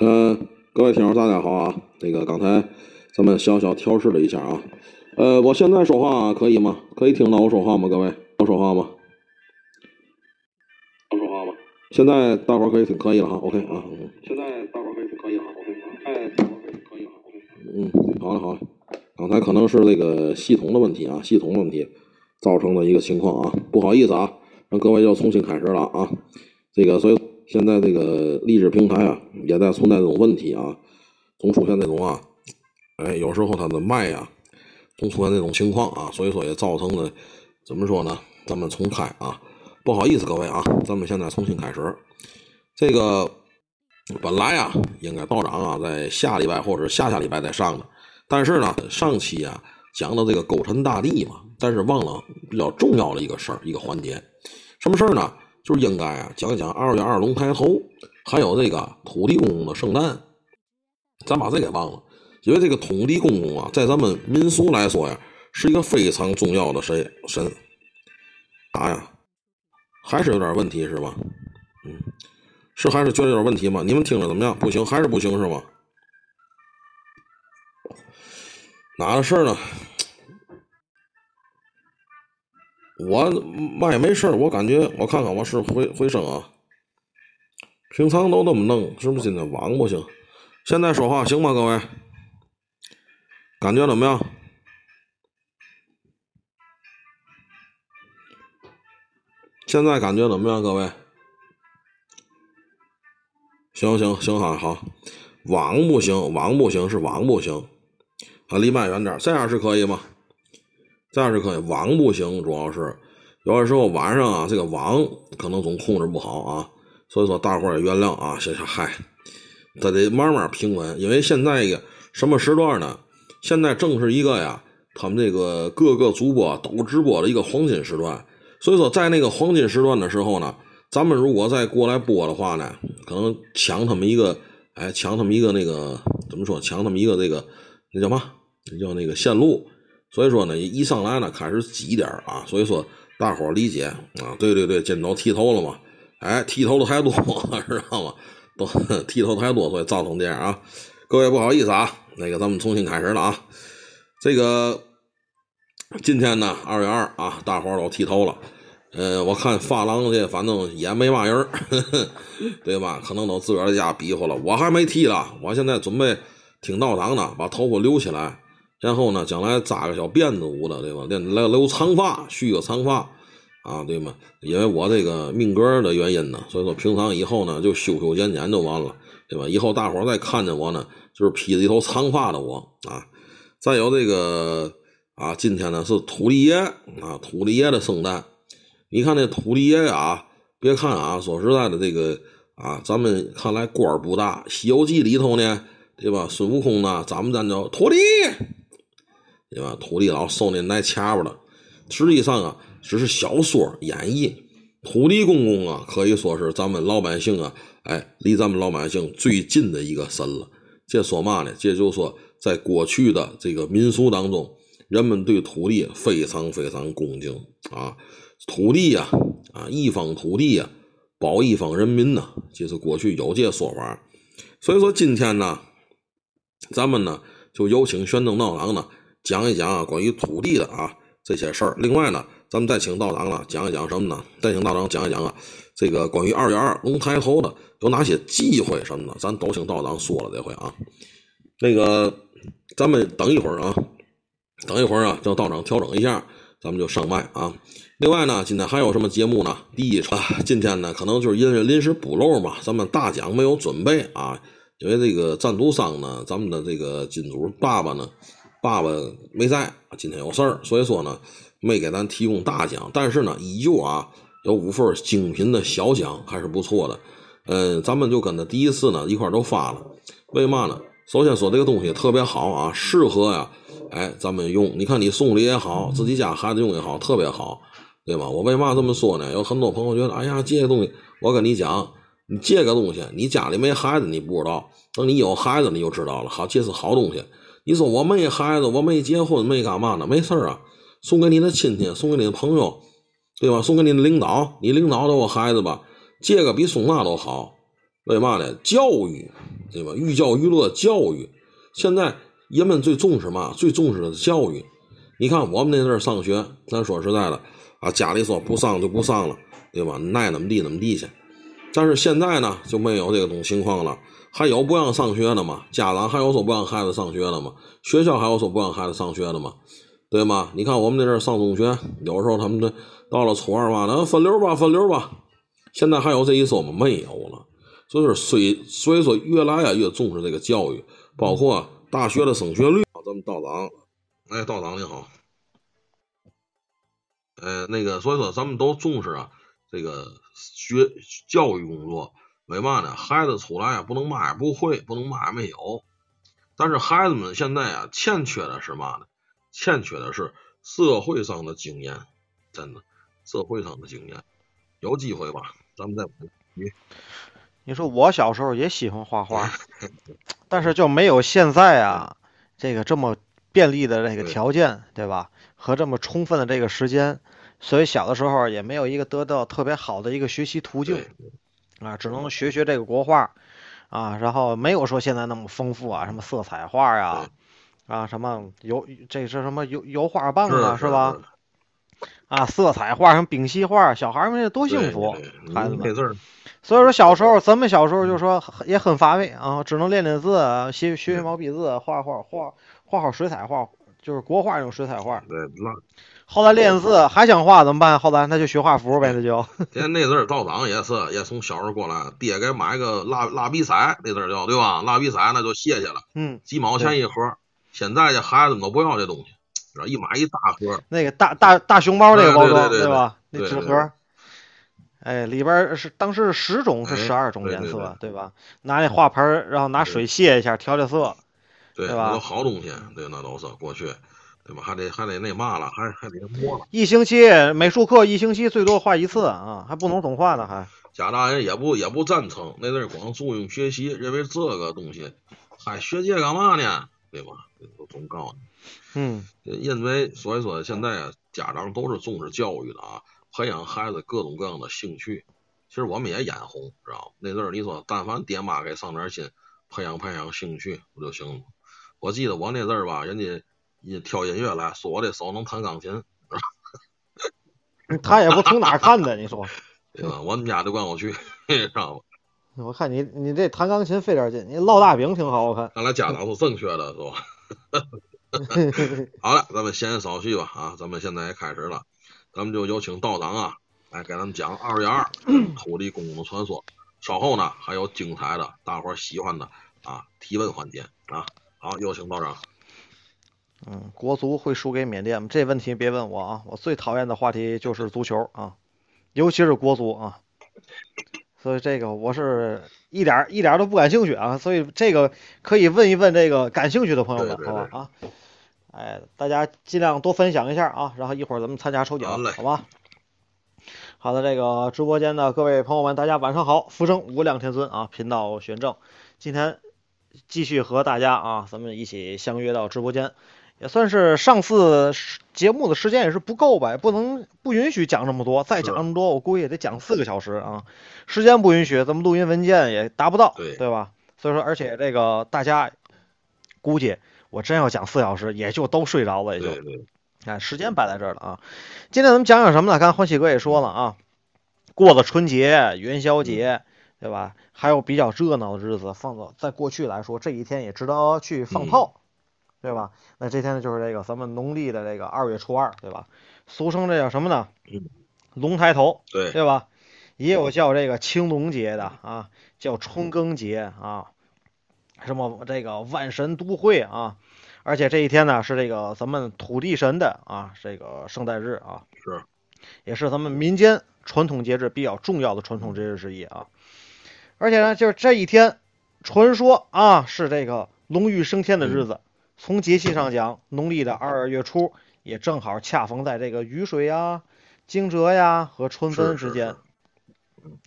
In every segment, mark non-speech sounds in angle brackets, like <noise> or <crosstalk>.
嗯，各位听友，大家好啊！那个刚才咱们小小调试了一下啊，呃，我现在说话可以吗？可以听到我说话吗？各位，能说话吗？能说话吗？现在大伙儿可以听，可以了哈，OK 啊。现在大伙儿可以听，可以了，OK 啊。哎，大伙儿可以可以了，OK 嗯，好了好了，刚才可能是那个系统的问题啊，系统问题造成的一个情况啊，不好意思啊，让各位要重新开始了啊。这个所以。现在这个励志平台啊，也在存在这种问题啊，总出现这种啊，哎，有时候它的麦啊，总出现这种情况啊，所以说也造成了怎么说呢？咱们重开啊，不好意思各位啊，咱们现在重新开始。这个本来啊，应该道长啊在下礼拜或者下下礼拜再上的，但是呢，上期啊讲的这个勾陈大帝嘛，但是忘了比较重要的一个事儿，一个环节，什么事儿呢？就是应该啊，讲讲二月二龙抬头，还有这个土地公公的圣诞，咱把这给忘了。因为这个土地公公啊，在咱们民俗来说呀，是一个非常重要的神神。啥呀？还是有点问题是吧？嗯，是还是觉得有点问题吗？你们听着怎么样？不行，还是不行是吗？哪个事儿呢？我麦没事我感觉我看看我是回回声啊。平常都那么弄，是不是今天网不行？现在说话行吗，各位？感觉怎么样？现在感觉怎么样，各位？行行行，好好，网不行，网不行是网不行，啊，离麦远点，这样是可以吗？这样是可以，网不行，主要是有的时候晚上啊，这个网可能总控制不好啊，所以说大伙儿也原谅啊。谢谢，嗨，他得慢慢平稳，因为现在一个什么时段呢？现在正是一个呀，他们这个各个主播都直播的一个黄金时段，所以说在那个黄金时段的时候呢，咱们如果再过来播的话呢，可能抢他们一个，哎，抢他们一个那个怎么说？抢他们一个这个那叫嘛？那叫那个线路。所以说呢，一上来呢开始挤点啊，所以说大伙理解啊，对对对，今都剃头了嘛，哎，剃头的太多，<laughs> 知道吗？都 <laughs> 剃头太多，所以造成这样啊。各位不好意思啊，那个咱们重新开始了啊。这个今天呢，二月二啊，大伙都剃头了。呃，我看发廊这反正也没嘛人，<laughs> 对吧？可能都自个儿在家比划了。我还没剃了，我现在准备听道长呢，把头发留起来。然后呢，将来扎个小辫子舞的，对吧？留留长发，蓄个长发，啊，对吗？因为我这个命格的原因呢，所以说平常以后呢，就修修剪剪就完了，对吧？以后大伙再看见我呢，就是披着一头长发的我啊。再有这个啊，今天呢是土地爷啊，土地爷的圣诞。你看那土地爷啊，别看啊，说实在的，这个啊，咱们看来官儿不大，《西游记》里头呢，对吧？孙悟空呢，咱们咱叫土地。对吧？土地老收那奶钱吧了，实际上啊，只是小说演绎。土地公公啊，可以说是咱们老百姓啊，哎，离咱们老百姓最近的一个神了。这说嘛呢？这就说，在过去的这个民俗当中，人们对土地非常非常恭敬啊。土地呀，啊，一方土地呀，保一方人民呐，就是过去有这说法。所以说今天呢，咱们呢，就有请玄灯道长呢。讲一讲啊，关于土地的啊这些事儿。另外呢，咱们再请道长呢讲一讲什么呢？再请道长讲一讲啊，这个关于二月二龙抬头的有哪些忌讳什么的，咱都请道长说了这回啊。那个，咱们等一会儿啊，等一会儿啊，叫道长调整一下，咱们就上麦啊。另外呢，今天还有什么节目呢？第一啊，今天呢可能就是因为临时补漏嘛，咱们大奖没有准备啊，因为这个赞助商呢，咱们的这个金主爸爸呢。爸爸没在，今天有事儿，所以说呢，没给咱提供大奖，但是呢，依旧啊有五份精品的小奖，还是不错的。嗯，咱们就跟他第一次呢一块都发了。为嘛呢？首先说这个东西特别好啊，适合呀，哎，咱们用。你看你送礼也好，自己家孩子用也好，特别好，对吧？我为嘛这么说呢？有很多朋友觉得，哎呀，这个东西，我跟你讲，你这个东西，你家里没孩子你不知道，等你有孩子你就知道了。好，这是好东西。你说我没孩子，我没结婚，没干嘛呢？没事啊，送给你的亲戚，送给你的朋友，对吧？送给你的领导，你领导都有孩子吧？这个比送那都好。为嘛呢？教育对吧？寓教于乐，教育。现在人们最重视嘛？最重视的是教育。你看我们那阵儿上学，咱说实在的啊，家里说不上就不上了，对吧？爱怎么地怎么地去。但是现在呢，就没有这种情况了。还有不让上学的吗？家长还有说不让孩子上学的吗？学校还有说不让孩子上学的吗？对吗？你看我们那阵上中学，有时候他们这到了初二嘛，那分流吧，分流吧。现在还有这一说吗？没有了。所以说，虽所以说越来啊越重视这个教育，包括大学的升学率。咱们道长，哎，道长你好。呃，那个，所以说咱们都重视啊这个学教育工作。为嘛呢？孩子出来啊，不能嘛也不会，不能嘛也没有。但是孩子们现在啊，欠缺的是嘛呢？欠缺的是社会上的经验，真的，社会上的经验。有机会吧，咱们再你你说我小时候也喜欢画画，<laughs> 但是就没有现在啊这个这么便利的这个条件，对吧？和这么充分的这个时间，所以小的时候也没有一个得到特别好的一个学习途径。啊，只能学学这个国画，啊，然后没有说现在那么丰富啊，什么色彩画呀，啊，什么油，这是什么油油画棒啊，是吧？啊，色彩画，什么丙烯画，小孩们多幸福，孩子们。所以说小时候，咱们小时候就说也很乏味啊，只能练练字，写学学毛笔字，画画画画好水彩画，就是国画那种水彩画。后来练字还想画怎么办？后来那就学画符呗，那就。现 <laughs> 那阵儿道长也是，也从小时候过来，爹给买个蜡蜡笔彩，那阵儿叫对吧？蜡笔彩那就谢谢了，嗯，几毛钱一盒。现在这孩子们都不要这东西，一买一大盒。那个大大大熊猫那个包装对吧？那纸盒，哎，里边是当时十种是十二种颜色，对吧？拿那画盆，然后拿水卸一下，调调色，对吧？都好东西，对，那都是过去。对吧？还得还得那嘛了，还还得摸了。一星期美术课，一星期最多画一次啊，还不能总画呢，还。家大人也不也不赞成，那阵儿光注重学习，认为这个东西还学这干嘛呢？对吧？都总告诉你。嗯。因为所以说现在啊，家长都是重视教育的啊，培养孩子各种各样的兴趣。其实我们也眼红，知道吗？那阵儿你说，但凡爹妈给上点心，培养培养兴趣不就行了？我记得我那阵儿吧，人家。一挑音乐来说，我这手能弹钢琴，<laughs> 他也不从哪看的，你说？<laughs> 对吧？我们家就管我去，<laughs> 知道吗？我看你，你这弹钢琴费点劲，你烙大饼挺好，我看。看来家长是正确的，是吧？好了，咱们闲言少叙吧啊！咱们现在也开始了，咱们就有请道长啊，来给咱们讲二月二土地公公的传说。稍后呢，还有精彩的、大伙喜欢的啊提问环节啊。好，有请道长。嗯，国足会输给缅甸吗？这问题别问我啊！我最讨厌的话题就是足球啊，尤其是国足啊。所以这个我是一点一点都不感兴趣啊。所以这个可以问一问这个感兴趣的朋友们，好吧啊？哎，大家尽量多分享一下啊，然后一会儿咱们参加抽奖，好吧？好的，这个直播间的各位朋友们，大家晚上好！福生无量天尊啊，频道选正，今天继续和大家啊，咱们一起相约到直播间。也算是上次节目的时间也是不够吧，不能不允许讲这么多，再讲这么多，我估计也得讲四个小时啊。时间不允许，咱们录音文件也达不到，对吧？所以说，而且这个大家估计我真要讲四小时，也就都睡着了，也就。看时间摆在这儿了啊。今天咱们讲讲什么呢？刚才欢喜哥也说了啊，过了春节、元宵节，对吧？还有比较热闹的日子，放到在过去来说，这一天也值得去放炮。对吧？那这天呢，就是这个咱们农历的这个二月初二，对吧？俗称这叫什么呢？龙抬头，对对吧？也有叫这个青龙节的啊，叫春耕节啊，什么这个万神都会啊，而且这一天呢是这个咱们土地神的啊这个圣诞日啊，是，也是咱们民间传统节日比较重要的传统节日之一啊。而且呢，就是这一天，传说啊是这个龙欲升天的日子。从节气上讲，农历的二月初也正好恰逢在这个雨水呀、惊蛰呀和春分之间。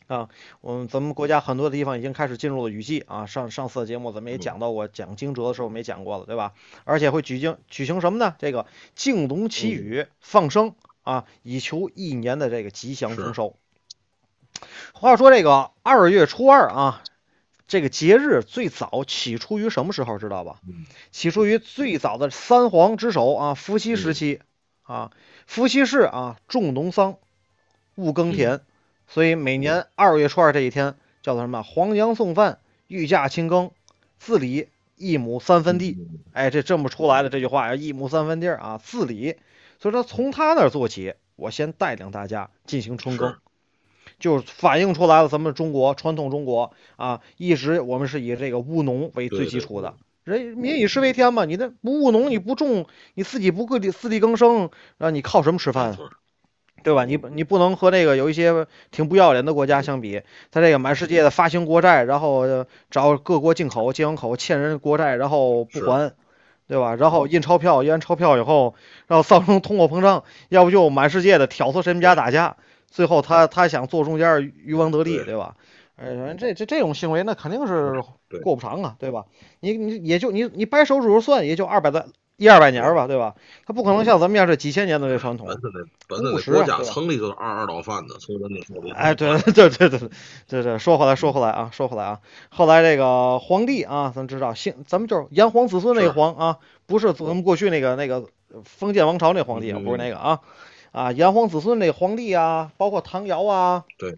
啊，我们咱们国家很多的地方已经开始进入了雨季啊。上上次的节目咱们也讲到过，讲惊蛰的时候没讲过了，对吧？而且会举行举行什么呢？这个敬龙祈雨放生啊，以求一年的这个吉祥丰收。话说这个二月初二啊。这个节日最早起初于什么时候知道吧嗯？起初于最早的三皇之首啊，伏羲时期啊，伏羲氏啊种农桑，务耕田，所以每年二月初二这一天叫做什么？黄羊送饭，御驾亲耕，自理一亩三分地。嗯哎，这这么出来的这句话，一亩三分地儿啊，自理。所以说从他那儿做起，我先带领大家进行春耕是，就反映出来了咱们中国传统中国啊，一直我们是以这个务农为最基础的。人民以食为天嘛，你那不务农，你不种，你自己不个地自力更生，那你靠什么吃饭啊？对吧？你你不能和那个有一些挺不要脸的国家相比，他这个满世界的发行国债，然后呃找各国进口、进出口欠人国债，然后不还，对吧？然后印钞票，印完钞票以后，然后造成通货膨胀，要不就满世界的挑唆谁们家打架，最后他他想坐中间渔翁得利，对对吧？哎，这这这种行为那肯定是过不长啊，对吧？你你也就你你掰手指头算，也就二百的一二百年儿吧，对吧？他不可能像咱们这样这几千年的这传统本。身那本身务那国家成立就是二二道贩子，从人家手里。哎，对对 <laughs> 对对对对，说回来说回来啊，说回来啊，后来这个皇帝啊，咱知道姓，咱们就是炎黄子孙那个是黄啊，不是咱们过去那个那个封建王朝那皇帝，嗯不是那个啊啊，炎黄子孙那皇帝啊，包括唐尧啊，对，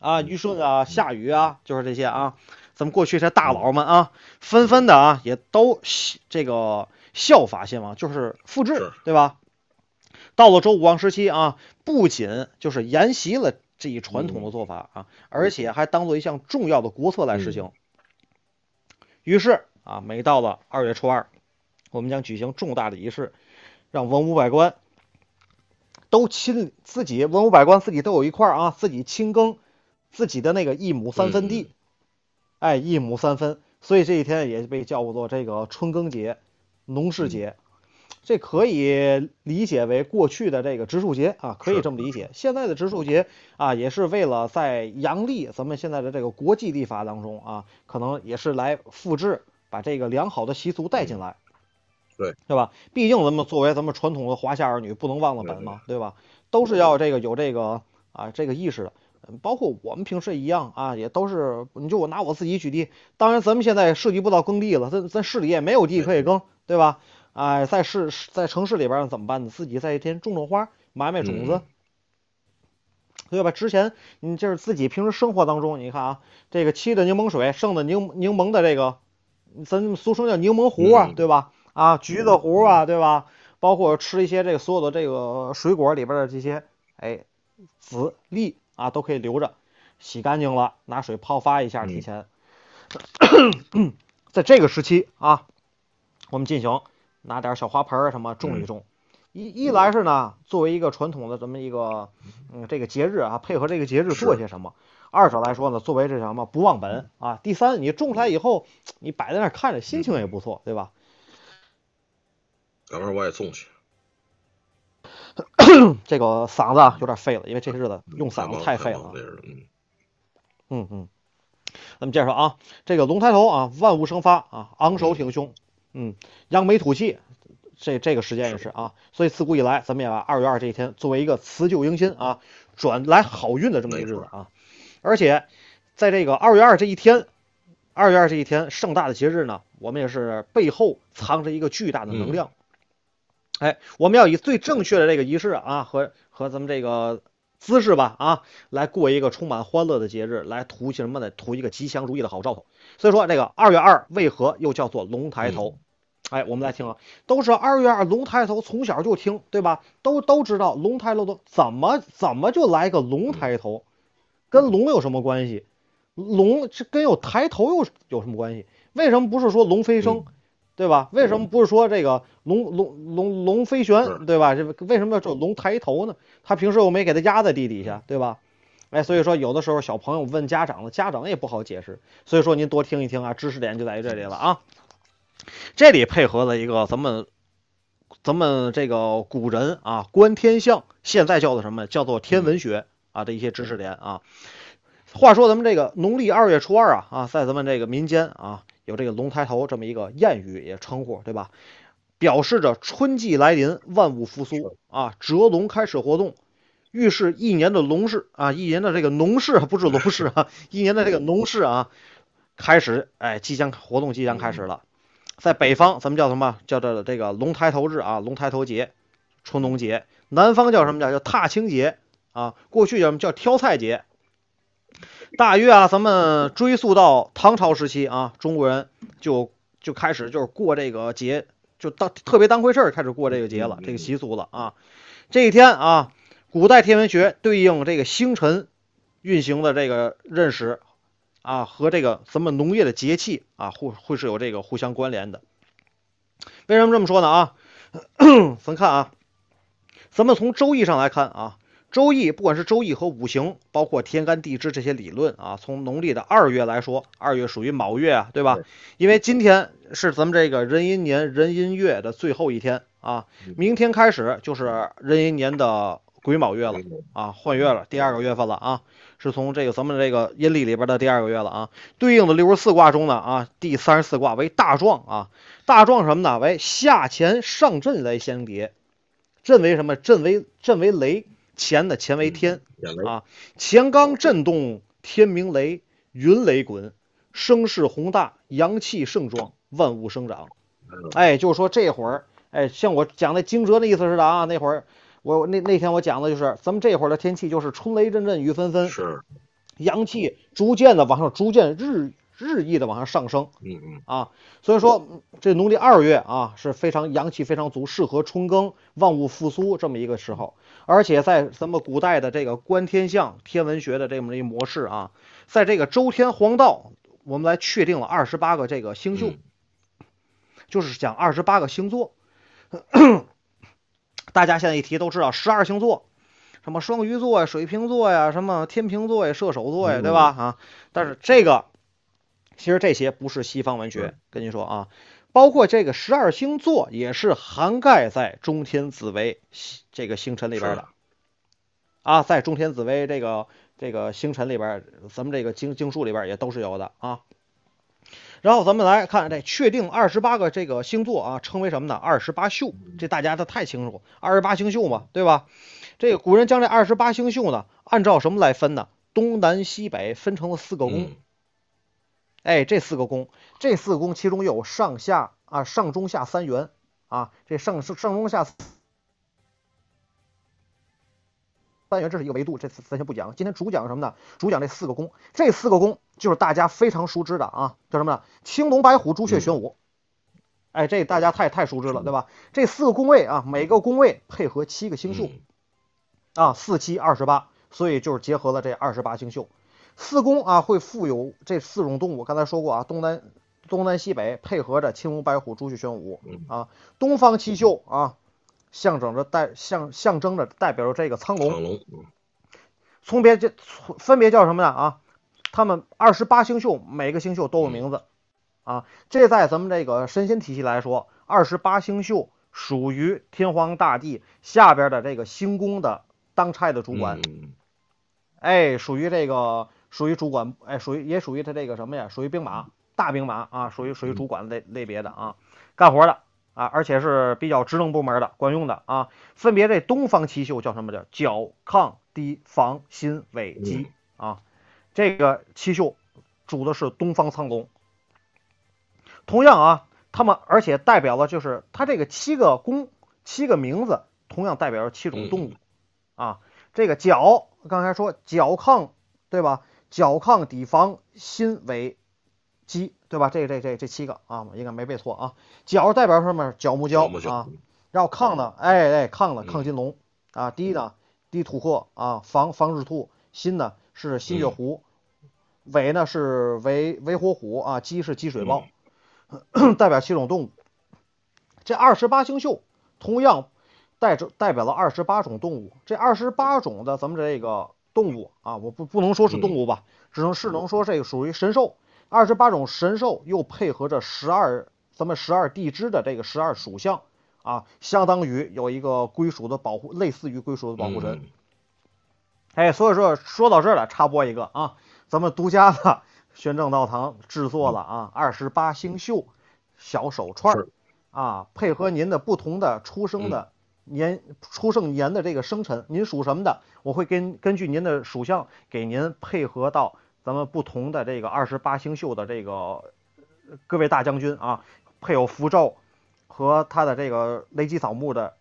啊虞舜啊，夏禹啊，就是这些啊，咱们过去这大佬们啊，纷纷的啊，也都这个效法先王，就是复制，对吧？到了周武王时期啊，不仅就是沿袭了这一传统的做法啊，而且还当做一项重要的国策来实行。于是啊，每到了二月初二，我们将举行重大的仪式，让文武百官都亲自己文武百官自己都有一块儿啊，自己亲耕自己的那个一亩三分地，哎，一亩三分，所以这一天也被叫做这个春耕节、农事节。这可以理解为过去的这个植树节啊，可以这么理解。现在的植树节啊，也是为了在阳历咱们现在的这个国际历法当中啊，可能也是来复制，把这个良好的习俗带进来。对，对吧？毕竟咱们作为咱们传统的华夏儿女，不能忘了本嘛，对吧？都是要这个有这个啊这个意识的。嗯包括我们平时也一样啊，也都是，你就我拿我自己举例，当然咱们现在涉及不到耕地了，咱咱市里也没有地可以耕，对吧？哎，在市在城市里边儿怎么办呢？自己在一天种种花，买买种子，嗯对吧？之前你就是自己平时生活当中，你看啊，这个沏的柠檬水，剩的柠柠檬的这个，咱俗称叫柠檬糊啊，嗯对吧？啊，橘子核啊，对吧？包括吃一些这个所有的这个水果里边的这些，哎，籽粒啊，都可以留着，洗干净了，拿水泡发一下，嗯提前。<coughs> 在这个时期啊，我们进行拿点小花盆儿什么种一种。一一来是呢，作为一个传统的这么一个嗯这个节日啊，配合这个节日做些什么；二者来说呢，作为这什么不忘本啊。第三，你种出来以后，你摆在那儿看着心情也不错，对吧？要不然我也送去。<coughs> 这个嗓子啊有点废了，因为这些日子用嗓子太废了嗯嗯，咱们接着说啊，这个龙抬头啊，万物生发啊，昂首挺胸，嗯，扬眉吐气，这这个时间也是啊，所以自古以来，咱们也把二月二这一天作为一个辞旧迎新啊，转来好运的这么一个日子啊，而且在这个二月二这一天，二月二这一天盛大的节日呢，我们也是背后藏着一个巨大的能量。哎，我们要以最正确的这个仪式啊，和和咱们这个姿势吧啊，来过一个充满欢乐的节日，来图什么呢？图一个吉祥如意的好兆头。所以说，这个二月二为何又叫做龙抬头？哎，我们来听啊，都是二月二龙抬头，从小就听，对吧？都都知道龙抬头头怎么怎么就来个龙抬头，跟龙有什么关系？龙这跟有抬头又有什么关系？为什么不是说龙飞升？对吧？为什么不是说这个龙龙龙龙飞旋，对吧？这为什么要叫龙抬头呢？他平时又没给他压在地底下，对吧？哎，所以说有的时候小朋友问家长了，家长也不好解释。所以说您多听一听啊，知识点就在于这里了啊。这里配合了一个咱们咱们这个古人啊观天象，现在叫做什么？叫做天文学啊的一些知识点啊。话说咱们这个农历二月初二啊啊，在咱们这个民间啊。有这个龙抬头这么一个谚语也称呼，对吧？表示着春季来临，万物复苏啊，蛰龙开始活动，预示一年的龙事啊，一年的这个农事 <laughs> 不是龙事啊，一年的这个农事啊，开始，哎，即将活动即将开始了。在北方，咱们叫什么？叫做这个龙抬头日啊，龙抬头节，春农节。南方叫什么叫叫踏青节啊？过去叫什么叫挑菜节？大约啊，咱们追溯到唐朝时期啊，中国人就就开始就是过这个节，就当特别当回事儿，开始过这个节了，这个习俗了啊。这一天啊，古代天文学对应这个星辰运行的这个认识啊，和这个咱们农业的节气啊，会会是有这个互相关联的。为什么这么说呢啊？<coughs> 咱看啊。咱们从周易上来看啊，周易不管是周易和五行，包括天干地支这些理论啊，从农历的二月来说，二月属于卯月啊，对吧？因为今天是咱们这个壬寅年壬寅月的最后一天啊，明天开始就是壬寅年的癸卯月了啊，换月了，第二个月份了啊，是从这个咱们这个阴历里边的第二个月了啊。对应的六十四卦中呢啊，第三十四卦为大壮啊，大壮什么呢？为下乾上震来相叠。震为什么？震为震为雷，乾的乾为天啊。乾刚震动，天明雷，云雷滚，声势宏大，阳气盛壮，万物生长。哎，就是说这会儿，哎，像我讲那惊蛰的意思似的啊。那会儿我那那天我讲的就是，咱们这会儿的天气就是春雷阵阵，雨纷纷，是阳气逐渐的往上，逐渐日。日益的往上上升，嗯嗯啊，所以说这农历二月啊是非常阳气非常足，适合春耕、万物复苏这么一个时候。而且在咱们古代的这个观天象天文学的这么一模式啊，在这个周天黄道，我们来确定了二十八个这个星宿，就是讲二十八个星座。大家现在一提都知道十二星座，什么双鱼座呀、水瓶座呀、什么天秤座呀、射手座呀，对吧？啊，但是这个。其实这些不是西方文学，跟您说啊，包括这个十二星座也是涵盖在中天紫微这个星辰里边的，啊，在中天紫微这个这个星辰里边，咱们这个经经书里边也都是有的啊。然后咱们来看这确定二十八个这个星座啊，称为什么呢？二十八宿，这大家都太清楚，二十八星宿嘛，对吧？这个古人将这二十八星宿呢，按照什么来分呢？东南西北分成了四个宫。哎，这四个宫，这四个宫其中有上下啊，上中下三元啊，这上上上中下三元这是一个维度，这咱先不讲。今天主讲什么呢？主讲这四个宫，这四个宫就是大家非常熟知的啊，叫什么呢？青龙白虎朱雀玄武。哎，这大家太太熟知了，对吧？这四个宫位啊，每个宫位配合七个星宿啊，四七二十八，所以就是结合了这二十八星宿。四宫啊，会附有这四种动物。刚才说过啊，东南东南西北配合着青龙白虎朱雀玄武啊。东方七宿啊，象征着代象象征着代表着这个苍龙。苍龙，从别这分别叫什么呢啊？他们二十八星宿，每个星宿都有名字啊。这在咱们这个神仙体系来说，二十八星宿属于天皇大帝下边的这个星宫的当差的主管，哎，属于这个。属于主管，哎，属于也属于他这个什么呀？属于兵马，大兵马啊，属于属于主管类类别的啊，干活的啊，而且是比较职能部门的，管用的啊。分别这东方七宿叫什么叫角亢氐房辛尾鸡啊，这个七宿主的是东方苍龙。同样啊，他们而且代表了就是他这个七个宫七个名字，同样代表着七种动物啊。这个角刚才说角亢，对吧？角亢底房辛尾鸡，对吧？这这这这七个啊，应该没背错啊。角代表什么？角木蛟啊。然后亢呢？哎哎，亢呢？亢金龙啊。低呢？低土鹤啊。防防日兔。辛呢？是新月狐。尾呢？是尾尾火虎啊。鸡是鸡水豹，<clears throat> 代表七种动物。这二十八星宿同样代着代表了二十八种动物。这二十八种的咱们这个。动物啊，我不不能说是动物吧，只能是能说这个属于神兽。二十八种神兽又配合着十二咱们十二地支的这个十二属相啊，相当于有一个归属的保护，类似于归属的保护神。哎，所以说说到这儿了，插播一个啊，咱们独家的玄正道堂制作了啊二十八星宿小手串啊，配合您的不同的出生的。年出生年的这个生辰，您属什么的？我会根根据您的属相给您配合到咱们不同的这个二十八星宿的这个各位大将军啊，配有符咒和他的这个雷击扫墓的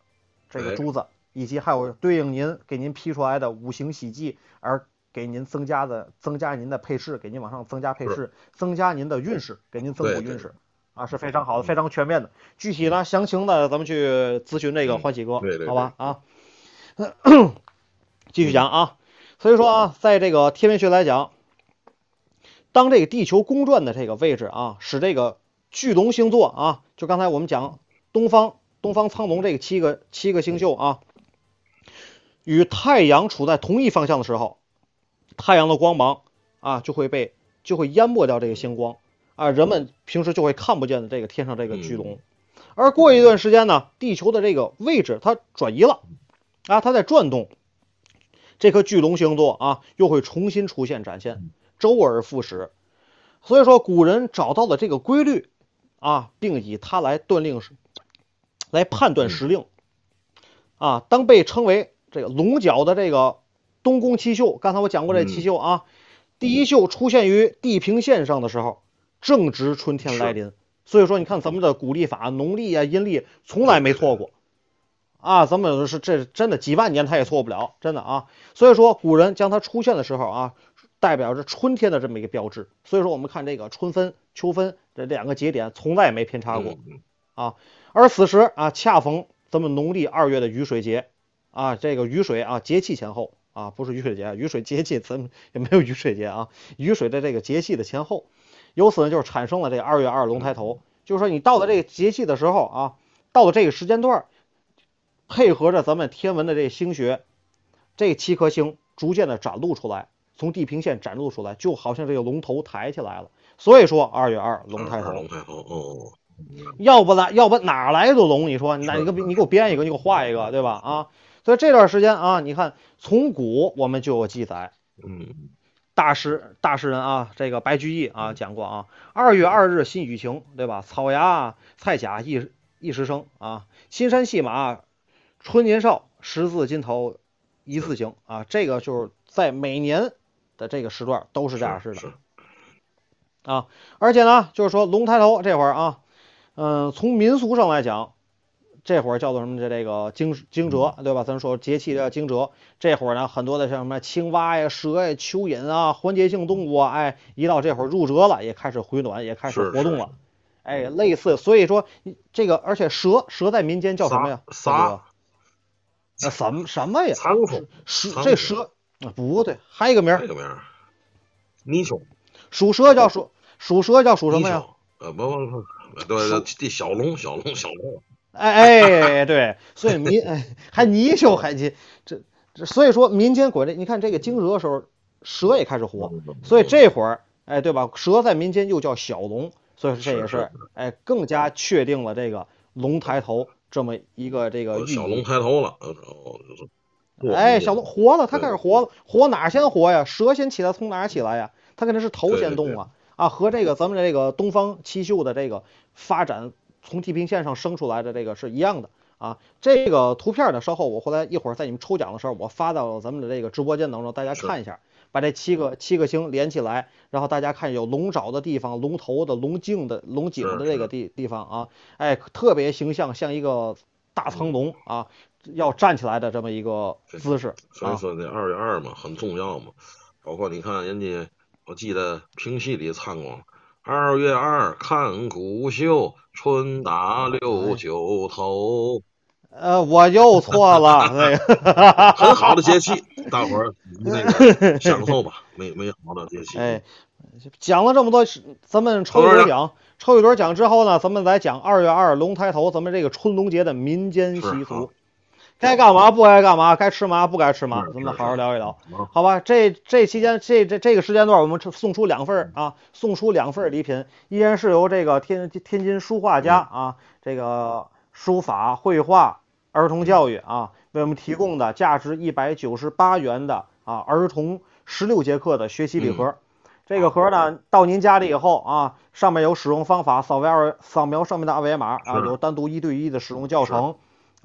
这个珠子，以及还有对应您给您批出来的五行喜忌，而给您增加的增加您的配饰，给您往上增加配饰，增加您的运势，给您增补运势。啊，是非常好的，非常全面的。具体呢，详情呢，咱们去咨询这个欢喜哥，好吧？啊，继续讲啊。所以说啊，在这个天文学来讲，当这个地球公转的这个位置啊，使这个巨龙星座啊，就刚才我们讲东方东方苍龙这个七个七个星宿啊，与太阳处在同一方向的时候，太阳的光芒啊就会被就会淹没掉这个星光。啊，人们平时就会看不见的这个天上这个巨龙，而过一段时间呢，地球的这个位置它转移了，啊，它在转动，这颗巨龙星座啊又会重新出现展现，周而复始。所以说，古人找到了这个规律啊，并以它来断令来判断时令。啊，当被称为这个龙角的这个东宫七宿，刚才我讲过这七宿啊，第一宿出现于地平线上的时候。正值春天来临，所以说你看咱们的古历法，农历啊、阴历从来没错过啊，咱们是这真的几万年它也错不了，真的啊。所以说古人将它出现的时候啊，代表着春天的这么一个标志。所以说我们看这个春分、秋分这两个节点从来没偏差过啊。而此时啊，恰逢咱们农历二月的雨水节啊，这个雨水啊节气前后啊，不是雨水节，雨水节气咱们也没有雨水节啊，雨水的这个节气的前后。由此呢，就是产生了这二月二龙抬头，就是说你到了这个节气的时候啊，到了这个时间段，配合着咱们天文的这星学，这七颗星逐渐的展露出来，从地平线展露出来，就好像这个龙头抬起来了。所以说二月二龙抬头。龙抬头哦。要不来，要不哪来的龙？你说，那你给你给我编一个，你给我画一个，对吧？啊，所以这段时间啊，你看从古我们就有记载。嗯。大诗大诗人啊，这个白居易啊讲过啊，二月二日新雨晴，对吧？草芽菜甲一一时生啊，新山戏马春年少，十字金头一字行啊。这个就是在每年的这个时段都是这样式的啊。而且呢，就是说龙抬头这会儿啊，嗯，从民俗上来讲。这会儿叫做什么？这这个惊惊蛰，对吧？咱说节气的惊蛰。这会儿呢，很多的像什么青蛙呀、蛇呀、蚯蚓啊、环节性动物啊，哎，一到这会儿入蛰了，也开始回暖，也开始活动了。哎，类似，所以说这个，而且蛇蛇在民间叫什么呀？啥？那什么什么呀？仓鼠。蛇这蛇啊，不对，还有一个名儿。一个名儿。泥鳅。属蛇叫属属蛇叫属什么呀？呃，不不不，对对，这小龙小龙小龙。哎哎，对，<laughs> 所以民哎还泥鳅还这这这，所以说民间鬼这，你看这个惊蛰的时候，蛇也开始活，所以这会儿哎对吧？蛇在民间又叫小龙，所以说这也是哎更加确定了这个龙抬头这么一个这个小龙抬头了，哎小龙活了，它开始活了，活哪先活呀？蛇先起来从哪起来呀？它肯定是头先动啊。啊，和这个咱们这个东方七宿的这个发展。从地平线上升出来的这个是一样的啊，这个图片呢，稍后我回来一会儿在你们抽奖的时候，我发到咱们的这个直播间当中，大家看一下，把这七个七个星连起来，然后大家看有龙爪的地方、龙头的、龙颈的、龙颈的这个地地方啊，哎，特别形象，像一个大苍龙啊，要站起来的这么一个姿势。所以说这二月二嘛，很重要嘛，包括你看人家，我记得评戏里唱过。二月二看谷秀，春打六九头。呃，我又错了，那个很好的节气，大伙儿那个享受吧，美美好的节气。哎，讲了这么多，咱们抽一轮奖，抽一轮奖之后呢，咱们再讲二月二龙抬头，咱们这个春龙节的民间习俗。该干嘛不该干嘛，该吃嘛不该吃嘛，咱们好好聊一聊，好吧？这这期间这这这个时间段，我们送出两份啊，送出两份礼品，依然是由这个天天津书画家啊，这个书法、绘画、儿童教育啊，为我们提供的价值一百九十八元的啊儿童十六节课的学习礼盒。这个盒呢，到您家里以后啊，上面有使用方法，扫描二扫描上面的二维码啊，有单独一对一的使用教程。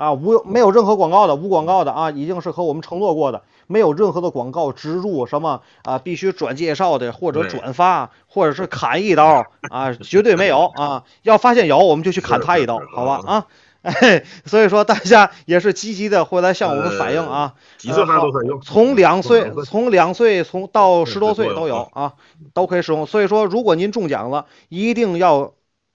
啊，无没有任何广告的，无广告的啊，已经是和我们承诺过的，没有任何的广告植入，什么啊必须转介绍的或者转发或者是砍一刀啊，绝对没有啊，要发现有我们就去砍他一刀好吧啊。<laughs> 哎，所以说大家也是积极的会来向我们反映啊，几岁孩子都可以用，从两岁从两岁从到十多岁都有啊，都可以使用。所以说，如果您中奖了，一定要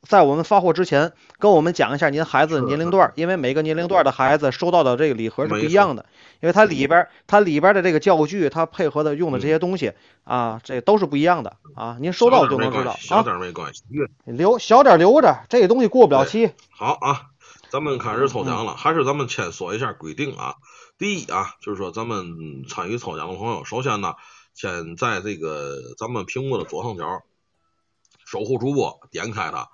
在我们发货之前跟我们讲一下您孩子的年龄段，因为每个年龄段的孩子收到的这个礼盒是不一样的，因为它里边它里边的这个教具，它配合的用的这些东西啊，这都是不一样的啊。您收到就能知道小啊，点儿没关系。越留小点儿留着，这个东西过不了期。好啊，咱们开始抽奖嗯了，还是咱们先说一下规定啊。第一啊，就是说咱们参与抽奖的朋友，首先呢，先在这个咱们屏幕的左上角，守护主播点开它，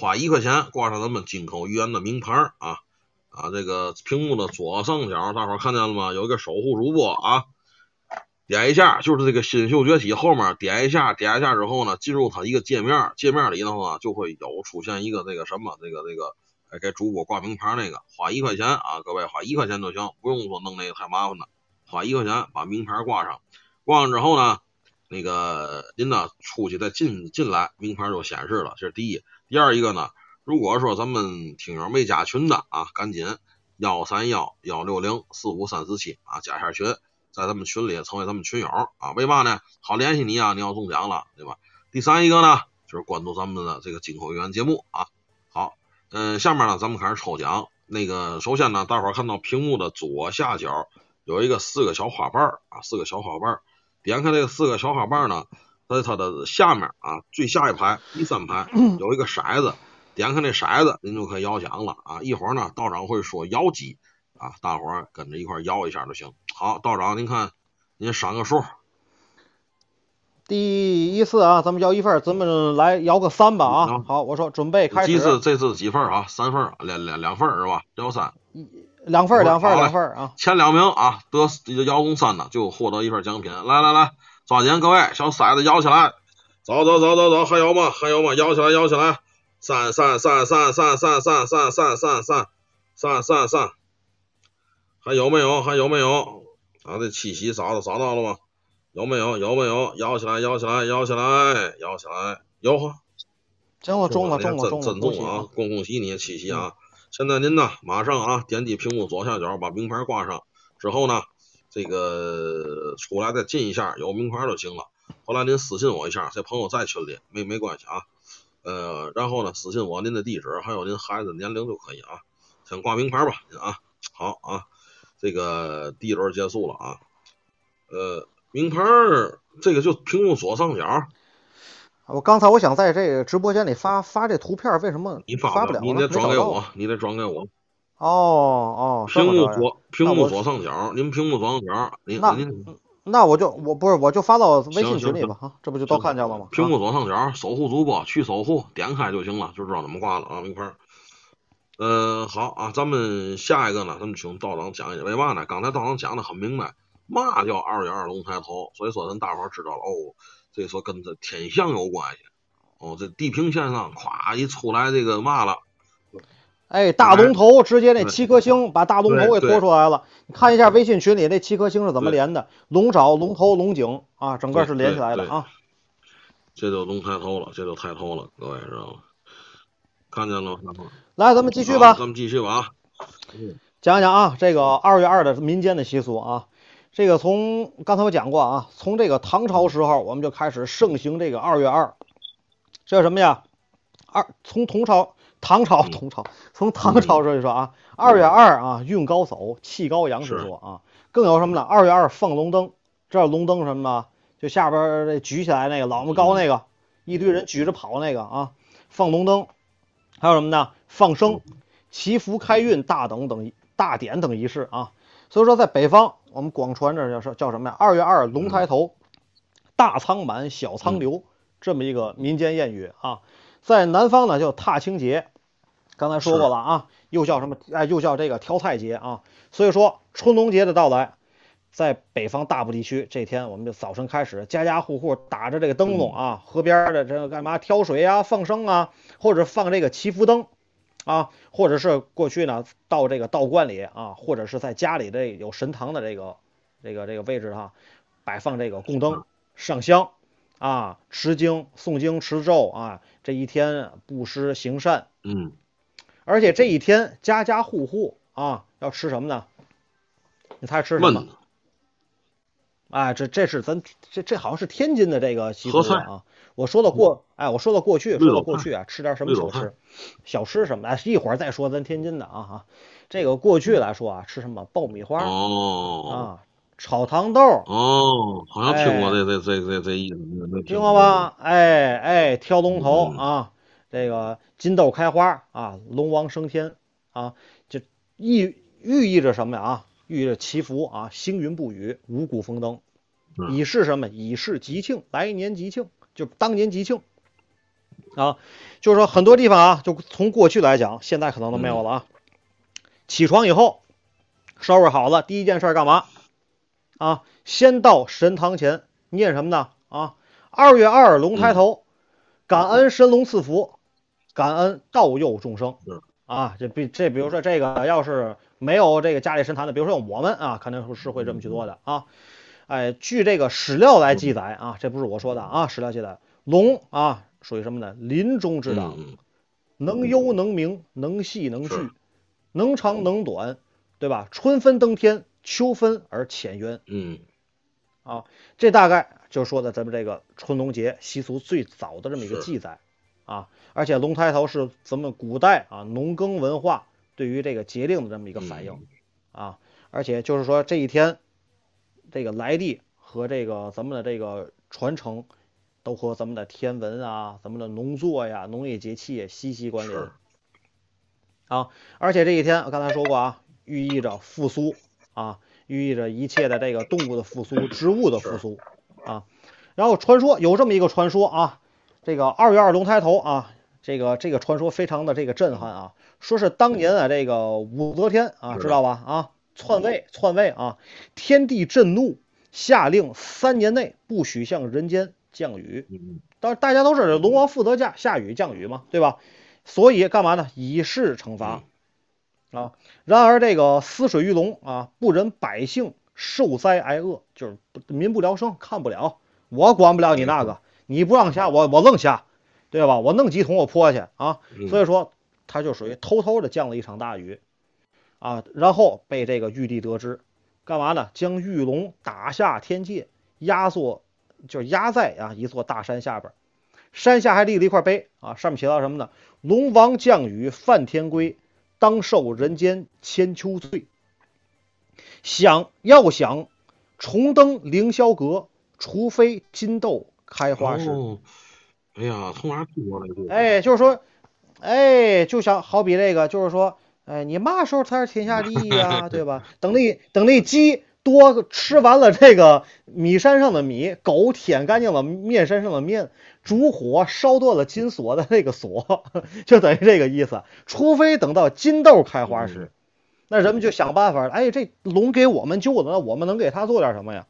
花一块钱挂上咱们金口玉言的名牌啊啊，这个屏幕的左上角，大伙儿看见了吗？有一个守护主播啊。点一下，就是这个新秀崛起后面点一下，点一下之后呢，进入它一个界面，界面里头呢就会有出现一个这个什么，这个这个，哎，给主播挂名牌那个，花一块钱啊，各位花一块钱就行，不用说弄那个太麻烦了，花一块钱把名牌挂上，挂上之后呢，那个您呢出去再进进来，名牌就显示了，这是第一。第二一个呢，如果说咱们听友没加群的啊，赶紧幺三幺幺六零四五三四七啊，加一下群。在咱们群里成为咱们群友啊，为嘛呢？好联系你啊，你要中奖了，对吧？第三一个呢，就是关注咱们的这个金口语言节目啊。好，嗯，下面呢，咱们开始抽奖。那个，首先呢，大伙儿看到屏幕的左下角有一个四个小花瓣儿啊，四个小花瓣儿。点开这个四个小花瓣儿呢，在它的下面啊，最下一排第三排 <clears throat> 有一个骰子，点开那骰子，您就可以摇奖了啊。一会儿呢，道长会说摇几。啊，大伙儿跟着一块儿摇一下就行。好，道长，您看，您赏个数。第一次啊，咱们摇一份儿，咱们来摇个三吧啊嗯。好，我说准备开始这次始，这次几份啊？三份，两两两份是吧？摇三，两份两份两份啊。前两名啊，得摇中三的就获得一份奖品。来来来，抓紧，各位，小骰子摇起来，走走走走走，还有吗？还有吗？摇起来，摇起来，三三三三三三三三三三三三三三，还有没有？还有没有？啊，这七喜找到找到了吗？有没有？有没有？摇起来，摇起来，摇起来，摇起来，有哈。行了，中了中了中了，真中啊！！恭恭喜你，七喜啊！现在您呢，马上啊，点击屏幕左下角把名牌挂上，之后呢，这个出来再进一下，有名牌就行了。后来您私信我一下，这朋友在群里没没关系啊。呃，然后呢，私信我您的地址还有您孩子年龄就可以啊。先挂名牌吧，您啊，好啊，这个第一轮结束了啊。呃，名牌儿这个就屏幕左上角，我刚才我想在这个直播间里发发这图片，为什么你发发不了？你得转给我，你得转给我。哦哦，屏幕左屏幕左上角，您屏幕左上角，您那您那我就我不是我就发到微信群里吧啊，这不就都看见了吗？屏啊幕左上角守护主播去守护，点开就行了，就知道怎么挂了啊，一块儿。呃，好啊，咱们下一个呢，咱们请道长讲一讲，为嘛呢？刚才道长讲的很明白，嘛叫二月二龙抬头，所以说咱大伙儿知道了哦，这说跟这天象有关系。哦，这地平线上咵一出来这个嘛了，哎，大龙头直接那七颗星把大龙头给拖出来了。你看一下微信群里那七颗星是怎么连的？龙爪、龙头、龙井啊，整个是连起来的啊。这就龙抬头了，这就抬头了，各位知道吗？看见了吗？来，咱们继续吧。咱们继续吧啊。讲一讲啊，这个二月二的民间的习俗啊，这个从刚才我讲过啊，从这个唐朝时候我们就开始盛行这个二月二，这是什么呀？二从唐朝唐朝嗯唐朝从唐朝说一说啊，二月二啊运高走气高阳之是说啊，更有什么呢？二月二放龙灯，知道龙灯什么吗？就下边儿这举起来那个老么高那个，一堆人举着跑那个啊，放龙灯，还有什么呢？放生。祈福开运大等等大典等仪式啊。所以说，在北方，我们广传这叫是叫什么呀？二月二龙抬头，大仓满，小仓流，这么一个民间谚语啊。在南方呢，叫踏青节，刚才说过了啊，又叫什么？哎，又叫这个挑菜节啊。所以说，春龙节的到来，在北方大部地区，这天我们就早晨开始，家家户户打着这个灯笼啊，河边的这个干嘛挑水啊、放生啊，或者放这个祈福灯。啊，或者是过去呢到这个道观里啊，或者是在家里的有神堂的这个这个这个位置哈、摆放这个供灯、上香啊，持经、诵经、持咒啊，这一天布施行善，嗯，而且这一天家家户户啊要吃什么呢？你猜吃什么？焖？哎，这这是咱这这好像是天津的这个习俗啊。我说到过，哎，我说到过去，说到过去啊，吃点什么小吃，小吃什么的，哎，一会儿再说咱天津的啊哈。这个过去来说啊，吃什么？爆米花。哦。啊，炒糖豆，哦，好像听过哎这这这这这意思，听过吧？哎哎，挑龙头嗯啊，这个金豆开花啊，龙王升天啊，就意寓意着什么呀？啊，寓意着祈福啊，星云不雨，五谷丰登，嗯以示什么？以示吉庆，来年吉庆，就当年吉庆啊。就是说很多地方啊，就从过去来讲，现在可能都没有了啊。起床以后，收拾好了，第一件事儿干嘛？啊，先到神堂前念什么呢？啊，二月二龙抬头，感恩神龙赐福，感恩道佑众生是。啊，这比这比如说这个要是没有这个家里神坛的，比如说我们啊，肯定是会这么去做的啊。哎，据这个史料来记载啊，这不是我说的啊，史料记载，龙啊属于什么呢？林中之党，嗯能幽能明，能细能是聚，能长能短，对吧？春分登天，秋分而潜渊。嗯。啊这大概就说的咱们这个春龙节习俗最早的这么一个记载啊，而且龙抬头是咱们古代啊农耕文化对于这个节令的这么一个反应嗯。啊，而且就是说这一天这个来历和这个咱们的这个传承都和咱们的天文啊、咱们的农作呀、农业节气也息息关联啊，而且这一天我刚才说过啊，寓意着复苏啊，寓意着一切的这个动物的复苏、植物的复苏啊。然后传说有这么一个传说啊，这个二月二龙抬头啊，这个这个传说非常的这个震撼啊，说是当年啊这个武则天啊，知知道吧？啊，篡位篡位啊，天地震怒，下令三年内不许向人间降雨。嗯当然大家都是龙王负责下下雨降雨嘛，对吧？所以干嘛呢？以示惩罚啊。然而这个泗水玉龙啊，不忍百姓受灾挨饿，就是民不聊生，看不了，我管不了你那个，你不让下，我我愣下，对吧？我弄几桶我泼去啊。嗯所以说，他就属于偷偷的降了一场大雨啊，然后被这个玉帝得知，干嘛呢？将玉龙打下天界，压缩就是压在啊一座大山下边儿，山下还立了一块碑啊，上面写到什么呢？龙王降雨犯天规，当受人间千秋罪。想要想重登凌霄阁，除非金豆开花时。哦，哎呀，从哪儿听过来的？哎，就是说，哎，就想好比这个，就是说，哎，你嘛时候才是天下第一呀、<laughs> 对吧？等那等那鸡多吃完了这个米山上的米，狗舔干净了面山上的面，烛火烧断了金锁的那个锁，<laughs> 就等于这个意思。除非等到金豆开花时，那人们就想办法，哎，这龙给我们救了，那我们能给他做点什么呀？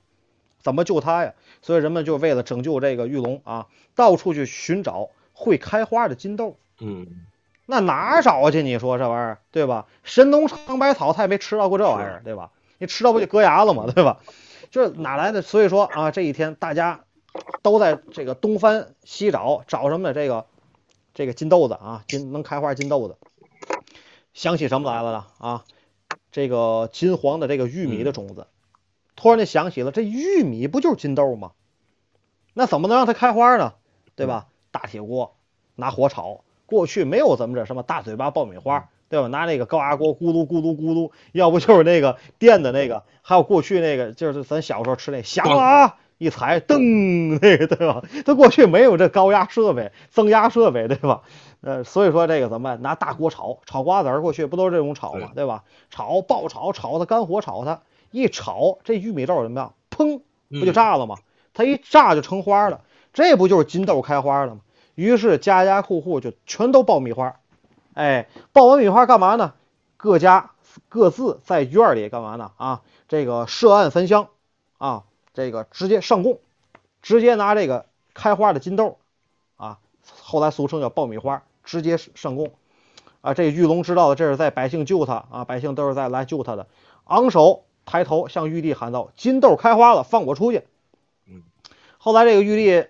怎么救他呀？所以人们就为了拯救这个玉龙啊，到处去寻找会开花的金豆。嗯，那哪儿找去？你说这玩意儿，对吧？神农尝百草，他也没吃到过这玩意儿，对吧？你吃到不就割牙了嘛？对吧？就是哪来的？所以说啊，这一天大家都在这个东翻西找，找什么呢？这个这个金豆子啊，金能开花金豆子。想起什么来了呢？啊，这个金黄的这个玉米的种子，突然就想起了，这玉米不就是金豆吗？那怎么能让它开花呢？对吧？大铁锅拿火炒，过去没有咱们这什么大嘴巴爆米花，对吧？拿那个高压锅咕噜咕噜咕噜，要不就是那个电的那个，还有过去那个就是咱小时候吃那响了啊，一踩噔那个对吧？它过去没有这高压设备、增压设备，对吧？呃，所以说这个怎么办？拿大锅炒，炒瓜子儿，过去不都是这种炒吗，对吧？炒爆炒，炒它干火炒它，一炒这玉米豆怎么样？砰，不就炸了吗？它一炸就成花了，这不就是金豆开花了吗？于是家家户户就全都爆米花，哎，爆完米花干嘛呢？各家各自在院儿里干嘛呢？啊，这个设案焚香，啊，这个直接上供，直接拿这个开花的金豆，啊，后来俗称叫爆米花，直接上供。啊，这玉龙知道的，这是在百姓救他啊，百姓都是在来救他的，昂首抬头向玉帝喊道：“金豆开花了，放我出去。”嗯，后来这个玉帝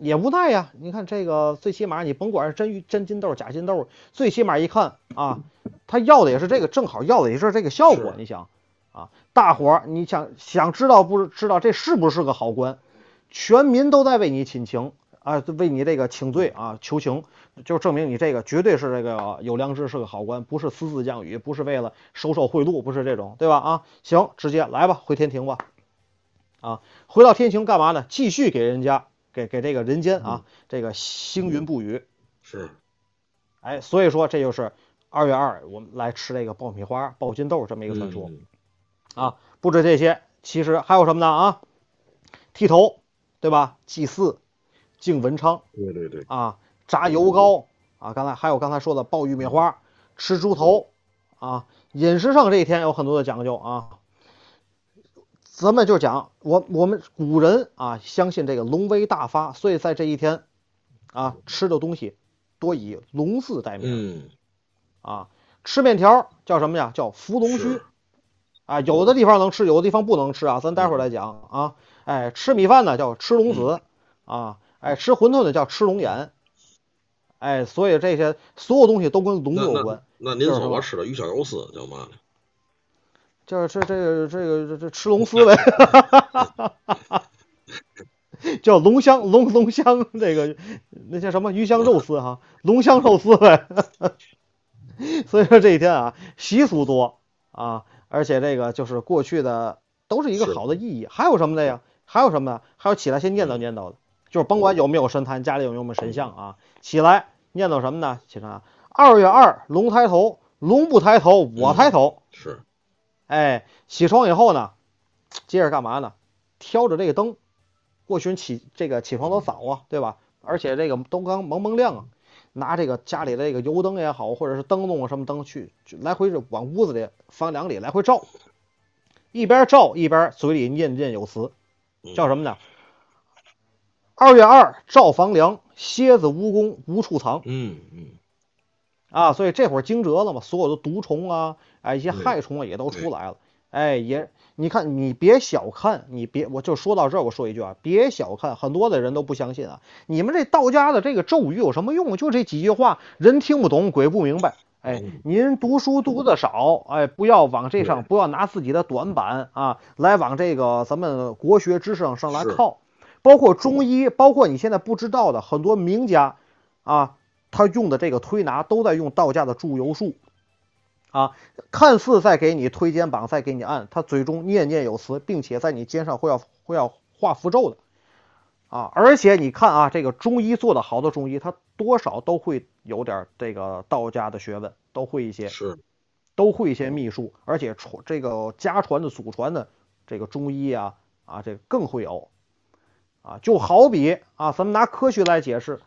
也无奈呀，你看这个最起码你甭管是真真金豆假金豆，最起码一看啊，他要的也是这个，正好要的也是这个效果。你想啊，大伙儿你想想知道不知道这是不是个好官？全民都在为你请情啊，为你这个请罪啊求情，就证明你这个绝对是这个有良知，是个好官，不是私自降雨，不是为了收受贿赂，不是这种，对吧？啊，行，直接来吧，回天庭吧。啊，回到天庭干嘛呢？继续给人家给给这个人间啊，这个星云布雨。是哎，所以说这就是二月二我们来吃这个爆米花、爆金豆这么一个传说。嗯啊，不止这些，其实还有什么呢？啊，剃头，对吧？祭祀，敬文昌对对对，啊，炸油糕啊，刚才还有刚才说的爆玉米花，吃猪头啊，饮食上这一天有很多的讲究啊。咱们就讲我我们古人啊，相信这个龙威大发，所以在这一天啊，吃的东西多以龙字代名。嗯，啊，吃面条叫什么呀？叫伏龙须啊，有的地方能吃，有的地方不能吃啊。咱待会儿再讲啊。哎，吃米饭呢叫吃龙子啊，哎，吃馄饨呢叫吃龙眼。哎，所以这些所有东西都跟龙那那有关，那您就是说说我吃的鱼香肉丝叫嘛呢？就是这这个这个这这吃龙丝呗，<laughs> 叫龙香龙龙香这个那叫什么鱼香肉丝哈，龙香肉丝呗。<laughs> 所以说这一天啊，习俗多啊，而且这个就是过去的都是一个好的意义。还有什么的呀？还有什么呢？还有起来先念叨念叨的，就是甭管有没有神坛，家里有没有神像啊，起来念叨什么呢？起来啊，二月二龙抬头，龙不抬头我抬头。是哎，起床以后呢，接着干嘛呢？挑着这个灯，过去人起这个起床都早啊，对吧？而且这个都刚蒙蒙亮啊，拿这个家里的这个油灯也好，或者是灯笼啊什么灯去去来回是往屋子里房梁里来回照，一边照一边嘴里念念有词，叫什么呢？二月二照房梁，蝎子蜈蚣无处藏。嗯嗯，啊，所以这会儿惊蛰了嘛，所有的毒虫啊，哎，一些害虫啊也都出来了，哎，也你看，你别小看，你别，我就说到这儿，我说一句啊，别小看，很多的人都不相信啊，你们这道家的这个咒语有什么用？就这几句话，人听不懂，鬼不明白。哎，您读书读的少，哎，不要往这上，不要拿自己的短板啊，来往这个咱们国学知识上上来靠，包括中医，包括你现在不知道的很多名家啊，他用的这个推拿都在用道家的祝由术，啊，看似在给你推肩膀，在给你按，他嘴中念念有词，并且在你肩上会要会要画符咒的，啊，而且你看啊，这个中医做的好的中医，他多少都会有点这个道家的学问，都会一些，是。都会一些秘术，而且传这个家传的、祖传的这个中医啊啊，这个更会有。啊，就好比啊，咱们拿科学来解释，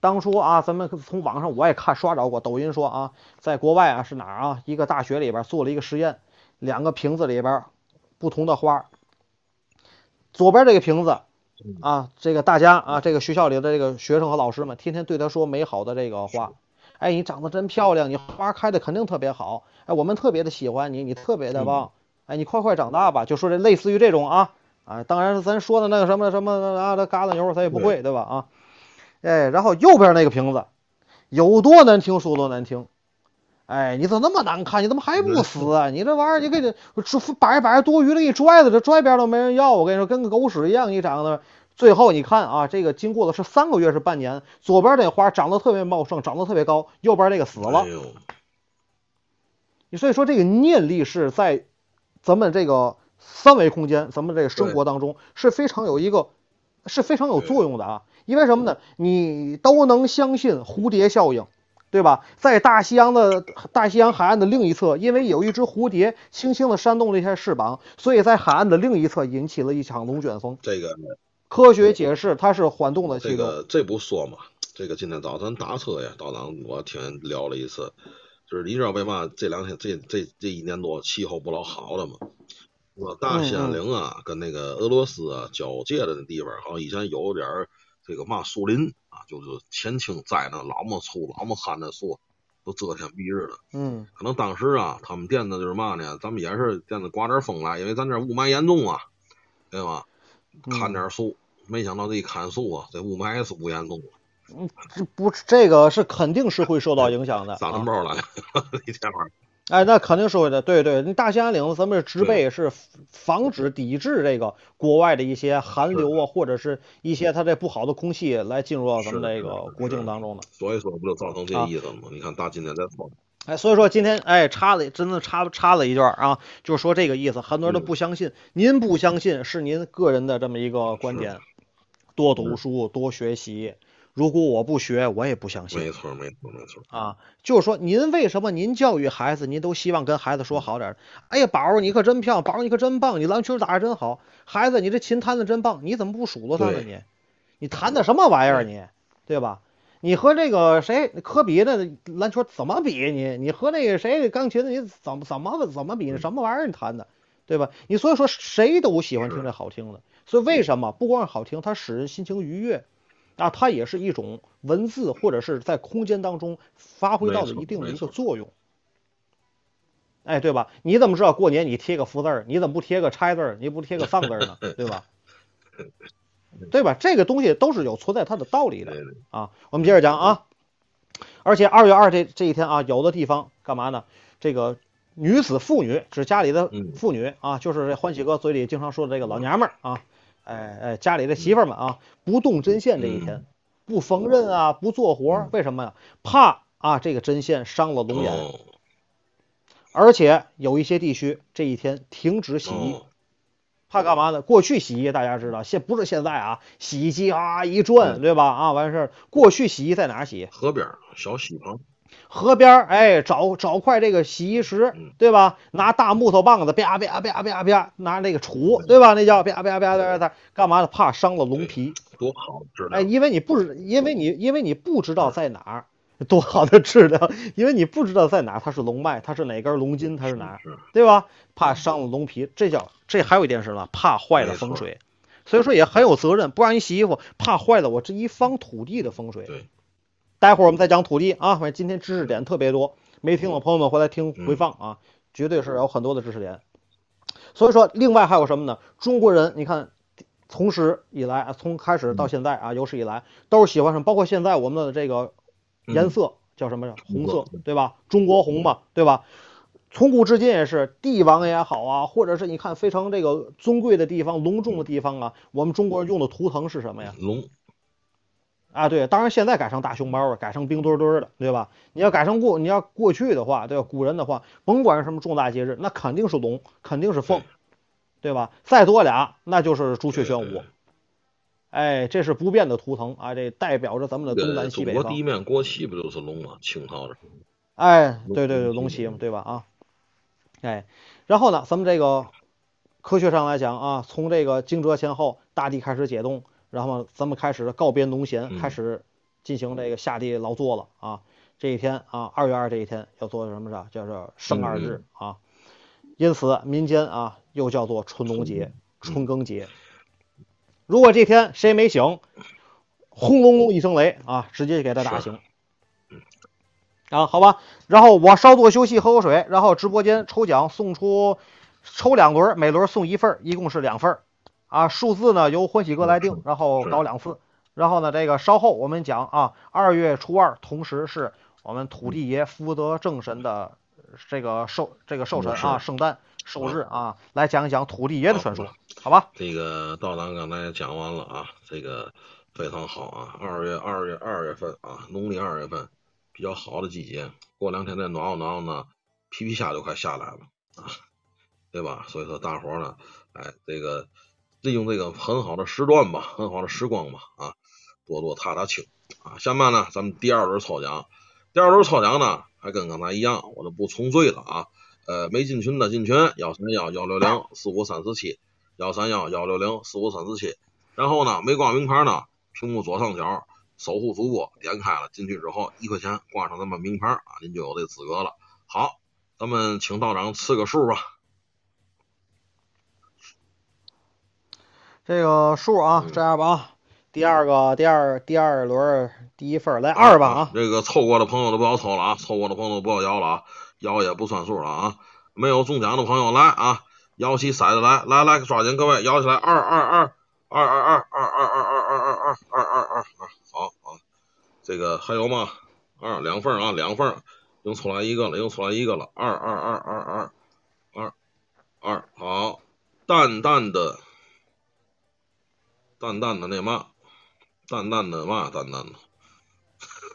当初啊，咱们从网上我也看刷着过，抖音说啊，在国外啊是哪儿啊，一个大学里边做了一个实验，两个瓶子里边不同的花，左边这个瓶子啊，这个大家啊，这个学校里的这个学生和老师们天天对他说美好的这个话。哎，你长得真漂亮，你花开的肯定特别好。哎，我们特别的喜欢你，你特别的棒。哎，你快快长大吧，就说这类似于这种啊啊，当然咱说的那个什么什么啊，这嘎子油咱也不会，对吧？啊，哎，然后右边那个瓶子有多难听说多难听。哎，你怎么那么难看？你怎么还不死啊？你这玩意儿，你给这摆着摆着多余了，给你拽子，这拽边都没人要。我跟你说，跟个狗屎一样，你长得。最后你看啊，这个经过的是三个月是半年，左边这花长得特别茂盛，长得特别高，右边这个死了哎。呦，所以说这个念力是在咱们这个三维空间，咱们这个生活当中是非常有一个是非常有作用的啊。因为什么呢？你都能相信蝴蝶效应，对吧？在大西洋的大西洋海岸的另一侧，因为有一只蝴蝶轻轻地扇动了一下翅膀，所以在海岸的另一侧引起了一场龙卷风。这个科学解释它是缓动的这。个这不说嘛？这个今天早晨打车呀，道长我听人聊了一次，就是你知道为嘛这两天这这这一年多气候不老好的吗？我大兴安岭啊，跟那个俄罗斯啊交界的那地方，好像以前有点儿这个嘛树林啊，就是前清栽那老么粗老么憨的树，都遮天蔽日的。嗯可能当时啊，他们惦的就是嘛呢？咱们也是惦着刮点风来，因为咱这雾霾严重啊，对吧？砍点树，没想到这一砍树啊，这雾霾也是不严重了。嗯，这不这个是肯定是会受到影响的。撒啊尘包来了，<laughs> 一天晚上。哎，那肯定是会的，对对，那大兴安岭咱们植被是防止抵制这个国外的一些寒流啊，或者是一些它这不好的空气来进入到咱们这个国境当中的。所以说不就造成这意思了吗？你看大今天在说，哎，所以说今天哎插了，真的插插了一段啊，就是说这个意思，很多人都不相信，您不相信是您个人的这么一个观点，多读书，多学习。如果我不学，我也不相信。没错，没错，没错。啊，就是说，您为什么您教育孩子，您都希望跟孩子说好点儿？哎呀，宝儿你可真漂亮，宝儿你可真棒，你篮球打得真好，孩子你这琴弹得真棒，你怎么不数落他呢你？你弹的什么玩意儿你？对吧？你和这个谁科比的篮球怎么比你？你和那个谁钢琴的你怎么怎么怎么比？什么玩意儿你弹的？对吧？你所以说谁都喜欢听这好听的，所以为什么不光是好听，它使人心情愉悦。啊，它也是一种文字或者是在空间当中发挥到的一定的一个作用。哎，对吧？你怎么知道过年你贴个福字儿？你怎么不贴个拆字儿？你不贴个丧字儿呢？<laughs> 对吧？<laughs> 对吧？这个东西都是有存在它的道理的啊。我们接着讲啊，而且二月二这这一天啊，有的地方干嘛呢？这个女子妇女指家里的嗯妇女啊，就是这欢喜哥嘴里经常说的这个老娘们儿啊。哎哎，家里的媳妇儿们啊，不动针线这一天，不缝纫啊，不做活儿，为什么呀？怕啊这个针线伤了龙眼，哦而且有一些地区这一天停止洗衣，哦，怕干嘛呢？过去洗衣大家知道，现不是现在啊，洗衣机啊一转，对吧？啊，完事儿。过去洗衣在哪儿洗？河边儿小溪旁，河边儿，哎，找找块这个洗衣石嗯，对吧？拿大木头棒子，啪啪啪啪啪，拿那个杵，对吧？那叫啪啪啪啪啪，干嘛呢？怕伤了龙皮。多好的质哎，量！因为你不知，因为你因为你不知道在哪儿，多好的质量，因为你不知道在哪儿，它是龙脉，它是哪根龙筋，它是哪儿，对吧？怕伤了龙皮，这叫这还有一件事呢？怕坏了风水，所以说也很有责任，不让你洗衣服，怕坏了我这一方土地的风水。对，待会儿我们再讲土地啊，反正今天知识点特别多，没听的朋友们回来听回放啊，绝对是有很多的知识点。所以说，另外还有什么呢？中国人，你看。从始以来啊，从开始到现在啊，有史以来都是喜欢什么？包括现在我们的这个颜色叫什么呀？红色，对吧？中国红嘛，对吧？从古至今也是，帝王也好啊，或者是你看非常这个尊贵的地方、隆重的地方啊，我们中国人用的图腾是什么呀？龙啊，对，当然现在改成大熊猫了，改成冰墩墩儿的，对吧？你要改成过，你要过去的话，对吧？古人的话，甭管是什么重大节日，那肯定是龙，肯定是凤，对吧？再多俩，那就是朱雀玄武。哎，这是不变的图腾啊，这代表着咱们的东南西北方中国第。一面国旗不就是龙吗？清朝的，哎，对对对，龙旗龙旗嘛，对吧？啊，哎，然后呢，咱们这个科学上来讲啊，从这个惊蛰前后，大地开始解冻，然后呢，咱们开始告别农闲，嗯开始进行这个下地劳作了啊。这一天啊，二月二这一天要做什么事？叫做生二日啊。因此，民间啊又叫做春农节、春耕节。如果这天谁没醒，轰隆隆一声雷啊，直接给他打醒。啊，好吧，然后我稍作休息，喝口水，然后直播间抽奖送出，抽两轮，每轮送一份儿，一共是两份儿。啊，数字呢由欢喜哥来定，然后搞两次。然后呢，这个稍后我们讲啊，二月初二，同时是我们土地爷福德正神的这个寿这个寿辰啊，圣诞寿日啊，来讲一讲土地爷的传说，好吧？这个道长刚才也讲完了啊，这个非常好啊。二月二月二月份啊，农历二月份比较好的季节，过两天再暖和暖和呢，皮皮虾就快下来了啊，对吧？所以说大伙儿呢，哎，这个利用这个很好的时段吧，很好的时光吧啊，多多踏踏青啊。下面呢，咱们第二轮抽奖，第二轮抽奖呢，还跟刚才一样，我就不重赘了啊。呃，没进群的进群，幺三幺幺六零四五三四七。幺三幺幺六零四五三四七，然后呢，没挂名牌呢，屏幕左上角守护主播点开了，进去之后一块钱挂上咱们名牌啊，您就有这资格了。好，咱们请道长赐个数吧。这个数啊，嗯这样吧啊，第二个第二第二轮第一份来二吧啊！这个凑过的朋友都不要凑了啊，凑过的朋友不要摇了啊，摇也不算数了啊。没有中奖的朋友来啊，摇起骰子来，来来抓紧各位摇起来，二二二二二二二二二二二二二二二二，好啊，这个还有吗？二两份啊，两份，又出来一个了，又出来一个了，二二二二二二二，好，淡淡的淡淡的那嘛。淡淡的嘛，淡淡的，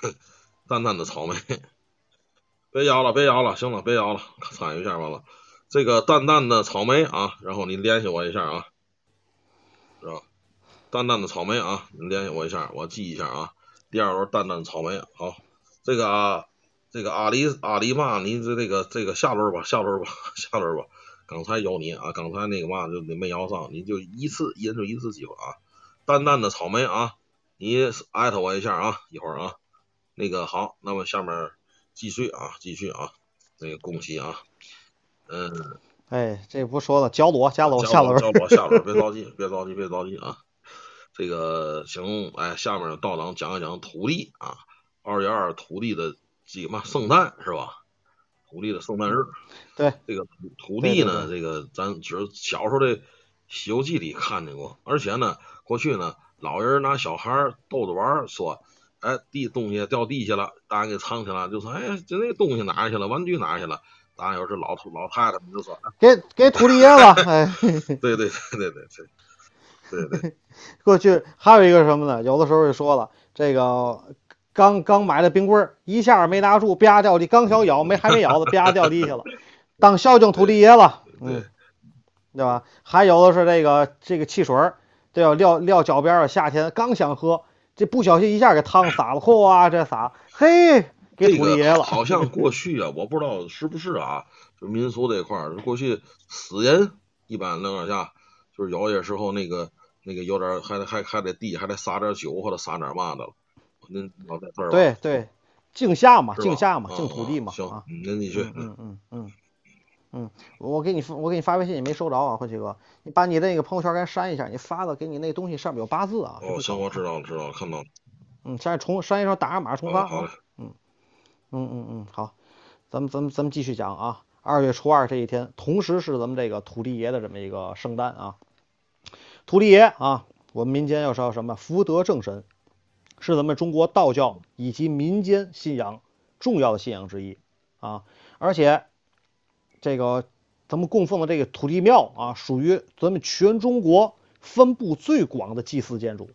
<laughs> 淡淡的草莓，别摇了，别摇了，行了，别摇了，参与一下完了。这个淡淡的草莓啊，然后你联系我一下啊，是吧？淡淡的草莓啊，你联系我一下，我记一下啊。第二轮淡淡的草莓，好，这个啊，这个阿里阿里嘛，你这这个这个下轮吧，下轮吧，<laughs> 下轮吧。刚才有你啊，刚才那个嘛就没摇上，你就一次一人就一次机会啊。淡淡的草莓啊。你艾特我一下啊，一会儿啊，那个好，那么下面继续啊，继续啊，那个恭喜啊，嗯，哎，这不说了，交裸下轮下轮，交裸下轮，别着急，<laughs> 别着急，别着急啊，这个行，哎，下面道长讲一讲土地啊，二月二土地的几嘛圣诞是吧？土地的圣诞日，对，这个土地呢，这个咱只是小时候的《西游记》里看见过，而且呢，过去呢。老人拿小孩逗着玩，说：“哎，地东西掉地下了，大人给藏起来。”就说：“哎，就那东西哪去了？玩具哪去了？”当然有是老老太太们就说：“给给土地爷了。”哎，<laughs> 对对对对对对对对。<laughs> 过去还有一个什么呢？有的时候就说了，这个刚刚买的冰棍儿一下没拿住，啪掉地，刚想咬没还没咬呢，啪掉地下了，当孝敬土地爷了。嗯，对吧？还有的是这个这个汽水儿。对吧？撂撂脚边儿，夏天刚想喝，这不小心一下给汤洒了，嚯，这洒，嘿，给土地爷了。好像过去啊，我不知道是不是啊，就民俗这一块儿，过去死人一般那个下，就是有些时候那个那个有点还得还还得地还得撒点酒或者撒点嘛的了。您老在这儿对对，敬下嘛，敬下嘛，敬土地嘛。行，您继续。嗯嗯嗯。嗯，我给你我给你发微信，你没收着啊，辉七哥，你把你的那个朋友圈该删一下，你发的给你那东西上面有八字啊。哦，行，我知道了，知道了，看到了。嗯，删重删一声打个码重发。好嘞。嗯嗯嗯嗯，好，咱们咱们咱们继续讲啊。二月初二这一天，同时是咱们这个土地爷的这么一个圣诞啊。土地爷啊，我们民间要说什么福德正神，是咱们中国道教以及民间信仰重要的信仰之一啊，而且。这个咱们供奉的这个土地庙啊，属于咱们全中国分布最广的祭祀建筑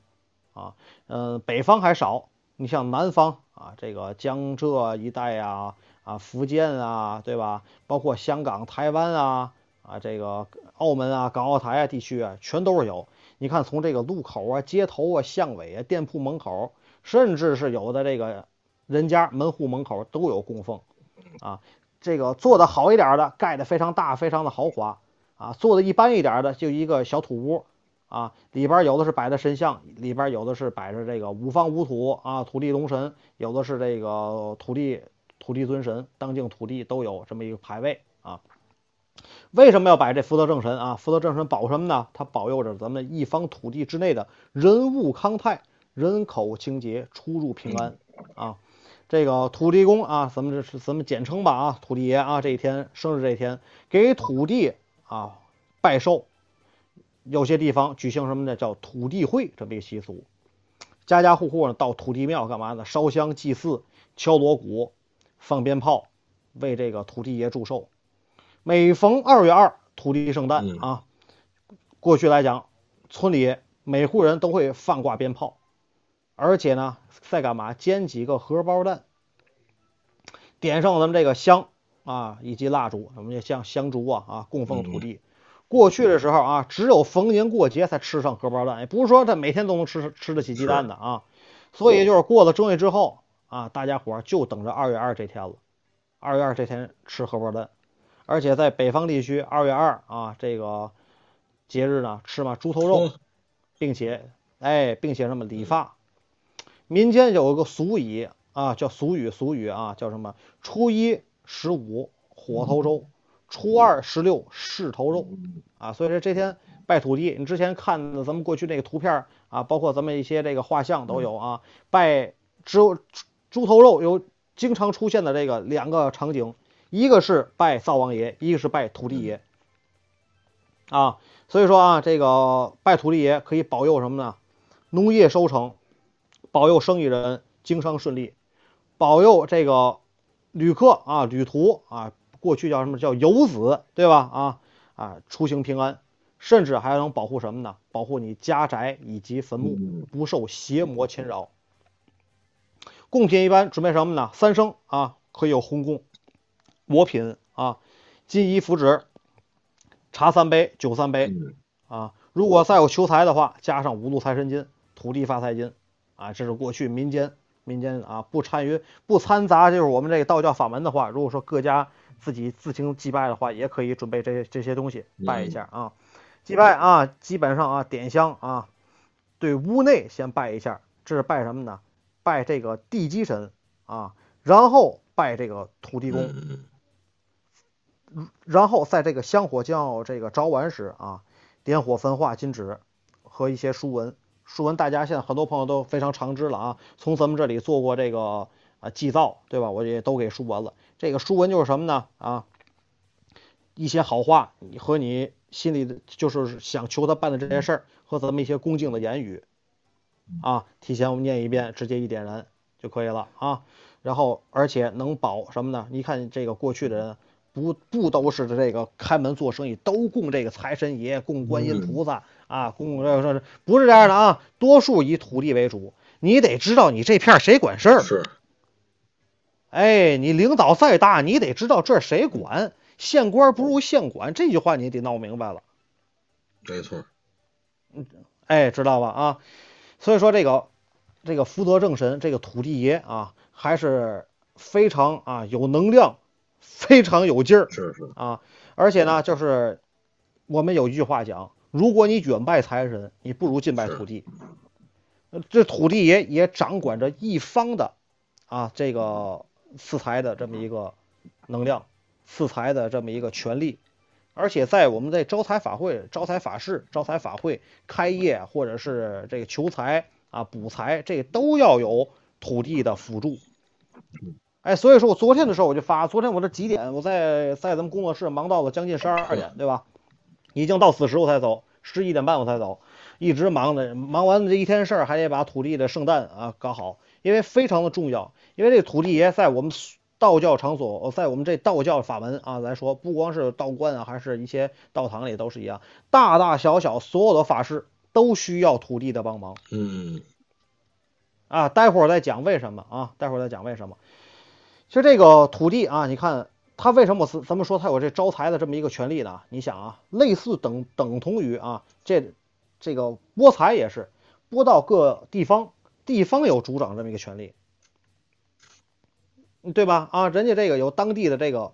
啊。嗯，北方还少，你像南方啊，这个江浙一带呀，啊，福建啊，对吧？包括香港、台湾啊，啊，这个澳门啊、港澳台啊地区啊，全都是有。你看，从这个路口啊、街头啊、巷尾啊、店铺门口，甚至是有的这个人家门户门口都有供奉啊。这个做的好一点的，盖的非常大，非常的豪华啊；做的一般一点的，就一个小土屋啊，里边有的是摆的神像，里边有的是摆着这个五方五土啊，土地龙神，有的是这个土地土地尊神，当敬土地都有这么一个牌位啊。为什么要摆这福德正神啊？福德正神保什么呢？他保佑着咱们一方土地之内的人物康泰，人口清洁，出入平安啊。这个土地公啊，咱们这是咱们简称吧啊，土地爷啊，这一天生日这一天给土地啊拜寿，有些地方举行什么呢？叫土地会这么一个习俗，家家户户呢到土地庙干嘛呢？烧香祭祀，敲锣鼓，放鞭炮，为这个土地爷祝寿。每逢二月二土地圣诞啊，过去来讲，村里每户人都会放挂鞭炮。而且呢，再干嘛？煎几个荷包蛋，点上咱们这个香啊，以及蜡烛，什么像香烛啊啊，供奉土地。过去的时候啊，只有逢年过节才吃上荷包蛋，也不是说他每天都能吃吃得起鸡蛋的啊。所以就是过了正月之后啊，大家伙就等着二月二这天了。二月二这天吃荷包蛋，而且在北方地区，二月二啊这个节日呢，吃嘛猪头肉，并且哎，并且什么理发。民间有一个俗语啊，叫俗语，俗语啊，叫什么？初一十五火头粥，初二十六是头肉啊，所以说这天拜土地，你之前看的咱们过去那个图片啊，包括咱们一些这个画像都有啊，拜只有猪头肉有经常出现的这个两个场景，一个是拜灶王爷，一个是拜土地爷。啊，所以说啊，这个拜土地爷可以保佑什么呢？农业收成，保佑生意人经商顺利，保佑这个旅客啊旅途啊。过去叫什么叫游子，对吧？啊啊，出行平安，甚至还能保护什么呢？保护你家宅以及坟墓不受邪魔侵扰。贡品一般准备什么呢？三生啊，可以有红贡、果品啊、金衣符纸、茶三杯、酒三杯啊。如果再有求财的话，加上五路财神金、土地发财金啊。这是过去民间民间啊不参与不掺杂，就是我们这个道教法门的话，如果说各家。自己自行祭拜的话，也可以准备这这些东西拜一下啊。祭拜啊，基本上啊，点香啊，对屋内先拜一下，这是拜什么呢？拜这个地基神啊，然后拜这个土地公，然后在这个香火将要这个着完时啊，点火焚化金纸和一些书文。书文大家现在很多朋友都非常常知了啊，从咱们这里做过这个啊祭灶，对吧？我也都给书完了。这个书文就是什么呢？啊，一些好话，你和你心里的，就是想求他办的这些事儿，和咱们一些恭敬的言语，啊，提前我们念一遍，直接一点燃就可以了啊。然后，而且能保什么呢？你看这个过去的人，不不都是这个开门做生意，都供这个财神爷，供观音菩萨啊，供这个不是这样的啊？多数以土地为主，你得知道你这片谁管事儿。是。哎，你领导再大，你得知道这谁管。县官不如县管，这句话你得闹明白了。没错。嗯，哎，知道吧？啊，所以说这个这个福德正神，这个土地爷啊，还是非常啊有能量，非常有劲儿。是是啊，而且呢，就是我们有一句话讲：如果你远拜财神，你不如近拜土地。这土地爷也掌管着一方的啊这个。赐财的这么一个能量，赐财的这么一个权利，而且在我们在招财法会、招财法事、招财法会开业，或者是这个求财啊、补财，这都要有土地的辅助。哎，所以说我昨天的时候我就发，昨天我这几点，我在在咱们工作室忙到了将近十二点，对吧？已经到此时我才走，十一点半我才走，一直忙的，忙完这一天事儿，还得把土地的圣诞啊搞好，因为非常的重要。因为这个土地爷在我们道教场所，在我们这道教法门啊来说，不光是道观啊，还是一些道堂里都是一样，大大小小所有的法师都需要土地的帮忙。嗯，啊，待会儿再讲为什么啊，待会儿再讲为什么。其实这个土地啊，你看他为什么咱们说他有这招财的这么一个权利呢？你想啊，类似等等同于啊，这这个拨财也是拨到各地方，地方有主掌这么一个权利。对吧？啊，人家这个有当地的这个，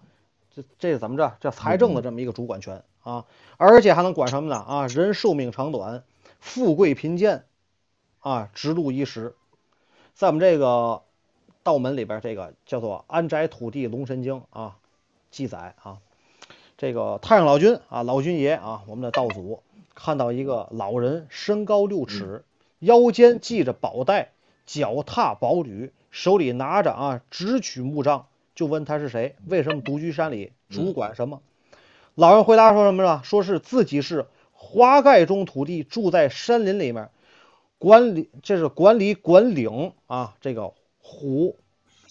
这这怎么着？这财政的这么一个主管权啊，而且还能管什么呢？啊，人寿命长短、富贵贫贱啊，直路衣食，在我们这个道门里边，这个叫做《安宅土地龙神经》啊，记载啊，这个太上老君啊，老君爷啊，我们的道祖看到一个老人，身高六尺，腰间系着宝带，脚踏宝履。手里拿着啊，直取木杖，就问他是谁，为什么独居山里，主管什么？老人回答说什么呢？说是自己是华盖中土地，住在山林里面，管理这是管理管领啊，这个虎、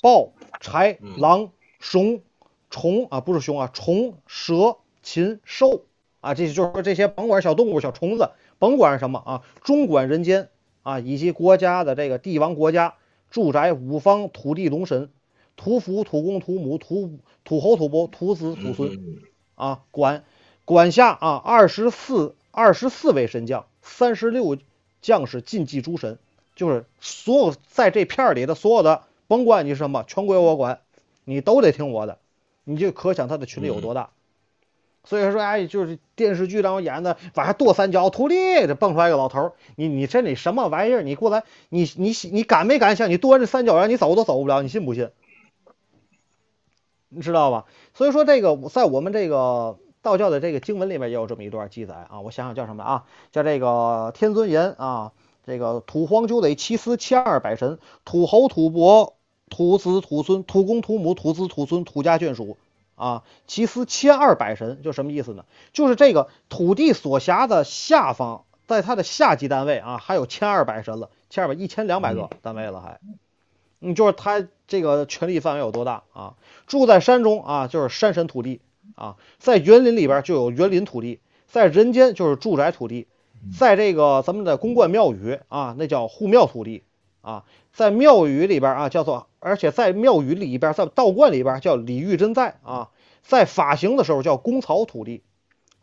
豹、豺、狼、熊、虫啊，不是熊啊，虫、蛇、禽、兽啊，这就是说这些甭管小动物、小虫子，甭管什么啊，中管人间啊，以及国家的这个帝王国家。住宅五方土地龙神，土父土公土母土土侯土伯土子土孙，啊，管管辖啊二十四二十四位神将，三十六将士禁忌诸神，就是所有在这片里的所有的，甭管你是什么，全归我管，你都得听我的，你就可想他的权力有多大。所以说，哎，就是电视剧当中演的，往下跺三脚，土地这蹦出来一个老头儿，你你这里什么玩意儿？你过来，你你你敢没敢想？你跺这三脚，让你走都走不了，你信不信？你知道吧？所以说这个在我们这个道教的这个经文里面也有这么一段记载啊，我想想叫什么啊？叫这个天尊言啊，这个土荒九得其司千二百神，土侯土伯土子土孙土公土母土子土孙土家眷属啊，其司千二百神，就什么意思呢？就是这个土地所辖的下方，在它的下级单位啊，还有千二百神了，千二百一千两百个单位了还。嗯，就是他这个权力范围有多大啊？住在山中啊，就是山神土地啊；在园林里边就有园林土地；在人间就是住宅土地；在这个咱们的公观庙宇啊，那叫护庙土地啊；在庙宇里边啊，叫做而且在庙宇里边，在道观里边叫李玉真在啊；在法行的时候叫公曹土地；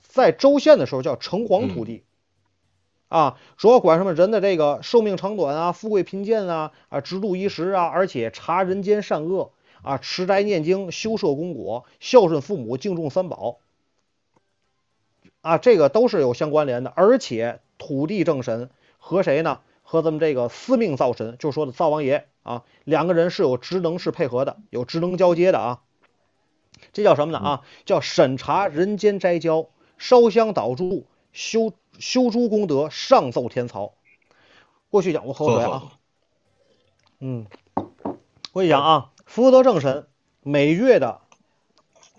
在州县的时候叫城隍土地。啊，主要管什么人的这个寿命长短啊、富贵贫贱啊、啊直度衣食啊，而且查人间善恶啊、持斋念经、修设功果、孝顺父母、敬重三宝啊，这个都是有相关联的。而且土地正神和谁呢？和咱们这个司命灶神，就说的灶王爷啊，两个人是有职能是配合的，有职能交接的啊。这叫什么呢？啊，叫审查人间斋交、烧香祷祝、修。修诸功德，上奏天曹。过去讲过口水啊，嗯，过去讲啊，福德正神每月的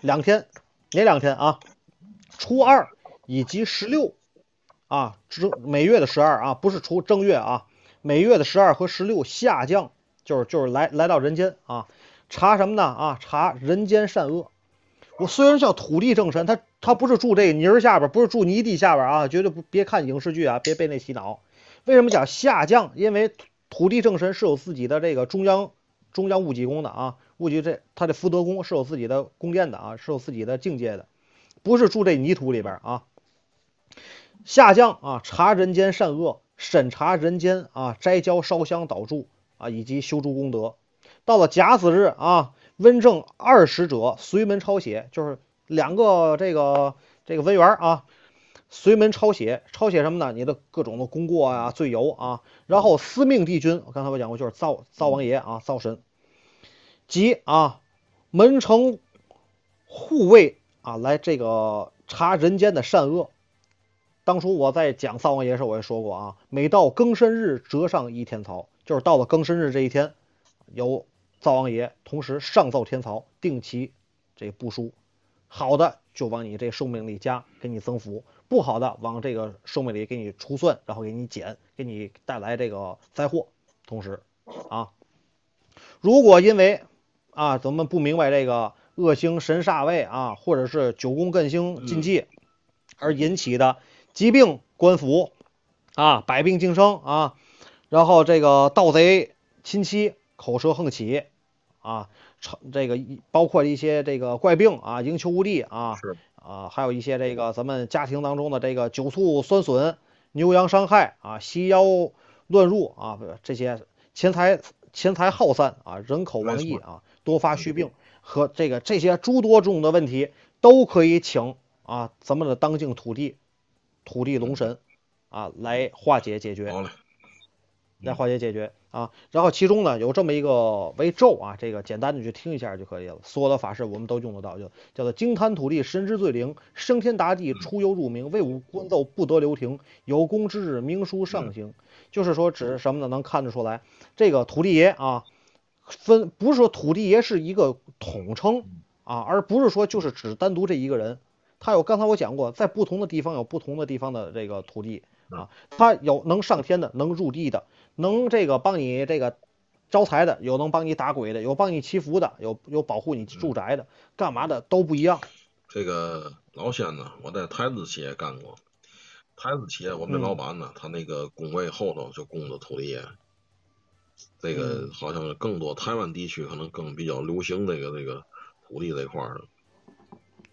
两天，哪两天啊？初二以及十六啊，正每月的十二啊，不是除正月啊，每月的十二和十六下降，就是就是来来到人间啊，查什么呢啊？查人间善恶。我虽然叫土地正神，他他不是住这个泥儿下边，不是住泥地下边啊，绝对不别看影视剧啊，别被那洗脑。为什么讲下降？因为土地正神是有自己的这个中央中央戊己宫的啊，戊己这他的福德宫是有自己的宫殿的啊，是有自己的境界的，不是住这泥土里边啊。下降啊，查人间善恶，审查人间啊，摘交烧香祷祝啊，以及修诸功德。到了甲子日啊。温正二十者随门抄写，就是两个这个这个文员啊，随门抄写，抄写什么呢？你的各种的功过啊、罪由啊，然后司命帝君，刚才我讲过，就是灶灶王爷啊，灶神，即啊门城护卫啊，来这个查人间的善恶。当初我在讲灶王爷时，我也说过啊，每到庚申日折上一天曹，就是到了庚申日这一天由。灶王爷同时上奏天曹，定期这布书，好的就往你这寿命里加，给你增福；不好的往这个寿命里给你除算，然后给你减，给你带来这个灾祸。同时啊，如果因为啊咱们不明白这个恶星神煞位啊，或者是九宫艮星禁忌而引起的疾病、官府啊百病竞生啊，然后这个盗贼亲戚、口舌横起。啊，成这个包括一些这个怪病啊，营求无地啊，是啊，还有一些这个咱们家庭当中的这个酒醋酸损、牛羊伤害啊，西妖乱入啊，这些钱财钱财耗散啊，人口亡逸啊，多发虚病和这个这些诸多种的问题，都可以请啊咱们的当境土地土地龙神啊来化解解决，来化解解决。啊，然后其中呢有这么一个为咒啊，这个简单的去听一下就可以了。所有的法事我们都用得到，就叫做惊贪土地神之最灵，升天达地出幽入冥，为吾官奏不得留停，有功之日明书上行。就是说指什么呢？能看得出来，这个土地爷啊，分不是说土地爷是一个统称啊，而不是说就是指单独这一个人。他有刚才我讲过，在不同的地方有不同的地方的这个土地啊，他有能上天的，能入地的。能这个帮你这个招财的，有能帮你打鬼的，有帮你祈福的，有有保护你住宅的，干嘛的都不一样。这个老仙呢，我在台资企业干过，台资企业我们老板呢，他那个工位后头就供的土地爷。这个好像更多台湾地区可能更比较流行这个这个土地这块的。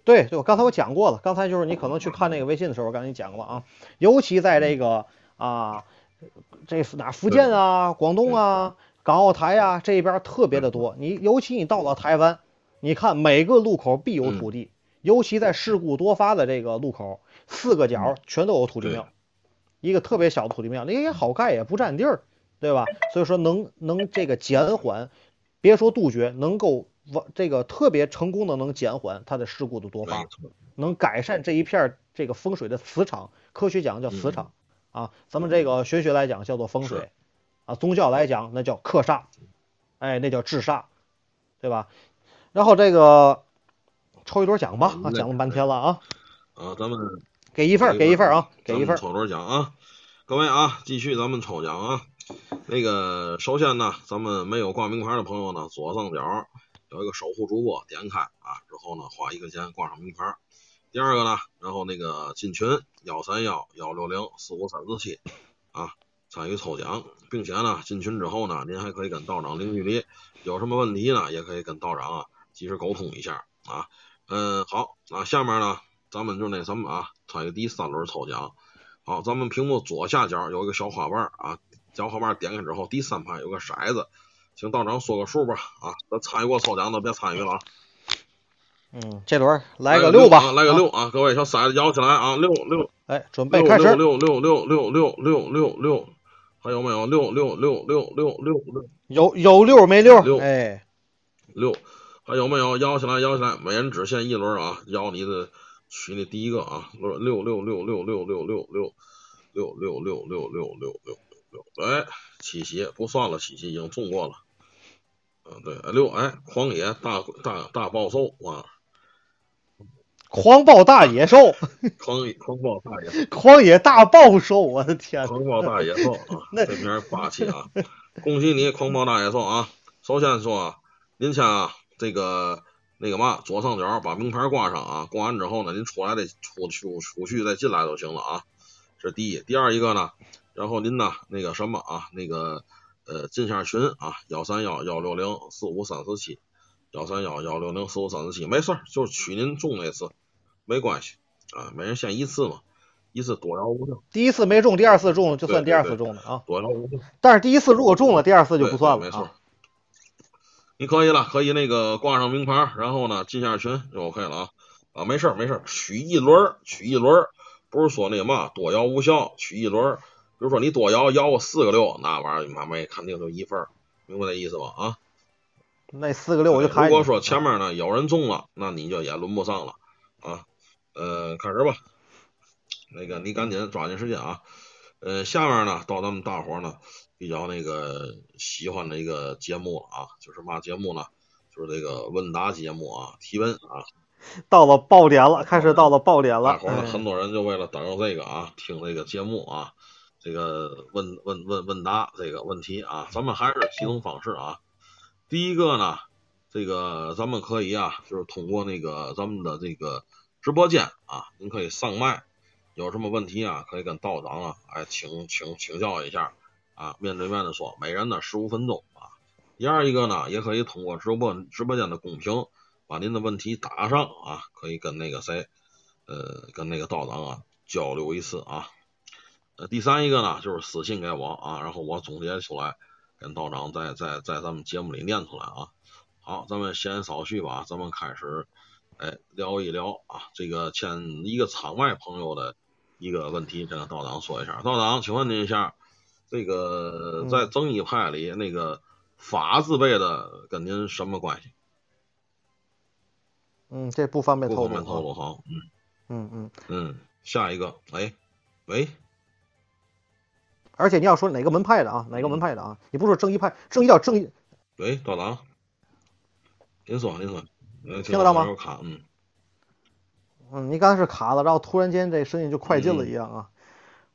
对，对，我刚才我讲过了，刚才就是你可能去看那个微信的时候，我跟你讲过啊，尤其在这个啊。这哪福建啊、广东啊、港澳台啊这边特别的多。你尤其你到了台湾，你看每个路口必有土地，尤其在事故多发的这个路口，四个角全都有土地庙，一个特别小的土地庙，那也好盖，也不占地儿，对吧？所以说能能这个减缓，别说杜绝，能够完这个特别成功的能减缓它的事故的多发，能改善这一片儿这个风水的磁场。科学讲叫磁场啊，咱们这个玄学来讲叫做风水啊，宗教来讲那叫克煞，哎，那叫制煞，对吧？然后这个抽一摞奖吧，啊，嗯讲了半天了啊，啊，咱们给一份儿，给一份儿啊，给一份儿。抽多奖啊！各位啊，继续咱们抽奖啊。那个，首先呢，咱们没有挂名牌的朋友呢，左上角有一个守护主播，点开啊之后呢，花一个钱挂上名牌。第二个呢，然后那个进群幺三幺幺六零四五三四七啊，参与抽奖，并且呢，进群之后呢，您还可以跟道长零距离，有什么问题呢，也可以跟道长啊及时沟通一下啊。嗯，好，那下面呢，咱们就那什么啊，参与第三轮抽奖。好，咱们屏幕左下角有一个小花瓣啊，小花瓣点开之后，第三排有个骰子，请道长说个数吧啊。咱参与过抽奖的别参与了啊，嗯，这轮来个个六吧，啊，来个啊六啊，各位小骰子摇起来啊，六六哎，准备开始。六六六六六六六六，还有没有六六六六六六六有有六没六？六哎，六？还有没有摇起来摇起来？每人只限一轮啊，摇你的取你第一个啊，六六六六六六六六六六六六六六六六六六，哎，七喜不算了，七喜已经中过了。嗯，对，六哎，狂野大大大暴兽啊，狂暴大野兽，狂野狂暴大野兽狂野大暴兽，我的天！狂暴大野兽啊，那这名儿霸气啊！恭喜你，狂暴大野兽啊！首先说啊，您先啊，这个那个嘛，左上角把名牌挂上啊，挂完之后呢，您出来的出出出去再进来就行了啊。这是第一，第二一个呢，然后您呢那个什么啊，那个呃进下群啊，幺三幺幺六零四五三四七，幺三幺幺六零四五三四七，没事儿，就是取您中那次，没关系啊，每人限一次嘛，一次多摇无效，第一次没中，第二次中了就算第二次中的啊。多摇无效。但是第一次如果中了，第二次就不算了没错啊。。你可以了，可以那个挂上名牌，然后呢进下群就 OK 了啊啊，没事儿没事儿，取一轮儿取一轮儿，不是说那个嘛多摇无效，取一轮儿。比如说你多摇摇个四个六，那玩意儿妈没肯定就一份儿，明白这意思吧？啊，那四个六我就看。如果说前面呢有人中了，那你就也轮不上了啊。呃，开始吧，那个你赶紧抓紧时间啊。呃，下面呢到咱们大伙儿呢比较那个喜欢的一个节目了啊，就是嘛节目呢？就是这个问答节目啊，提问啊。<laughs> 到了爆点了，开始到了爆点了。大伙儿呢，哎很多人就为了等着这个啊，听这个节目啊，这个问问问问答这个问题啊，咱们还是几种方式啊。第一个呢，这个咱们可以啊，就是通过那个咱们的这个直播间啊，您可以上麦，有什么问题啊，可以跟道长啊，哎，请请请教一下啊，面对面的说，每人呢十五分钟啊。第二一个呢，也可以通过直播直播间的公屏，把您的问题打上啊，可以跟那个谁。呃，跟那个道长啊交流一次啊。呃，第三一个呢，就是私信给我啊，然后我总结出来，跟道长在在在咱们节目里念出来啊。好，咱们闲言少叙吧，咱们开始，哎，聊一聊啊，这个欠一个场外朋友的一个问题，跟道长说一下。道长，请问您一下，这个在正一派里那个法字辈的跟您什么关系？嗯，这不方便透露。不方便透露。哈。嗯嗯嗯，嗯，下一个，哎，喂。而且你要说哪个门派的啊？哪个门派的啊？你不是说正一派，正一叫正一，喂，道长，您说，您说，呃听得到吗嗯，嗯，你刚才是卡了，然后突然间这声音就快进了一样啊。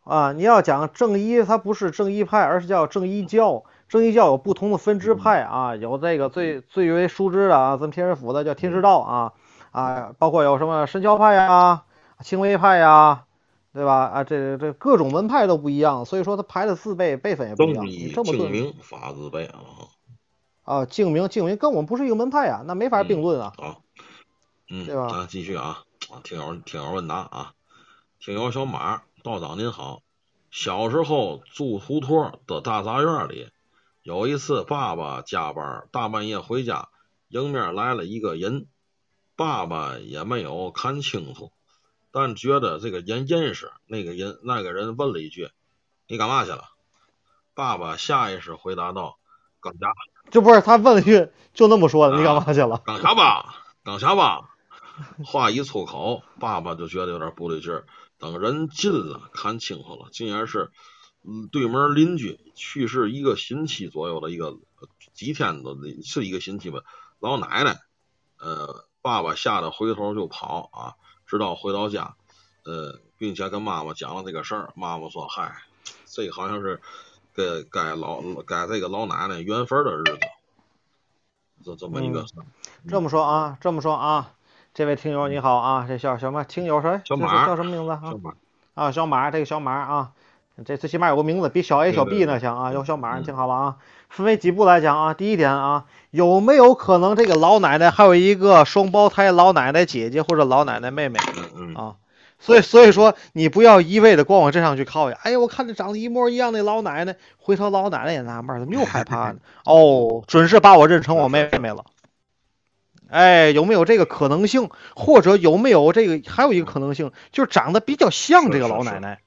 啊，你要讲正一，它不是正一派，而是叫正一教。正一教有不同的分支派啊，有这个最最为熟知的啊，咱们天师府的叫天师道啊啊，包括有什么神教派呀、清微派呀，对吧？啊，这这各种门派都不一样，所以说他排的字辈辈分也不一样。这么对姓名法字辈啊，啊，净明净明跟我们不是一个门派啊，那没法并论啊。好，嗯，对吧咱继续啊，啊，听友听友问答啊，听友小马道长您好，小时候住胡同的大杂院里，有一次爸爸加班，大半夜回家，迎面来了一个人，爸爸也没有看清楚，但觉得这个人认识。那个人那个人问了一句：“你干嘛去了？”爸爸下意识回答道：“刚下就不是他问了一句，就那么说的，你干啊嘛去了？刚下吧，刚下吧。<laughs> 话一出口，爸爸就觉得有点不对劲儿。等人近了，看清楚了，竟然是嗯对门邻居去世一个星期左右的一个呃几天的是一个星期吧，老奶奶。呃，爸爸吓得回头就跑啊，直到回到家，呃，并且跟妈妈讲了这个事儿。妈妈说：“嗨，这好像是该该老该这个老奶奶缘分的日子。”这这么一个嗯事儿。这么说啊，这么说啊，这位听友你好啊，这叫什么？听友谁？小马叫什么名字啊小？马啊，小马，这个小马啊，这最起码有个名字，比小 A、小 B 呢强啊，有小马，你听好了啊。分为几步来讲啊，第一点啊，有没有可能这个老奶奶还有一个双胞胎老奶奶姐姐或者老奶奶妹妹啊？所以所以说你不要一味的光往这上去靠呀。哎呀，我看着长得一模一样的老奶奶，回头老奶奶也纳闷，怎么又害怕呢？<laughs> 哦，准是把我认成我妹妹了。哎，有没有这个可能性？或者有没有这个还有一个可能性，就是长得比较像这个老奶奶，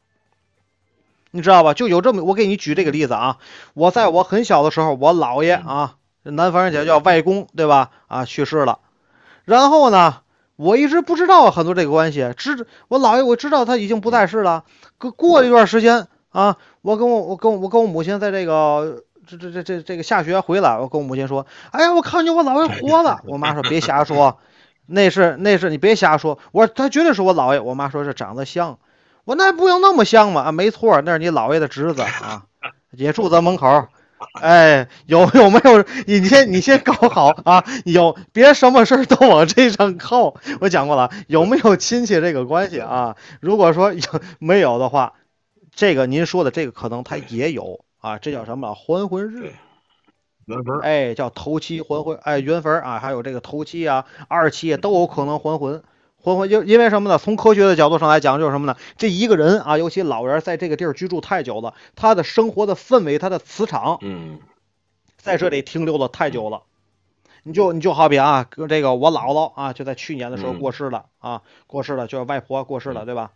你知道吧？就有这么，我给你举这个例子啊。我在我很小的时候，我姥爷啊，南方人讲叫外公，对吧？啊，去世了。然后呢，我一直不知道很多这个关系，知我姥爷我知道他已经不在世了。过过了一段时间啊，我跟我我跟我跟我母亲在这个这这这这这个下学回来，我跟我母亲说，哎呀，我看见我姥爷活了。我妈说别瞎说，<laughs> 那是那是你别瞎说。我说他绝对是我姥爷。我妈说是长得像。我那不用那么像吗？啊，没错，那是你姥爷的侄子啊，也住咱门口。哎，有有没有？你先你先搞好啊，有别什么事儿都往这上靠。我讲过了，有没有亲戚这个关系啊？如果说有没有的话，这个您说的这个可能他也有啊，这叫什么？还魂日对。缘分儿。哎，叫头七还魂，哎，缘分儿啊，还有这个头七啊、二七啊，都有可能还魂。还魂，因因为什么呢？从科学的角度上来讲，就是什么呢？这一个人啊，尤其老人在这个地儿居住太久了，他的生活的氛围、他的磁场嗯在这里停留了太久了。你就你就好比啊，跟这个我姥姥啊，就在去年的时候嗯过世了啊，过世了，就是外婆过世了，对吧？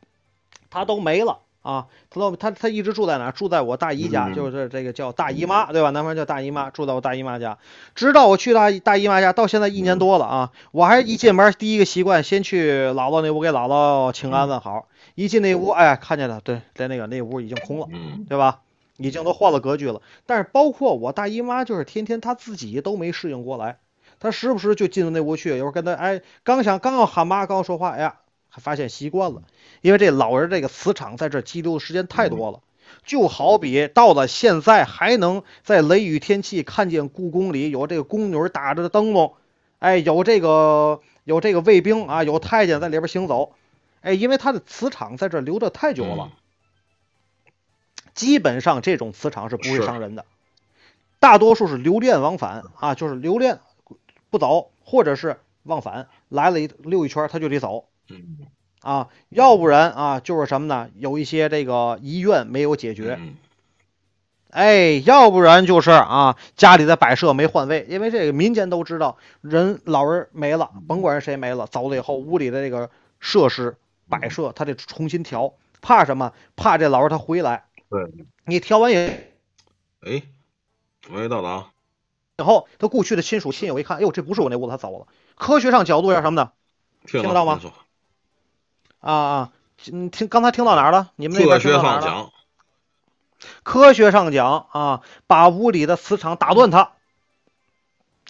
她都没了啊，她都她她一直住在哪儿？住在我大姨家，嗯就是这个叫大姨妈，对吧？南方人叫大姨妈，住在我大姨妈家，直到我去大大姨妈家，到现在一年多了啊，我还一进门第一个习惯，先去姥姥那屋给姥姥请安问好。一进那屋，哎，看见了，对，在那个那屋已经空了。嗯对吧？已经都换了格局了。但是包括我大姨妈，就是天天她自己都没适应过来，她时不时就进到那屋去，有时候跟她哎，刚想刚要喊妈，刚要说话，哎呀，还发现习惯了，因为这老人这个磁场在这积留的时间太多了。就好比到了现在，还能在雷雨天气看见故宫里有这个宫女打着灯笼，哎，有这个有这个卫兵啊，有太监在里边行走，哎，因为他的磁场在这留着太久了。基本上这种磁场是不会伤人的，大多数是留恋往返啊，就是留恋不走，或者是往返来了一溜一圈他就得走嗯啊，要不然啊就是什么呢？有一些这个遗愿没有解决，嗯哎，要不然就是啊家里的摆设没换位，因为这个民间都知道，人老人没了，甭管是谁没了，走了以后屋里的这个设施摆设他得重新调，怕什么？怕这老人他回来。对，你调完也哎，喂，道长，以后，他过去的亲属亲友一看，哎呦，这不是我那屋子，他走了。科学上角度要什么呢？听听得到吗啊啊，嗯，听刚才听到哪儿了？你们那科边听学到哪儿了？上讲，科学上讲啊，把屋里的磁场打断它，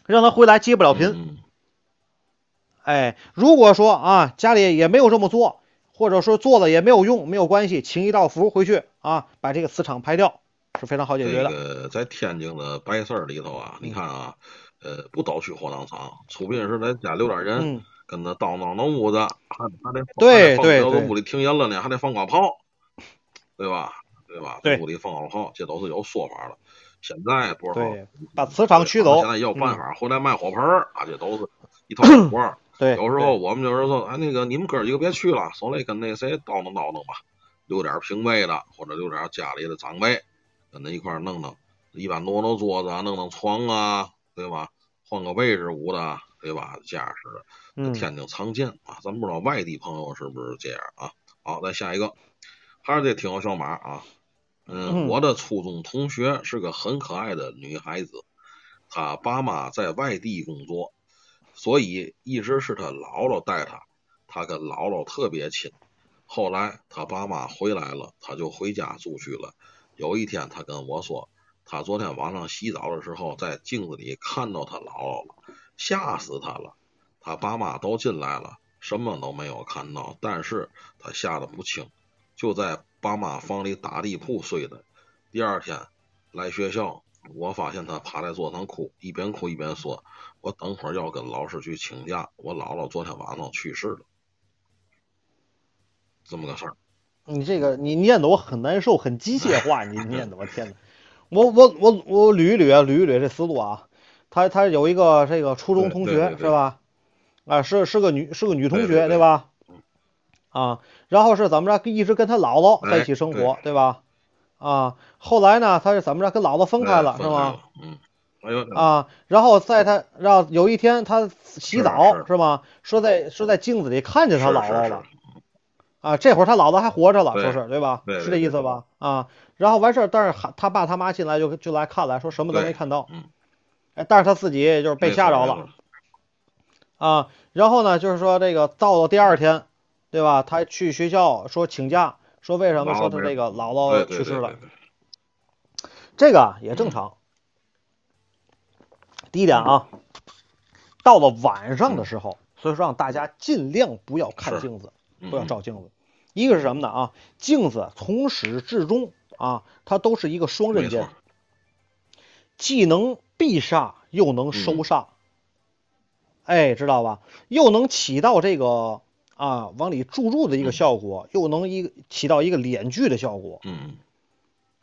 让它回来接不了频。嗯哎，如果说啊家里也没有这么做，或者说做了也没有用，没有关系，请一道符回去啊，把这个磁场排掉，是非常好解决这的。个在天津的白事儿里头啊，你看啊，呃，不都去火葬场，出殡时咱家留点人，嗯，跟那叨叨弄屋子，还还得对对对屋里停人了呢，还得放高炮，对吧？对吧？对屋里放高炮，这都是有说法的。现在不知道，把磁场驱走现。在也有办嗯法，回来卖火盆儿啊，这都是一套活儿。对，有时候我们就是说，哎，那个你们哥几个别去了，手里跟那谁叨叨叨叨吧，留点平辈的，或者留点家里的长辈，跟他一块儿弄弄，一般挪挪桌子啊，弄弄床啊，对吧？换个位置捂的，对吧？这样式的，嗯，天津常见啊，咱不知道外地朋友是不是这样啊？好，再下一个，还是这挺有小马啊。嗯，嗯我的初中同学是个很可爱的女孩子，她爸妈在外地工作，所以一直是她姥姥带她，她跟姥姥特别亲。后来她爸妈回来了，她就回家住去了。有一天，她跟我说，她昨天晚上洗澡的时候，在镜子里看到她姥姥了，吓死他了。他爸妈都进来了，什么都没有看到，但是他吓得不轻，就在爸妈房里打地铺睡的。第二天来学校，我发现他趴在桌上哭，一边哭一边说：“我等会儿要跟老师去请假，我姥姥昨天晚上去世了。”这么个事儿。你这个你念的我很难受，很机械化，你 <laughs> 念的我天呐，我我我我捋一捋啊，捋一捋这思路啊。他他有一个这个初中同学是吧？啊，是是个女是个女同学对吧？啊，然后是怎么着，一直跟他姥姥在一起生活哎对吧？啊，后来呢，他是怎么着跟姥姥分开哎了是吗？嗯，啊，然后在他然后有一天他洗澡是是吗？说在说在镜子里看见他姥姥了。啊，这会儿他姥姥还活着了，对说是对吧？是这意思吧？啊，然后完事儿，但是他他爸他妈进来就就来看来说什么都没看到，嗯，哎，但是他自己就是被吓着了，啊，然后呢，就是说这个到了第二天，对吧？他去学校说请假，说为什么？说他这个姥姥去世了，这个啊也正常。第一点啊，到了晚上的时候，所以说让大家尽量不要看镜子。嗯不要照镜子。一个是什么呢啊？镜子从始至终啊，它都是一个双刃剑既能避煞又能收嗯煞。哎，知道吧？又能起到这个啊往里注入的一个嗯效果，又能一起到一个敛聚的效果。嗯，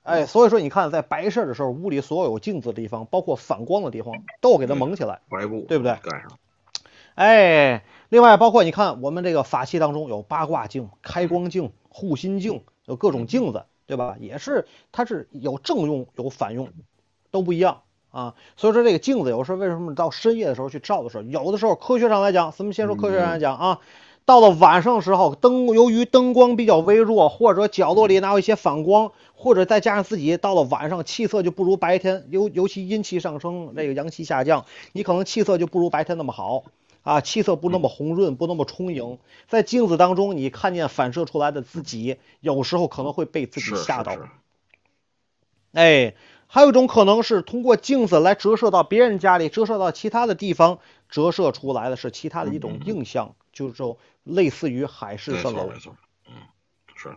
哎，所以说你看，在白事儿的时候，屋里所有有镜子的地方，包括反光的地方，都给它蒙起来。白布对不对盖上，哎，另外包括你看，我们这个法器当中有八卦镜、开光镜、护心镜，有各种镜子，对吧？也是它是有正用有反用，都不一样啊。所以说这个镜子有时候为什么到深夜的时候去照的时候，有的时候科学上来讲，咱们先说科学上来讲啊，到了晚上的时候，灯由于灯光比较微弱，或者角落里哪有一些反光，或者再加上自己到了晚上气色就不如白天，尤尤其阴气上升，那个阳气下降，你可能气色就不如白天那么好。啊，气色不那么红润，不那么充盈，在镜子当中，你看见反射出来的自己，有时候可能会被自己吓到。哎，还有一种可能是通过镜子来折射到别人家里，折射到其他的地方，折射出来的是其他的一种嗯嗯嗯印象，就是说类似于海市蜃楼。嗯，是。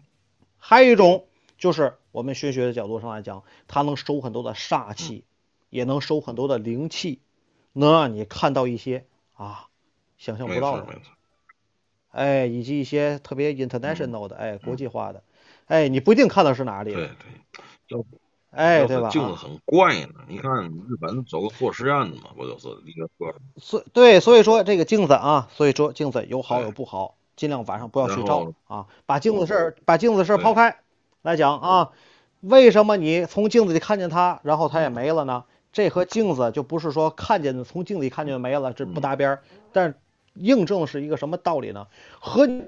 还有一种就是我们玄学的角度上来讲，它能收很多的煞气，也能收很多的灵气，能让你看到一些啊想象不到的。错没错，哎，以及一些特别 international 的，哎，国际化的，哎，你不一定看到是哪里对的，对，要哎，对吧？镜子很怪呢，你看日本走个做实验的嘛，不就是一个个，所对，所以说这个镜子啊，所以说镜子有好有不好，尽量晚上不要去然照啊，把镜子事儿把镜子事儿抛开来讲啊，为什么你从镜子里看见它，然后它也没了呢？这和镜子就不是说看见的从镜里看见没了，这不搭边儿，但印证是一个什么道理呢？和你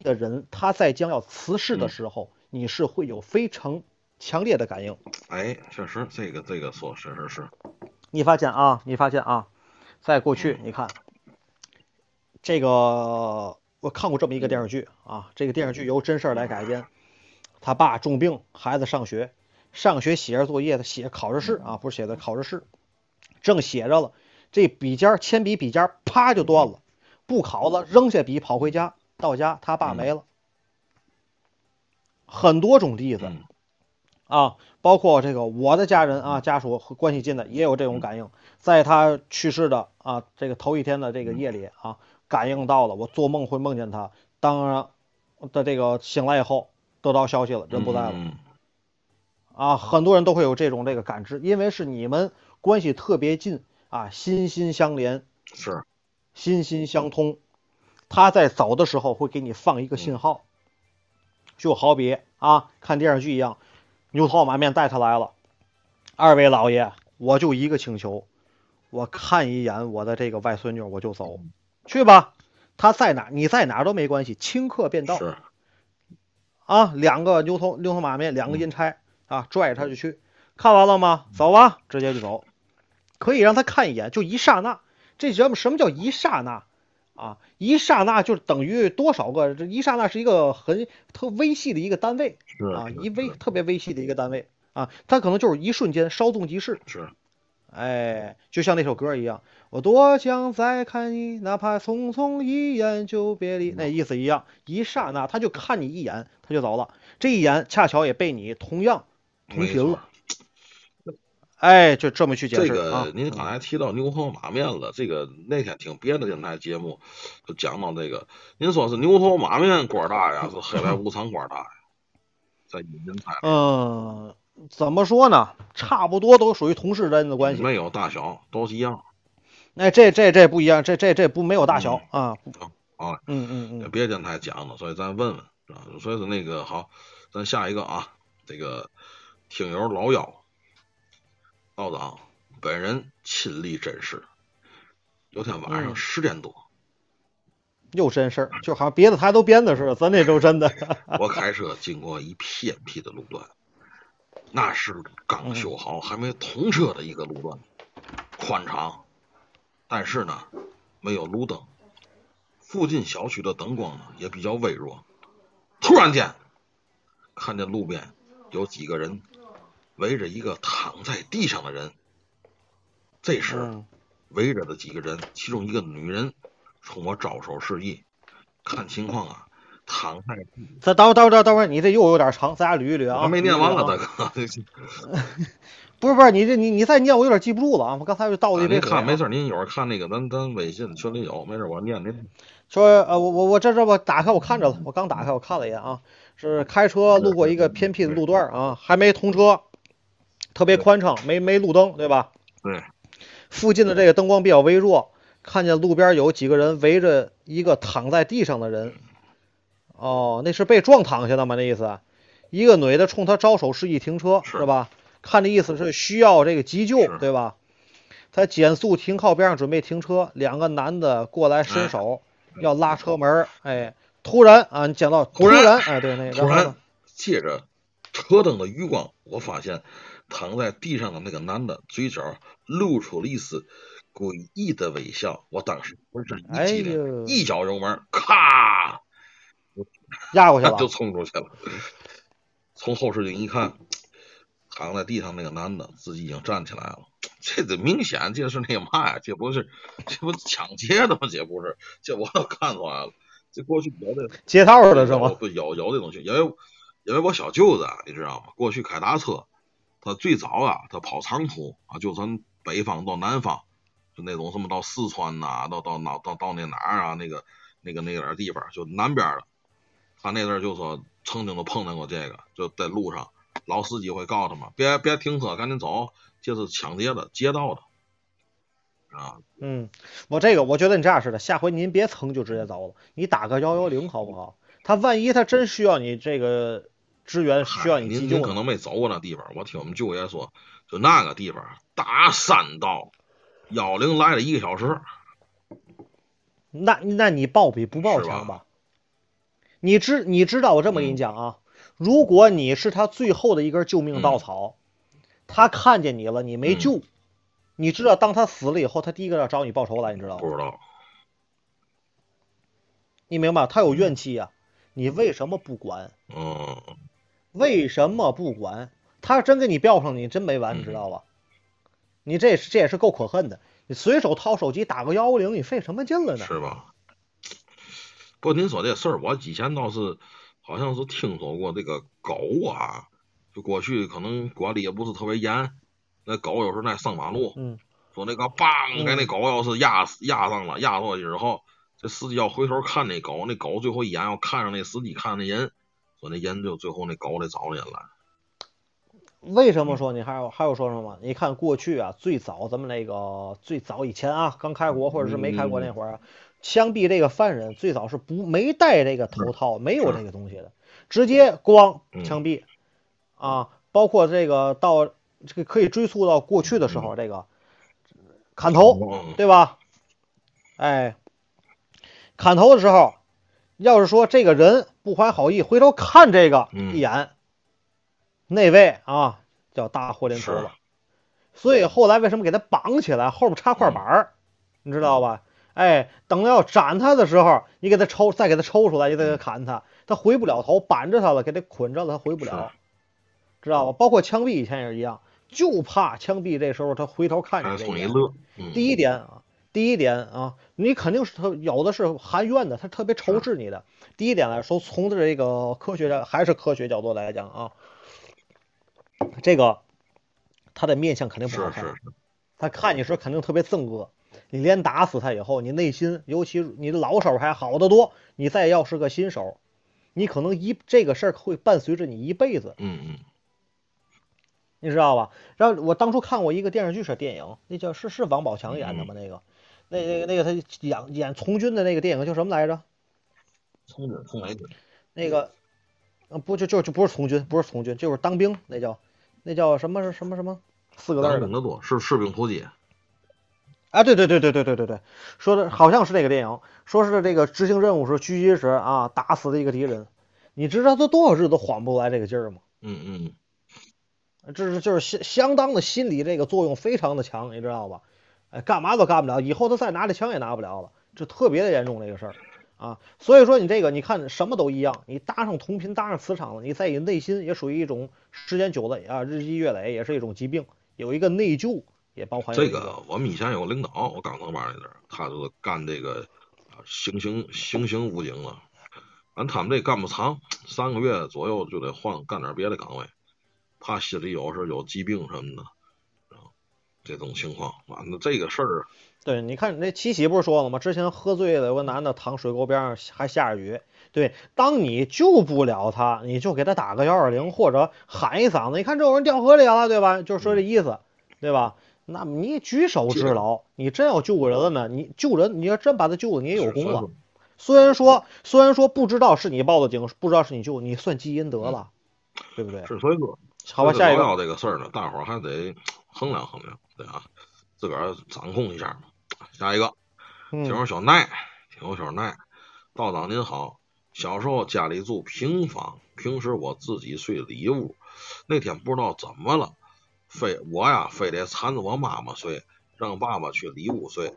的人他在将要辞世的嗯。时候，你是会有非常强烈的感应。哎，确实这个这个说确实是，你发现啊，你发现啊，在过去你看这个，我看过这么一个电视剧啊，这个电视剧由真事儿来改编。他爸重病，孩子上学，上学写着作业的写考试试啊，不是写的考试试，正写着了，这笔尖儿铅笔笔尖儿啪就断了，不考了，扔下笔跑回家，到家他爸没了。很多种例子，嗯啊，包括这个我的家人啊，家属和关系近的也有这种感应，在他去世的啊这个头一天的这个夜里啊，感应到了，我做梦会梦见他，当然的这个醒来以后得到消息了，人不在了嗯啊，很多人都会有这种这个感知，因为是你们关系特别近啊，心心相连，是，心心相通，他在走的时候会给你放一个信号，就好比啊看电视剧一样，牛头马面带他来了，二位老爷，我就一个请求，我看一眼我的这个外孙女我就走，去吧，他在哪你在哪都没关系，顷刻便到是，啊，两个牛头牛头马面，两个阴差啊，拽着他就去，看完了吗？走吧，直接就走。可以让他看一眼，就一刹那。这节目什么叫一刹那啊？一刹那就等于多少个？这一刹那是一个很特微细的一个单位是啊，一微特别微细的一个单位啊，它可能就是一瞬间，稍纵即逝。是哎，就像那首歌一样，我多想再看你，哪怕匆匆一眼就别离，那意思一样，一刹那他就看你一眼，他就走了，这一眼恰巧也被你同样同频了，哎，就这么去解这释啊个，您刚才提到牛头马面了，这个那天听别的电台节目就讲到这个，您说是牛头马面官大呀，是黑白无常官大呀？在您台嗯，怎么说呢？差不多都属于同事之间的关系。没有大小都是一样。哎，这这这不一样，这这这不没有大小啊。好嘞，嗯嗯嗯，别电台讲了，所以咱问问啊，所以说那个好，咱下一个啊，这个听友老妖道长本人亲历真实，有天晚上嗯十点多，又真事儿，就好像别的台都编的似的，咱这都真的。<laughs> 我开车经过一偏僻的路段，那是嗯刚修好还没通车的一个路段，宽敞，但是呢没有路灯，附近小区的灯光呢也比较微弱。突然间，看见路边有几个人围着一个躺在地上的人，这时嗯围着的几个人，其中一个女人冲我招手示意，看情况啊，躺在咱等会儿等会儿等会儿，你这又有点长，咱俩捋一捋啊。没念完了，大啊哥。<laughs> 不是不是，你这你你再念，我有点记不住了啊！我刚才就倒了一杯啊。您看没事儿，您一会儿看那个咱咱微信群里有，没事儿我念您。说呃，我我我这这我打开我看着了，我刚打开我看了一眼啊，是开车路过一个偏僻的路段啊，还没通车，特别宽敞，没没路灯，对吧？对，附近的这个灯光比较微弱，看见路边有几个人围着一个躺在地上的人。哦，那是被撞躺下的吗？那意思？一个女的冲他招手示意停车，是是吧？看这意思是需要这个急救，对吧？他减速停靠边上准备停车，两个男的过来伸手、要拉车门儿，哎，突然啊，你讲到突然然，哎，对，那个突然然后呢借着车灯的余光，我发现躺在地上的那个男的嘴角露出了一丝诡异的微笑。我当时浑身哎一激灵，呦，一脚油门，咔压过去了就，冲出去了。从后视镜一看，躺在地上那个男的自己已经站起来了。这个明显这是那个嘛呀？这不是这不是抢劫的吗？这不是，这我都看出来了。这过去有的接套的是吗？不有有这东西，因为因为我小舅子啊，你知道吗？过去开大车，他最早啊，他跑长途啊，就从北方到南方，就那种什么到四川呐、到到哪到到那哪儿啊，那个那个那点儿地方，就南边的。他那阵儿就说曾经都碰见过这个，就在路上，老司机会告诉他们别别停车，赶紧走，这是抢劫的，劫道的。啊，嗯，我这个我觉得你这样似的，下回您别蹭就直接走了，你打个幺幺零好不好？他万一他真需要你这个支援，需要你您可能没走过那地方，我听我们舅爷说，就那个地方大山道，幺零来了一个小时，那那你报比不报强吧？你知你知道我这么跟你讲啊，如果你是他最后的一根救命稻草，他看见你了，你没嗯救，你知道当他死了以后，他第一个要找你报仇来，你知道吗不？知道你明白？他有怨气呀、你为什么不管？嗯，为什么不管？他要真给你标上，你真没完，你知道吧？你这是这也是够可恨的。你随手掏手机打个幺幺零，你费什么劲了呢？是吧？不过您说这事儿，我以前倒是好像是听说过这个狗啊，就过去可能管理也不是特别严，那狗有时候在上马路，嗯，说那个梆给那狗要是压死压上了，压过去之后，这司机要回头看那狗，那狗最后一眼要看上那司机看那人，说那人就最后那狗得找人来。为什么说你还有还有说什么？你看过去啊，最早咱们那个最早以前啊，刚开国或者是没开国那会儿啊，枪毙这个犯人最早是不没戴这个头套，没有这个东西的，直接咣嗯枪毙。啊！包括这个到这个可以追溯到过去的时候，这个砍头，嗯。对吧？哎，砍头的时候，要是说这个人不怀好意，回头看这个嗯。一眼，那位啊叫大祸临头是了。所以后来为什么给他绑起来，后面插块板儿，你知道吧？哎，等要斩他的时候，你给他抽，再给他抽出来，你再给他砍他，他回不了头，绑着他了，给他捆着了，他回不了，知道吧？包括枪毙以前也是一样，就怕枪毙这时候他回头看你这一乐。嗯第一点啊，第一点啊，你肯定是他有的是含怨的，他特别仇视你的。第一点来说，从这个科学上还是科学角度来讲啊，这个他的面相肯定不好看，是是是，他看你时候肯定特别憎恶。你连打死他以后，你内心，尤其你的老手还好得多，你再要是个新手，你可能一这个事儿会伴随着你一辈子。嗯嗯，你知道吧？然后我当初看过一个电视剧是电影，那叫是是王宝强演的吗？那个，那那个那个他演演从军的那个电影叫什么来着？从军从哪军？那个，呃，不就就就不是从军，不是从军，就是当兵，那叫那叫什么什么什么四个字儿的多，是士兵突击。啊？对对对对对对对对，说的好像是这个电影，说是这个执行任务时狙击时啊打死的一个敌人，你知道他多少日都缓不过来这个劲儿吗？嗯嗯，这是就是相相当的心理这个作用非常的强，你知道吧？哎，干嘛都干不了，以后他再拿着枪也拿不了了，这特别的严重这个事儿啊。所以说你这个你看什么都一样，你搭上同频搭上磁场了，你在你内心也属于一种时间久了啊，日积月累也是一种疾病，有一个内疚也包含这个我们以前有个领导，我刚上班那阵儿，他就是干这个啊行刑行刑武警了。完他们这干不长，三个月左右就得换干点别的岗位，怕心里有时有疾病什么的，啊，这种情况。完了这个事儿，对，你看那七喜不是说了吗？之前喝醉了，有个男的躺水沟边上，还下着雨。对，当你救不了他，你就给他打个幺二零，或者喊一嗓子，你看这有人掉河里了，对吧？就是说这意思，对吧？那么你举手之劳，你真要救个人了呢？你救人，你要真把他救了，你也有功了。虽然说，虽然说不知道是你报的警，不知道是你救，你算积阴德了，对不对？是所以说，好吧，下一个，老这个事儿呢，大伙儿还得衡量衡量，对啊，自个儿掌控一下嘛。下一个，嗯听友小奈，听友小奈，道长您好。小时候家里住平房，平时我自己睡里屋。那天不知道怎么了，非我呀非得缠着我妈妈睡，让爸爸去里屋睡。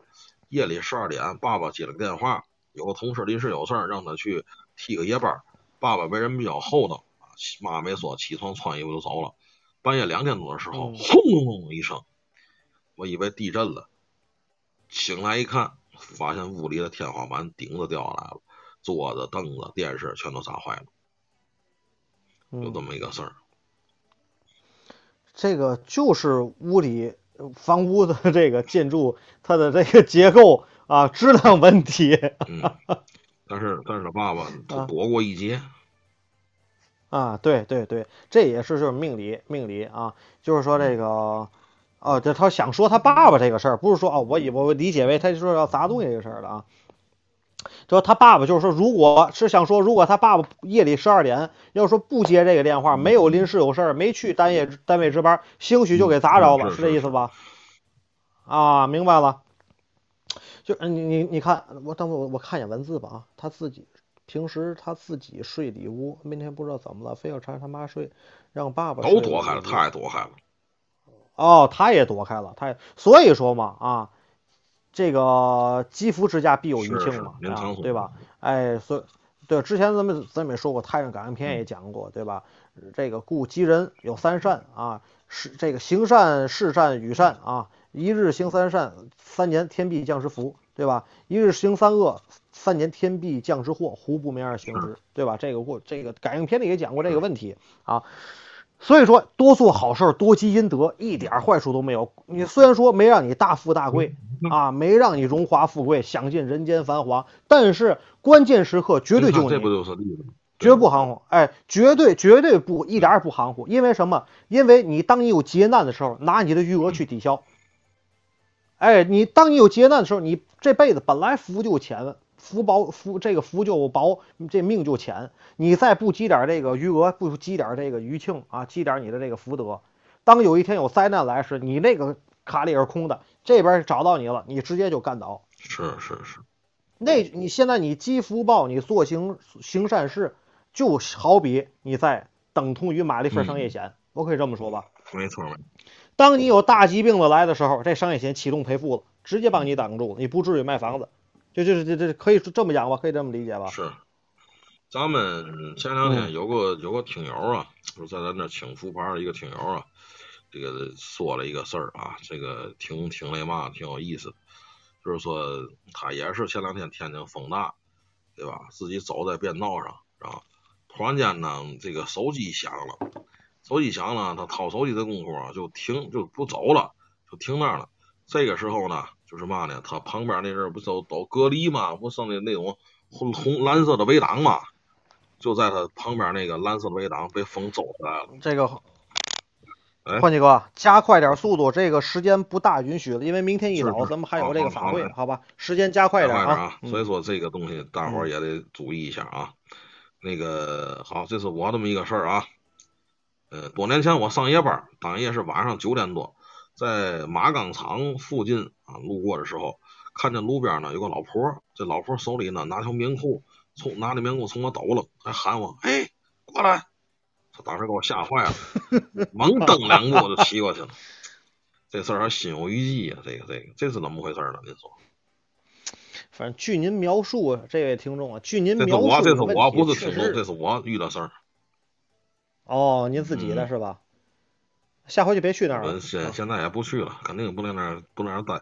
夜里十二点，爸爸接了个电话，有个同事临时有事儿，让他去替个夜班。爸爸为人比较厚道，妈没说，起床穿衣服就走了。半夜两点多的时候，嗯轰隆隆一声，我以为地震了，醒来一看，发现屋里的天花板顶子掉下来了，桌子、凳子、电视全都砸坏了，有这嗯，么一个事儿。这个就是屋里呃房屋的这个建筑它的这个结构啊质量问题嗯，<laughs> 但是但是他爸爸他啊躲过一劫，啊，对对对，这也是就是命理命理啊，就是说这个。哦，这他想说他爸爸这个事儿，不是说哦，我以我理解为他就说要砸东西这个事儿了啊。就他爸爸就是说，如果是想说，如果他爸爸夜里十二点要说不接这个电话，没有临时有事儿，没去单夜单位值班，兴许就给砸着了，是这嗯是是意思吧？啊，明白了。就你你你看，我等会我我看一眼文字吧啊，他自己平时他自己睡里屋，明天不知道怎么了，非要缠着他妈睡，让爸爸睡都躲开了，里屋他也躲开了。哦，他也躲开了，他也所以说嘛啊，这个积福之家必有余庆嘛，对吧？哎，所以对之前咱们咱们也说过，《太上感应篇》也讲过，对吧？这个故积人有三善啊，是这个行善、事善、与善啊，一日行三善，三年天必降之福，对吧？一日行三恶，三年天必降之祸，胡不明而行之，对吧？这个过这个感应篇里也讲过这个问题啊。所以说，多做好事儿，多积阴德，一点儿坏处都没有。你虽然说没让你大富大贵啊，没让你荣华富贵，享尽人间繁华，但是关键时刻绝对救你这不，就是例子吗？绝不含糊。哎，绝对绝对不一点儿也不含糊。因为什么？因为你当你有劫难的时候，拿你的余额去抵消。哎，你当你有劫难的时候，你这辈子本来福就浅，福薄福这个福就薄，这命就浅。你再不积点这个余额，不积点这个余庆啊，积点你的这个福德，当有一天有灾难来时，你那个卡里是空的，这边找到你了，你直接就干倒。是是是，那你现在你积福报，你做行行善事，就好比你在等同于买了一份商业险，我可以这么说吧？没错没错。当你有大疾病的来的时候，这商业险启动赔付了，直接帮你挡住了，你不至于卖房子。就就是这这可以这么讲吧，可以这么理解吧？是，咱们前两天有个有个听友啊，就是在咱这请福牌的一个听友啊，这个说了一个事儿啊，这个挺挺那嘛，挺有意思。就是说他也是前两天天津风大，对吧？自己走在便道上，啊，突然间呢，这个手机响了，手机响了，他掏手机的功夫啊，就停就不走了，就停那儿了。这个时候呢。就是嘛呢？他旁边那阵不都都隔离嘛？不剩的那种红红蓝色的围挡嘛？就在他旁边那个蓝色的围挡被风走出来了。这个，欢喜哥，加快点速度，这个时间不大允许了，因为明天一早咱们还有这个法会，好吧？时间加快点啊！所以说这个东西大伙儿也得注意一下啊。那个好，这是我这么一个事儿啊。呃，多年前我上夜班，当夜是晚上九点多。在马钢厂附近啊，路过的时候，看见路边呢有个老婆，这老婆手里呢拿条棉裤，从拿着棉裤从我抖了，还喊我，哎，过来！他当时给我吓坏了，猛蹬两步我就骑过去了。这事儿还心有余悸呀，这个这个这是怎么回事呢？您说？反正据您描述，这位听众啊，据您描述，这是我，这是我不是听众，这是我遇到事儿。哦，您自己的是吧？下回就别去那儿了。现现在也不去了，肯定不在那儿不在那儿待。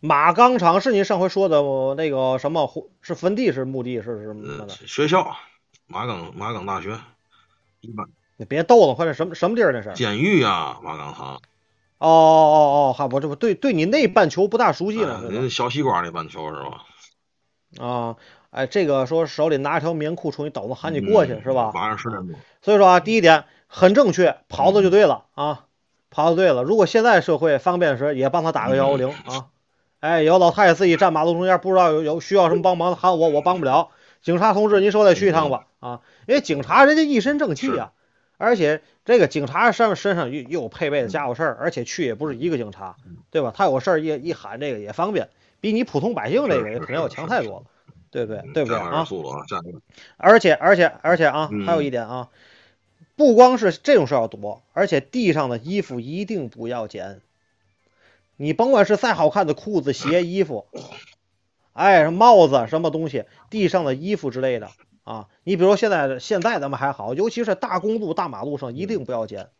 马钢厂是你上回说的那个什么？是坟地是墓地是什么？学校，马钢马钢大学。一般。你别逗了，快点什么什么地儿那是？监狱啊，马钢厂。哦哦哦，还我这不对对你那半球不大熟悉了。您小西瓜那半球是吧？啊，哎，这个说手里拿一条棉裤冲你抖子喊你过去是吧？晚上十点多。所以说啊，第一点很正确，跑的就对了啊。跑的对了，如果现在社会方便时，也帮他打个幺幺零啊！哎，有老太太自己站马路中间，不知道有有需要什么帮忙，喊我，我帮不了。警察同志，您说再去一趟吧啊！因为警察人家一身正气啊，而且这个警察上身上又又有配备的家伙事儿，而且去也不是一个警察，对吧？他有事儿一一喊这个也方便，比你普通百姓这个肯定要强太多了，对不对？对不对啊？而且而且而且啊，还有一点啊。不光是这种事要躲，而且地上的衣服一定不要捡。你甭管是再好看的裤子、鞋、衣服，哎，帽子什么东西，地上的衣服之类的啊，你比如现在现在咱们还好，尤其是大公路、大马路上一定不要捡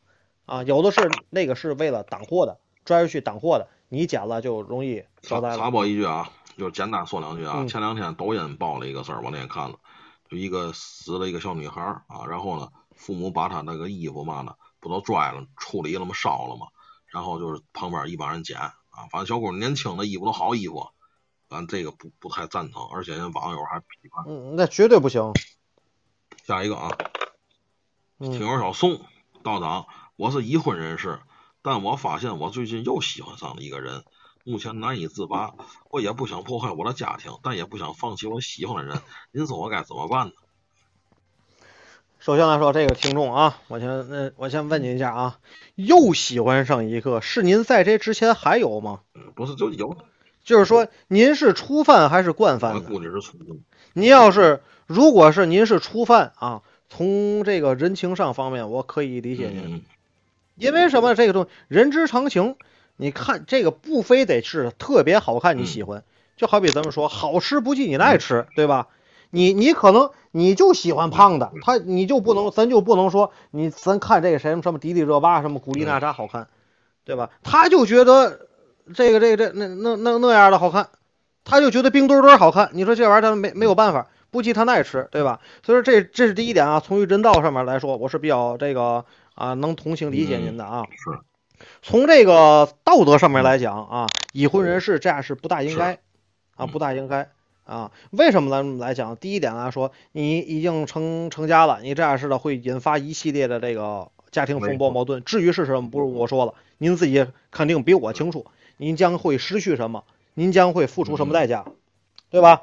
啊。有的是那个是为了挡货的，拽出去挡货的，你捡了就容易遭灾了。插播一句啊，就简单说两句啊。前两天抖音爆了一个事儿，我那天看了，就一个死了一个小女孩啊，然后呢。父母把他那个衣服嘛呢，不都拽了、处理了吗？烧了吗？然后就是旁边一帮人捡啊，反正小姑娘年轻的衣服都好衣服，咱这个不不太赞成，而且人网友还批判。嗯，那绝对不行。下一个啊，听友小宋道长，我是已婚人士，但我发现我最近又喜欢上了一个人，目前难以自拔。我也不想破坏我的家庭，但也不想放弃我喜欢的人，您说我该怎么办呢？首先来说，这个听众啊，我先那我先问您一下啊，又喜欢上一个，是您在这之前还有吗？不是，就有。就是说，您是初犯还是惯犯？我估计是初。您要是如果是您是初犯啊，从这个人情上方面，我可以理解您。因为什么？这个东西人之常情。你看这个不非得是特别好看你喜欢，就好比咱们说好吃不计你爱吃，对吧？你你可能你就喜欢胖的，他你就不能，咱就不能说你咱看这个谁什么迪丽热巴什么古力娜扎好看，对吧？他就觉得这个这个这那那那那样的好看，他就觉得冰墩墩好看。你说这玩意儿他没没有办法，不计他爱吃，对吧？所以说这这是第一点啊。从于人道上面来说，我是比较这个啊能同情理解您的啊。是。从这个道德上面来讲啊，已婚人士这样是不大应该啊，不大应该。啊，为什么咱们来讲？第一点来说，你已经成成家了，你这样式的会引发一系列的这个家庭风波矛盾。至于是什么，不是我说了，您自己肯定比我清楚。您将会失去什么？您将会付出什么代价？对吧？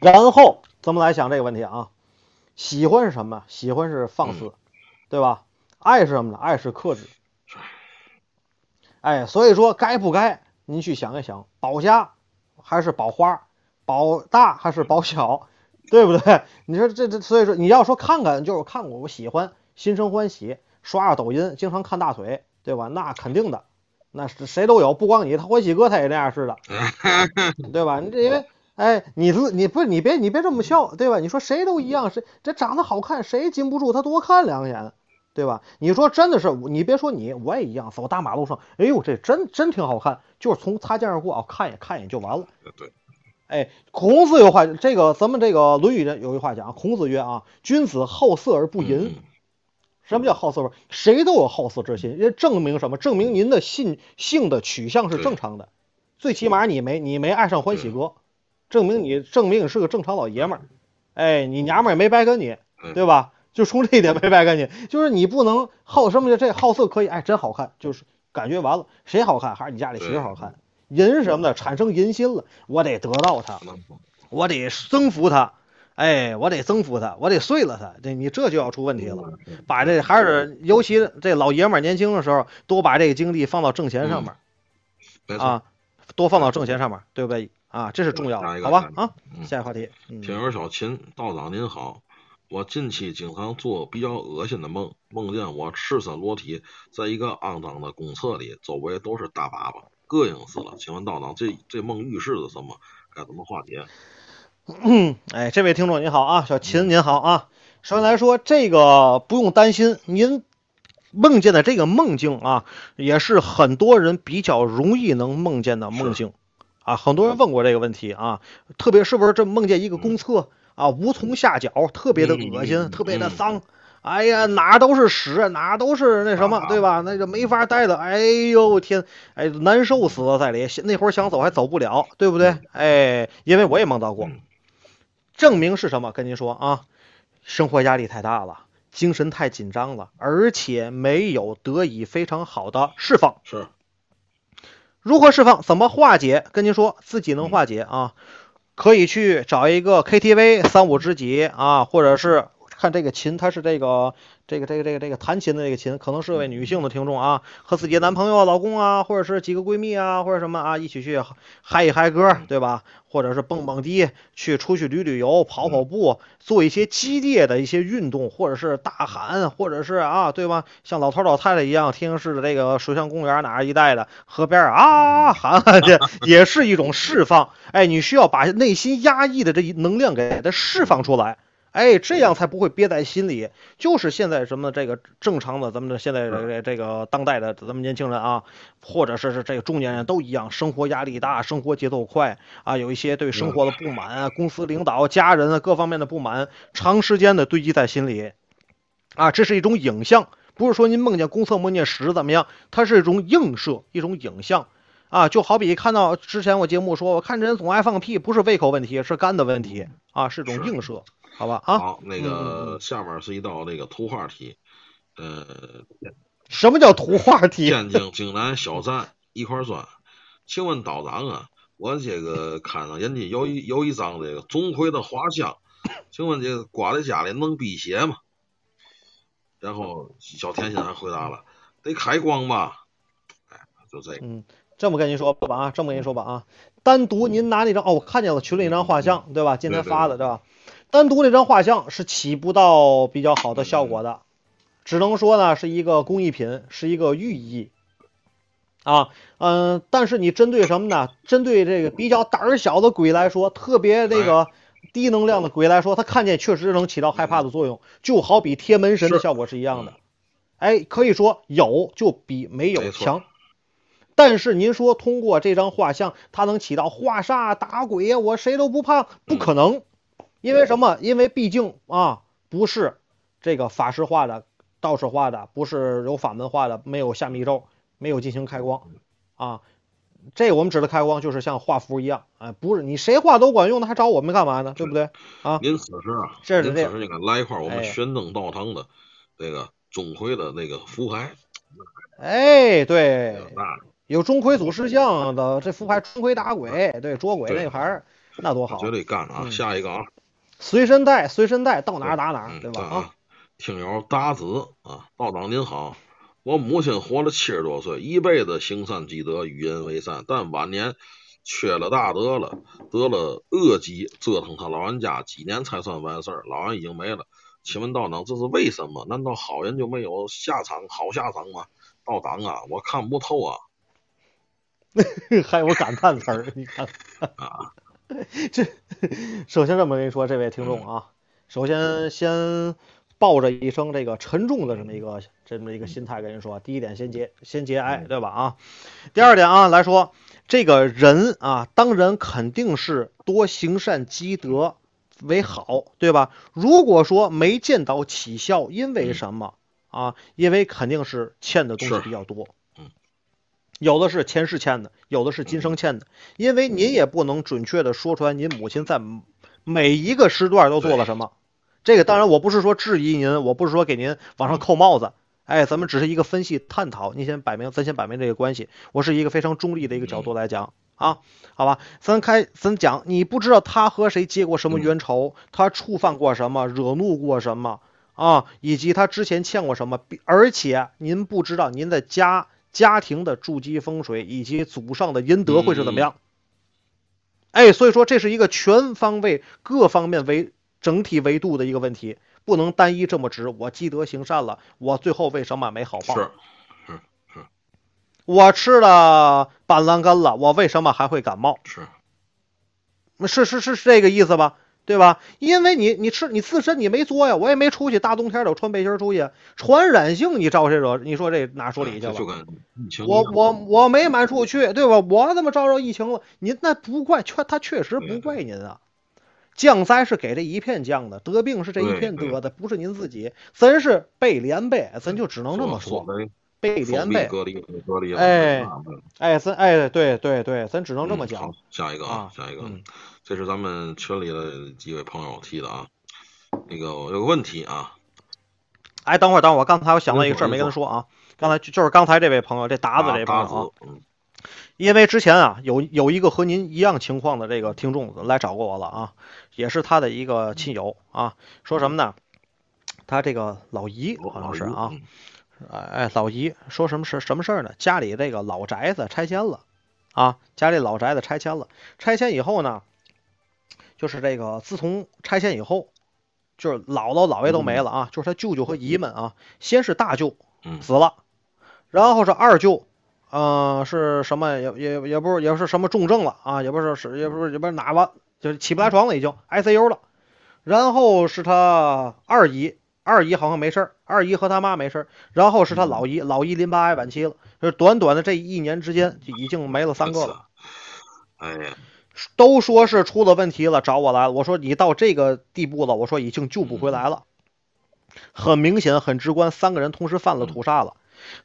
然后咱们来想这个问题啊，喜欢是什么？喜欢是放肆，对吧？爱是什么呢？爱是克制。哎，所以说该不该？您去想一想，保家。还是保花，保大还是保小，对不对？你说这这，所以说你要说看看，就是看过，我喜欢，心生欢喜，刷刷抖音，经常看大腿，对吧？那肯定的，那是谁都有，不光你，他欢喜哥他也那样似的，<laughs> 对吧？你这因为，哎，你你不是你别你别这么笑，对吧？你说谁都一样，谁这长得好看，谁禁不住他多看两眼，对吧？你说真的是，你别说你，我也一样，走大马路上，哎呦，这真真挺好看，就是从擦肩而过啊，看一眼看一眼就完了。对，哎，孔子有话，这个咱们这个《论语》有一句话讲，孔子曰啊，君子好色而不淫。嗯什么叫好色？谁都有好色之心，这证明什么？证明您的性性的取向是正常的，最起码你没你没爱上欢喜哥，证明你证明你是个正常老爷们儿。哎，你娘们儿也没白跟你，对吧？就冲这一点没白干你，就是你不能好什么这好色可以，哎，真好看，就是感觉完了，谁好看还是你家里媳妇好看。淫什么的产生淫心了，我得得到她，我得征服她。哎，我得征服她，我得碎了她，这你这就要出问题了。把这还是尤其这老爷们儿年轻的时候，多把这个精力放到挣钱上面。啊，多放到挣钱上面，对不对？啊，这是重要的，好吧？啊，嗯下一个话题，嗯，听友小秦道长您好，我近期经常做比较恶心的梦，梦见我赤身裸体在一个肮脏的公厕里，周围都是大粑粑，膈应死了。请问道长，这这梦预示着什么？该怎么化解？<coughs> 哎，这位听众您好啊，小秦您好啊。首先来说，这个不用担心，您梦见的这个梦境啊，也是很多人比较容易能梦见的梦境啊。很多人问过这个问题啊，特别是不是这梦见一个公厕啊，无从下脚，特别的恶心，嗯特别的嗯脏。哎呀，哪都是屎，哪都是那什么，对吧？那就没法待了。哎呦天，哎，难受死了，在里。那会儿想走还走不了，对不对？哎，因为我也梦到过。嗯证明是什么？跟您说啊，生活压力太大了，精神太紧张了，而且没有得以非常好的释放。是如何释放？怎么化解？跟您说，自己能化解啊，可以去找一个 KTV 三五知己啊，或者是看这个琴，它是这个这个这个这个这个弹琴的这个琴，可能是位女性的听众啊，和自己的男朋友、老公啊，或者是几个闺蜜啊，或者什么啊，一起去嗨一嗨歌，对吧？或者是蹦蹦迪，去出去旅旅游、跑跑步，做一些激烈的一些运动，或者是大喊，或者是啊，对吧？像老头老太太一样，天津市的这个水上公园哪儿一带的河边儿啊喊喊去，<laughs> 也是一种释放。哎，你需要把内心压抑的这一能量给它释放出来。哎，这样才不会憋在心里。就是现在什么这个正常的，咱们的现在这个这个当代的咱们年轻人啊，或者是是这个中年人都一样，生活压力大，生活节奏快啊，有一些对生活的不满啊，公司领导、家人啊各方面的不满，长时间的堆积在心里，啊，这是一种影像，不是说您梦见公厕梦见屎怎么样，它是一种映射，一种影像。啊，就好比看到之前我节目说，我看人总爱放屁，不是胃口问题，是肝的问题啊，是一种映射，好吧？啊，好，那嗯嗯个下面是一道那个图画题，呃，什么叫图画题？天津济南小站一块砖，请问道长啊，我这个看上人家有一有一张这个钟馗的画像，请问这个挂在家里能辟邪吗？然后小甜心还回答了，得开光吧？哎，就这个，嗯，这么跟您说吧啊，这么跟您说吧啊，单独您拿那张哦，我看见了群里那张画像，对吧？今天发的对吧？单独那张画像是起不到比较好的效果的，只能说呢是一个工艺品，是一个寓意啊，嗯、但是你针对什么呢？针对这个比较胆儿小的鬼来说，特别那个低能量的鬼来说，他看见确实能起到害怕的作用，就好比贴门神的效果是一样的嗯。哎，可以说有就比没有强。但是您说通过这张画像，它能起到画煞打鬼呀，我谁都不怕，不可能。因为什么？因为毕竟啊，不是这个法师画的、道士画的，不是有法门画的，没有下密咒，没有进行开光啊。这我们指的开光，就是像画符一样，哎，不是你谁画都管用，那还找我们干嘛呢？对不对？啊，您此时啊，这是这样您此时应该来一块我们哎玄灯道堂的那个钟馗的那个符牌，哎，对，那有钟馗祖师像的这符牌，钟馗打鬼，对，捉鬼那牌，那多好，绝对干啊！嗯下一个啊，随身带，随身带，到哪儿打哪对吧？啊，，听友达子啊，道长您好，我母亲活了七十多岁，一辈子行善积德，与人为善，但晚年缺了大德了，得了恶疾，折腾他老人家几年才算完事儿，老人已经没了。请问道长，这是为什么？难道好人就没有下场好下场吗？道长啊，我看不透啊！<laughs> 还有感叹词儿，你看 <laughs> 啊，<laughs> 这首先这么跟你说，这位听众啊，首先先抱着一声这个沉重的这么一个这么一个心态跟人说，第一点先节先节哀，对吧啊？第二点啊来说，这个人啊，当人肯定是多行善积德为好，对吧？如果说没见到起效，因为什么啊？因为肯定是欠的东西比较多。嗯有的是前世欠的，有的是今生欠的，因为您也不能准确的说出来您母亲在每一个时段都做了什么。这个当然我不是说质疑您，我不是说给您往上扣帽子，哎，咱们只是一个分析探讨，您先摆明，咱先摆明这个关系，我是一个非常中立的一个角度来讲啊，好吧，咱开咱讲，你不知道他和谁结过什么冤仇，他触犯过什么，惹怒过什么啊，以及他之前欠过什么，比而且您不知道您的家家庭的筑基风水以及祖上的阴德会是怎么样。哎，所以说这是一个全方位、各方面为整体维度的一个问题，不能单一这么直。我积德行善了，我最后为什么没好报？是我吃了板蓝根了，我为什么还会感冒？是，是是是是这个意思吧？对吧？因为你你吃你自身你没作呀，我也没出去，大冬天的我穿背心出去，传染性你招谁惹？你说这哪说理去我我我没满处去，对吧？我怎么招着疫情了？您那不怪，确他确实不怪您啊。降灾是给这一片降的，得病是这一片得的，不是您自己。咱是被连呗，咱就只能这么说，被连被。隔离隔离了，哎哎，咱哎，对对对，咱只能这么嗯讲。下一个啊下一个，嗯这是咱们群里的几位朋友提的啊。那个我有个问题啊，哎，等会儿等会儿，我刚才我想到一个事儿没跟他说啊。刚才就就是刚才这位朋友，这达子这位朋友因为之前啊有有一个和您一样情况的这个听众来找过我了啊，也是他的一个亲友啊，说什么呢？他这个老姨好像是啊，嗯哎哎，老姨说什么事什么事儿呢？家里这个老宅子拆迁了啊，家里老宅子拆迁了，拆迁以后呢，就是这个自从拆迁以后，就是姥姥姥爷都没了啊，就是他舅舅和姨们啊，先是大舅嗯。死了，然后是二舅，呃，是什么也也也不是也是什么重症了啊，也不是是也不是也不是哪吧，就是起不来床了已经 ICU 了，然后是他二姨，二姨好像没事儿，二姨和他妈没事儿，然后是他老姨，老姨淋巴癌晚期了，就是短短的这一年之间就已经没了三个了。哎呀，都说是出了问题了，找我来了。我说你到这个地步了，我说已经救不回来了。很明显，很直观，三个人同时犯了屠杀了。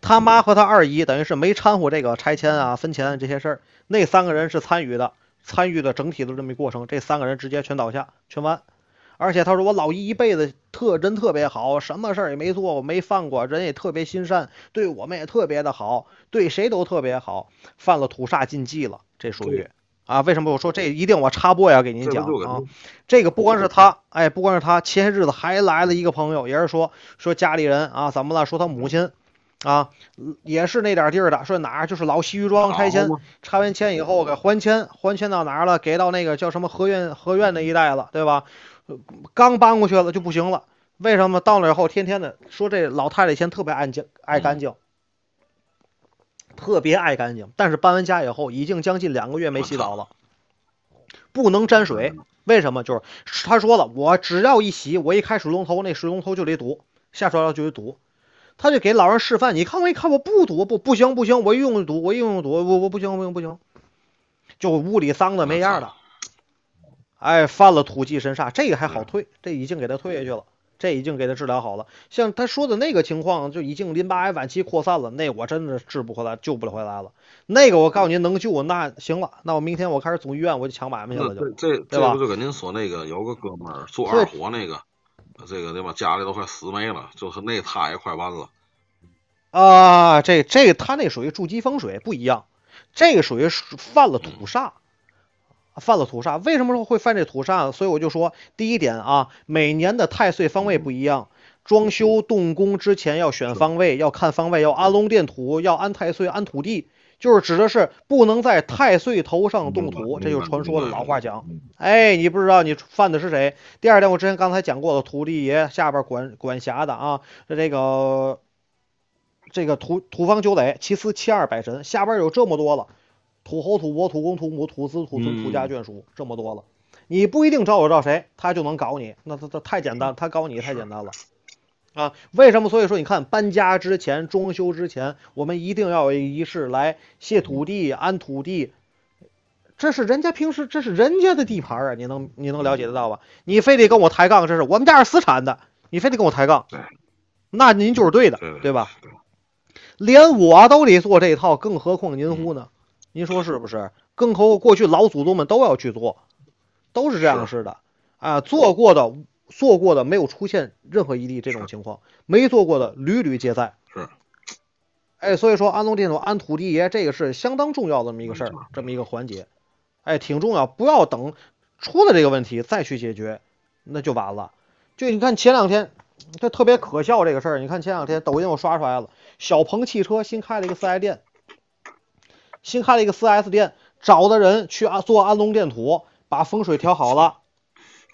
他妈和他二姨等于是没掺和这个拆迁啊、分钱这些事儿，那三个人是参与的，参与的整体的这么一过程。这三个人直接全倒下，全完。而且他说我老姨一辈子特人特别好，什么事儿也没做过，没犯过，人也特别心善，对我们也特别的好，对谁都特别好，犯了屠杀禁忌了，这属于啊。为什么我说这一定我插播呀？给您讲啊，这个不光是他，哎，不光是他，前些日子还来了一个朋友，也是说说家里人啊，怎么了？说他母亲啊，也是那点地儿的，说哪儿就是老西域庄拆迁，拆完迁以后给还迁，还迁到哪儿了？给到那个叫什么河苑河苑那一带了，对吧？呃刚搬过去了就不行了，为什么？到那以后天天的说这老太太以前特别爱净爱干净，特别爱干净，但是搬完家以后已经将近两个月没洗澡了，不能沾水。为什么？就是他说了，我只要一洗，我一开水龙头，那水龙头就得堵，下水道就得堵。他就给老人示范，你看我一看我不堵，不不行不行，我一用就堵，我一用就堵，我我不行不行不行，就屋里脏的没样的。哎，犯了土气神煞，这个还好退，这已经给他退下去了，这已经给他治疗好了。像他说的那个情况，就已经淋巴癌晚期扩散了，那我真的治不回来，救不回来了。那个我告诉您能救，那行了，那我明天我开始总医院，我就抢买卖去了就。这这这不就跟您说那个有个哥们儿做二火那个，这个对吧？家里都快死没了，就是那他也快完了。啊，这这个他那属于筑基风水不一样，这个属于犯了土煞，犯了土煞。为什么说会犯这土煞？所以我就说，第一点啊，每年的太岁方位不一样，装修动工之前要选方位，要看方位，要安龙殿土，要安太岁，安土地。就是指的是不能在太岁头上动土，这就是传说的老话讲。哎，你不知道你犯的是谁？第二点，我之前刚才讲过了，土地爷下边管管辖的啊，这个这个土土方九垒，其次七二百神，下边有这么多了，土侯、土伯、土公、土母、土子、土孙、土家眷属，这么多了，你不一定招我招谁，他就能搞你，那他他太简单，他搞你太简单了。啊，为什么？所以说，你看搬家之前、装修之前，我们一定要有仪式来卸土地、安土地。这是人家平时，这是人家的地盘啊，你能你能了解得到吧？你非得跟我抬杠，这是我们家是私产的，你非得跟我抬杠，那您就是对的，对吧？连我都得做这一套，更何况您乎呢？您说是不是？更何况过去老祖宗们都要去做，都是这样式的啊，做过的。做过的没有出现任何一例这种情况，没做过的屡屡皆在。是，哎，所以说安龙电土安土地爷这个是相当重要的这么一个事儿，这么一个环节，哎，挺重要。不要等出了这个问题再去解决，那就完了。就你看前两天，这特别可笑这个事儿。你看前两天抖音我刷出来了，小鹏汽车新开了一个四 S 店，新开了一个四 S 店，找的人去安做安龙电土，把风水调好了。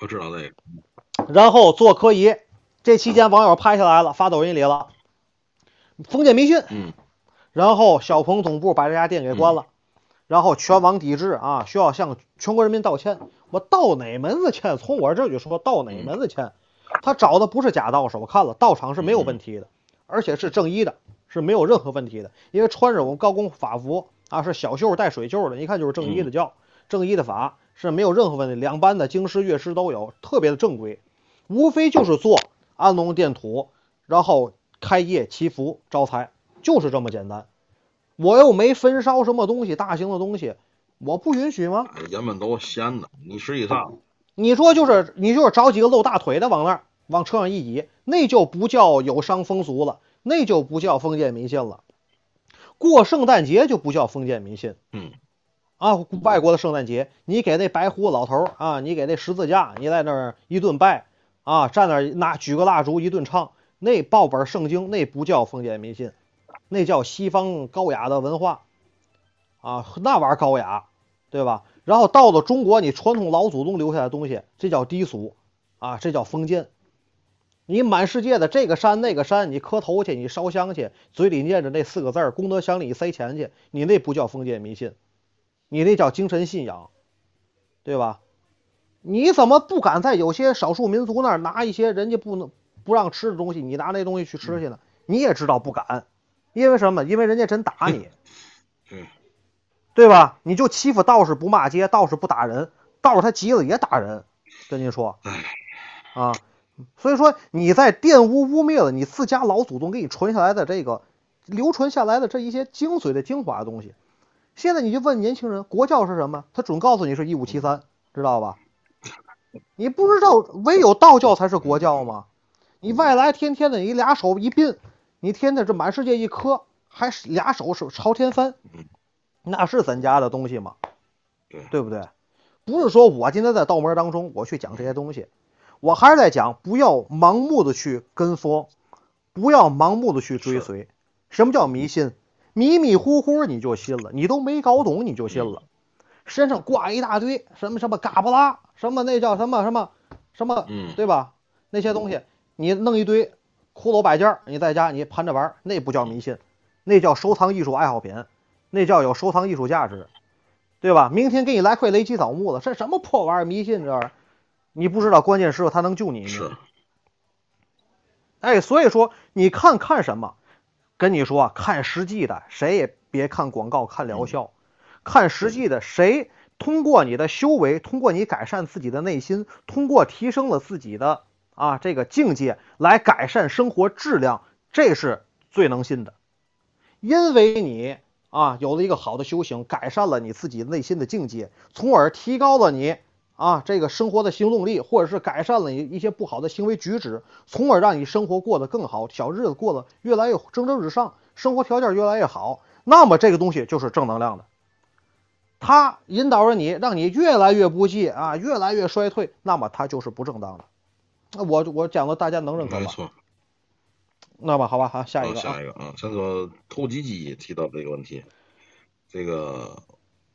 我知道那个。然后做科仪，这期间网友拍下来了，发抖音里了，封建迷信。嗯。然后小鹏总部把这家店给关了，然后全网抵制啊，需要向全国人民道歉。我道哪门子歉？从我这就说道哪门子歉？他找的不是假道士，我看了道场是没有问题的，而且是正一的，是没有任何问题的，因为穿着我们高公法服啊，是小袖带水袖的，一看就是正一的教，正一的法。是没有任何问题，两班的京师、乐师都有，特别的正规，无非就是做安龙殿土，然后开业祈福招财，就是这么简单。我又没焚烧什么东西，大型的东西，我不允许吗？人们都闲的，你实际上，你说就是你就是找几个露大腿的往那儿往车上一倚，那就不叫有伤风俗了，那就不叫封建迷信了。过圣诞节就不叫封建迷信，嗯。啊，外国的圣诞节，你给那白胡子老头啊，你给那十字架，你在那儿一顿拜啊，站那儿拿举个蜡烛一顿唱，那报本圣经，那不叫封建迷信，那叫西方高雅的文化啊，那玩意儿高雅，对吧？然后到了中国，你传统老祖宗留下的东西，这叫低俗啊，这叫封建。你满世界的这个山那个山，你磕头去，你烧香去，嘴里念着那四个字儿，功德箱里塞钱去，你那不叫封建迷信。你那叫精神信仰，对吧？你怎么不敢在有些少数民族那儿拿一些人家不能不让吃的东西，你拿那东西去吃去呢？你也知道不敢，因为什么？因为人家真打你，对吧？你就欺负道士不骂街，道士不打人，道士他急了也打人。跟您说，啊，所以说你在玷污污蔑了你自家老祖宗给你传下来的这个流传下来的这一些精髓的精华的东西。现在你就问年轻人，国教是什么？他准告诉你是一五七三，知道吧？你不知道唯有道教才是国教吗？你外来天天的，你俩手一并，你天天这满世界一磕，还是俩手是朝天翻，那是咱家的东西吗？对不对？不是说我今天在道门当中我去讲这些东西，我还是在讲不要盲目的去跟风，不要盲目的去追随。什么叫迷信？迷迷糊糊你就信了，你都没搞懂你就信了，身上挂一大堆什么什么嘎巴拉，什么那叫什么什么什么，对吧？那些东西你弄一堆骷髅摆件，你在家你盘着玩，那不叫迷信，那叫收藏艺术爱好品，那叫有收藏艺术价值，对吧？明天给你来块雷击枣木了，这什么破玩意儿？迷信这玩意儿，你不知道关键时候他能救你。一命。哎，所以说你看看什么？跟你说，看实际的，谁也别看广告、看疗效，看实际的，谁通过你的修为，通过你改善自己的内心，通过提升了自己的啊这个境界来改善生活质量，这是最能信的。因为你啊有了一个好的修行，改善了你自己内心的境界，从而提高了你。啊，这个生活的行动力，或者是改善了你一些不好的行为举止，从而让你生活过得更好，小日子过得越来越蒸蒸日上，生活条件越来越好。那么这个东西就是正能量的，它引导着你，让你越来越不济啊，越来越衰退，那么它就是不正当的。那我我讲的大家能认可吗？没错。那么好吧，好下一个，下一个啊，先说头几集提到这个问题，这个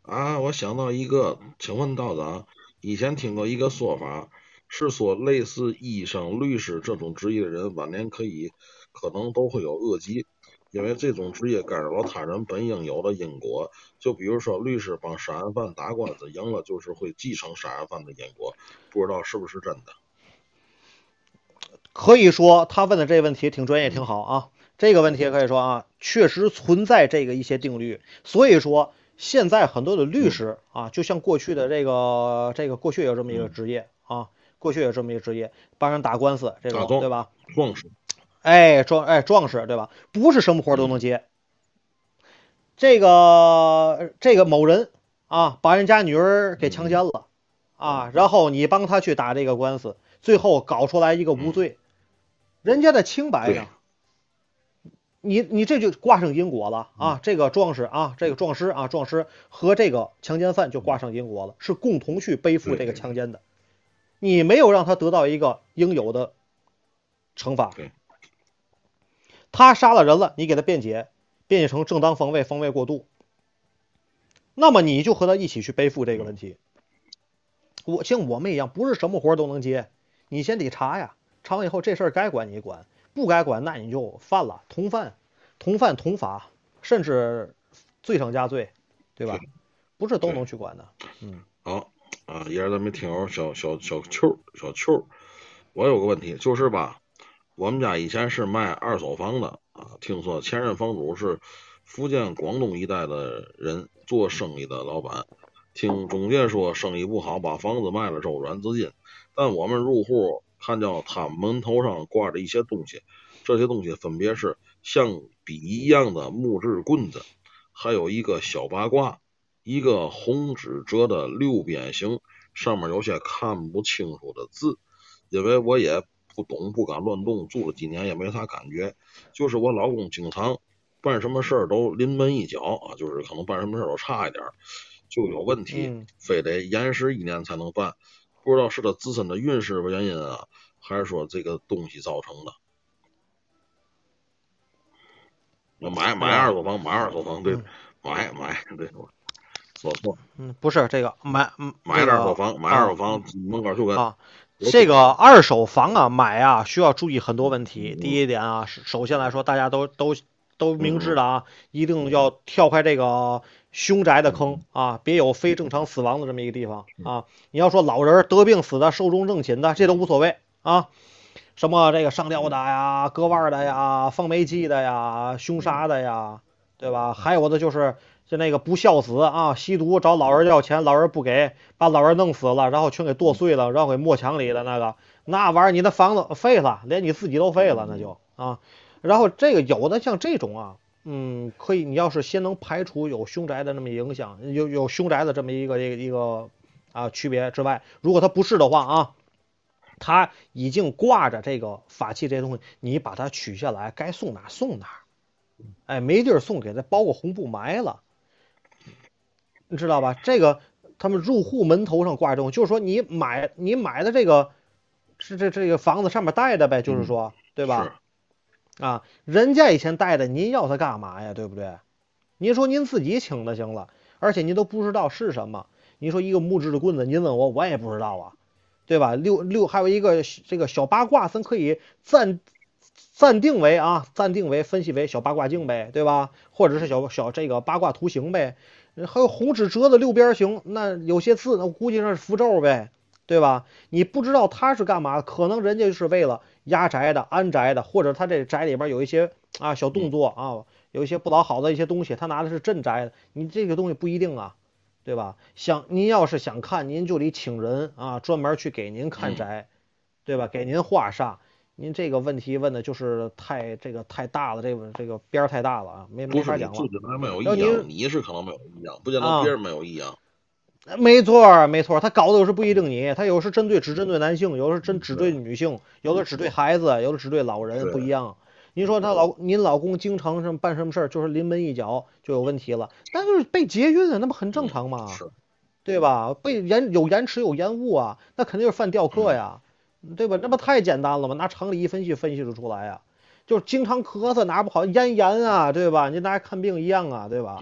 啊，我想到一个，请问道长，以前听过一个说法，是说类似医生、律师这种职业的人，晚年可以可能都会有恶疾，因为这种职业干扰了他人本应有的因果。就比如说，律师帮杀人犯打官司赢了，就是会继承杀人犯的因果，不知道是不是真的？可以说他问的这个问题挺专业，挺好啊。这个问题可以说啊，确实存在这个一些定律。所以说，现在很多的律师啊，就像过去的这个这个过去有这么一个职业啊，过去有这么一个职业，帮人打官司这种，对吧？壮士，哎，壮哎壮士，对吧？不是什么活都能接。这个这个某人啊，把人家女儿给强奸了啊，然后你帮他去打这个官司，最后搞出来一个无罪，人家的清白呢？你你这就挂上因果了啊！这个壮士啊，这个壮士啊，壮士和这个强奸犯就挂上因果了，是共同去背负这个强奸的。你没有让他得到一个应有的惩罚，他杀了人了，你给他辩解，辩解成正当防卫，防卫过度，那么你就和他一起去背负这个问题。我像我们一样，不是什么活都能接，你先得查呀，查完以后这事儿该管你管。不该管，那你就犯了，同犯，同犯同罚，甚至罪上加罪，对吧？不是都能去管的。嗯，好啊，也是咱们听友小小小 Q 小 Q，，我有个问题，就是吧，我们家以前是卖二手房的啊，听说前任房主是福建广东一带的人，做生意的老板，听中介说生意不好，把房子卖了周转资金，但我们入户。看到他门头上挂着一些东西，这些东西分别是像笔一样的木质棍子，还有一个小八卦，一个红纸折的六边形，上面有些看不清楚的字。因为我也不懂，不敢乱动，住了几年也没啥感觉。就是我老公经常办什么事儿都临门一脚啊，就是可能办什么事儿都差一点，就有问题，非得延时一年才能办。不知道是他自身的运势原因啊，还是说这个东西造成的？买买二手房，买二手房，对，<laughs> 买买对，说错。嗯，不是这个买买二手房，买二手房门口就跟啊，这个二手房啊，买啊需要注意很多问题。第一点啊，首先来说，大家都都都明知的啊，一定要跳开这个。凶宅的坑啊，别有非正常死亡的这么一个地方啊！你要说老人得病死的、寿终正寝的，这都无所谓啊。什么这个上吊的呀、割腕的呀、放煤气的呀、凶杀的呀，对吧？还有的就是就那个不孝子啊，吸毒找老人要钱，老人不给，把老人弄死了，然后全给剁碎了，然后给没墙里的那个，那玩意儿你的房子废了，连你自己都废了，那就啊。然后这个有的像这种啊。嗯，可以。你要是先能排除有凶宅的那么影响，有有凶宅的这么一个一个一个啊区别之外，如果他不是的话啊，他已经挂着这个法器这些东西，你把它取下来，该送哪送哪。哎，没地儿送，给他包个红布埋了，你知道吧？这个他们入户门头上挂这种，就是说你买你买的这个是这这个房子上面带的呗，就是说，对吧？啊，人家以前带的，您要它干嘛呀？对不对？您说您自己请的行了，而且您都不知道是什么。您说一个木质的棍子，您问我，我也不知道啊，对吧？六六还有一个这个小八卦，咱可以暂暂定为啊，暂定为分析为小八卦镜呗，对吧？或者是小小这个八卦图形呗。还有红纸折的六边形，那有些字，那估计那是符咒呗，对吧？你不知道它是干嘛，可能人家是为了。压宅的、安宅的，或者他这宅里边有一些啊小动作啊，有一些不老好的一些东西，他拿的是镇宅的，你这个东西不一定啊，对吧？想您要是想看，您就得请人啊，专门去给您看宅，对吧？给您画煞。您这个问题问的就是太这个太大了，这个这个边儿太大了啊，没没法讲了。不是，没有异样，你是可能没有异样，不见得别人没有异样。没错，没错，他搞的有时不一定你，他有时针对只针对男性，有时针只对女性，有的只对孩子，有的只对老人，不一样。您说他老您老公经常什么办什么事儿，就是临门一脚就有问题了，但就是被劫运啊，那不很正常吗？对吧？被延有延迟有延误啊，那肯定是犯吊客呀，对吧？那不太简单了吗？拿常理一分析分析得出来呀，就是经常咳嗽哪不好咽炎啊，对吧？你拿看病一样啊，对吧？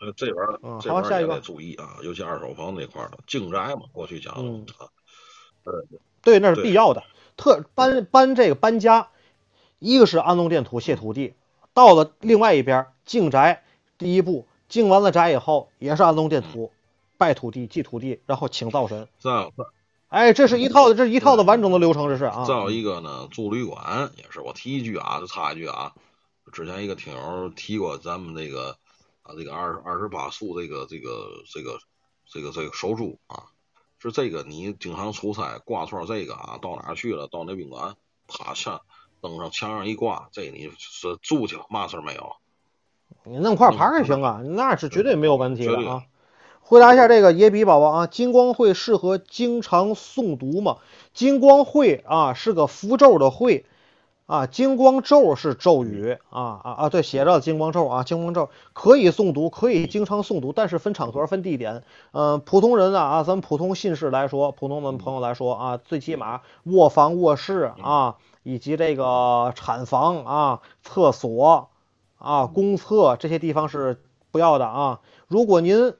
呃，这边儿嗯这边儿也好下一个得注意啊，尤其二手房那块儿的净宅嘛，过去讲的嗯啊，对，那是必要的。特搬搬这个搬家，一个是安龙垫土卸土地，到了另外一边儿净宅，第一步净完了宅以后，也是安龙垫土，拜土地祭土地，然后请灶神。再有再哎，这是一套的，这是一套的完整的流程，这是啊。再有一个呢，住旅馆也是，我提一句啊，就插一句啊，之前一个听友提过咱们那个啊，这个二二十八宿这个这个这个这个这个手珠啊，是这个你经常出差挂串这个啊，到哪儿去了，到那宾馆，啪上登上墙上一挂，这你是住去了，嘛事儿没有。你弄块牌儿也行啊，那是绝对没有问题的啊。回答一下这个野比宝宝啊，金光会适合经常诵读吗？金光会啊是个符咒的会啊，金光咒是咒语啊啊啊，对，写着金光咒啊，金光咒可以诵读，可以经常诵读，但是分场合、分地点。嗯、普通人啊啊，咱们普通信士来说，普通的朋友来说啊，最起码卧房、卧室啊，以及这个产房啊、厕所啊、公厕这些地方是不要的啊。如果您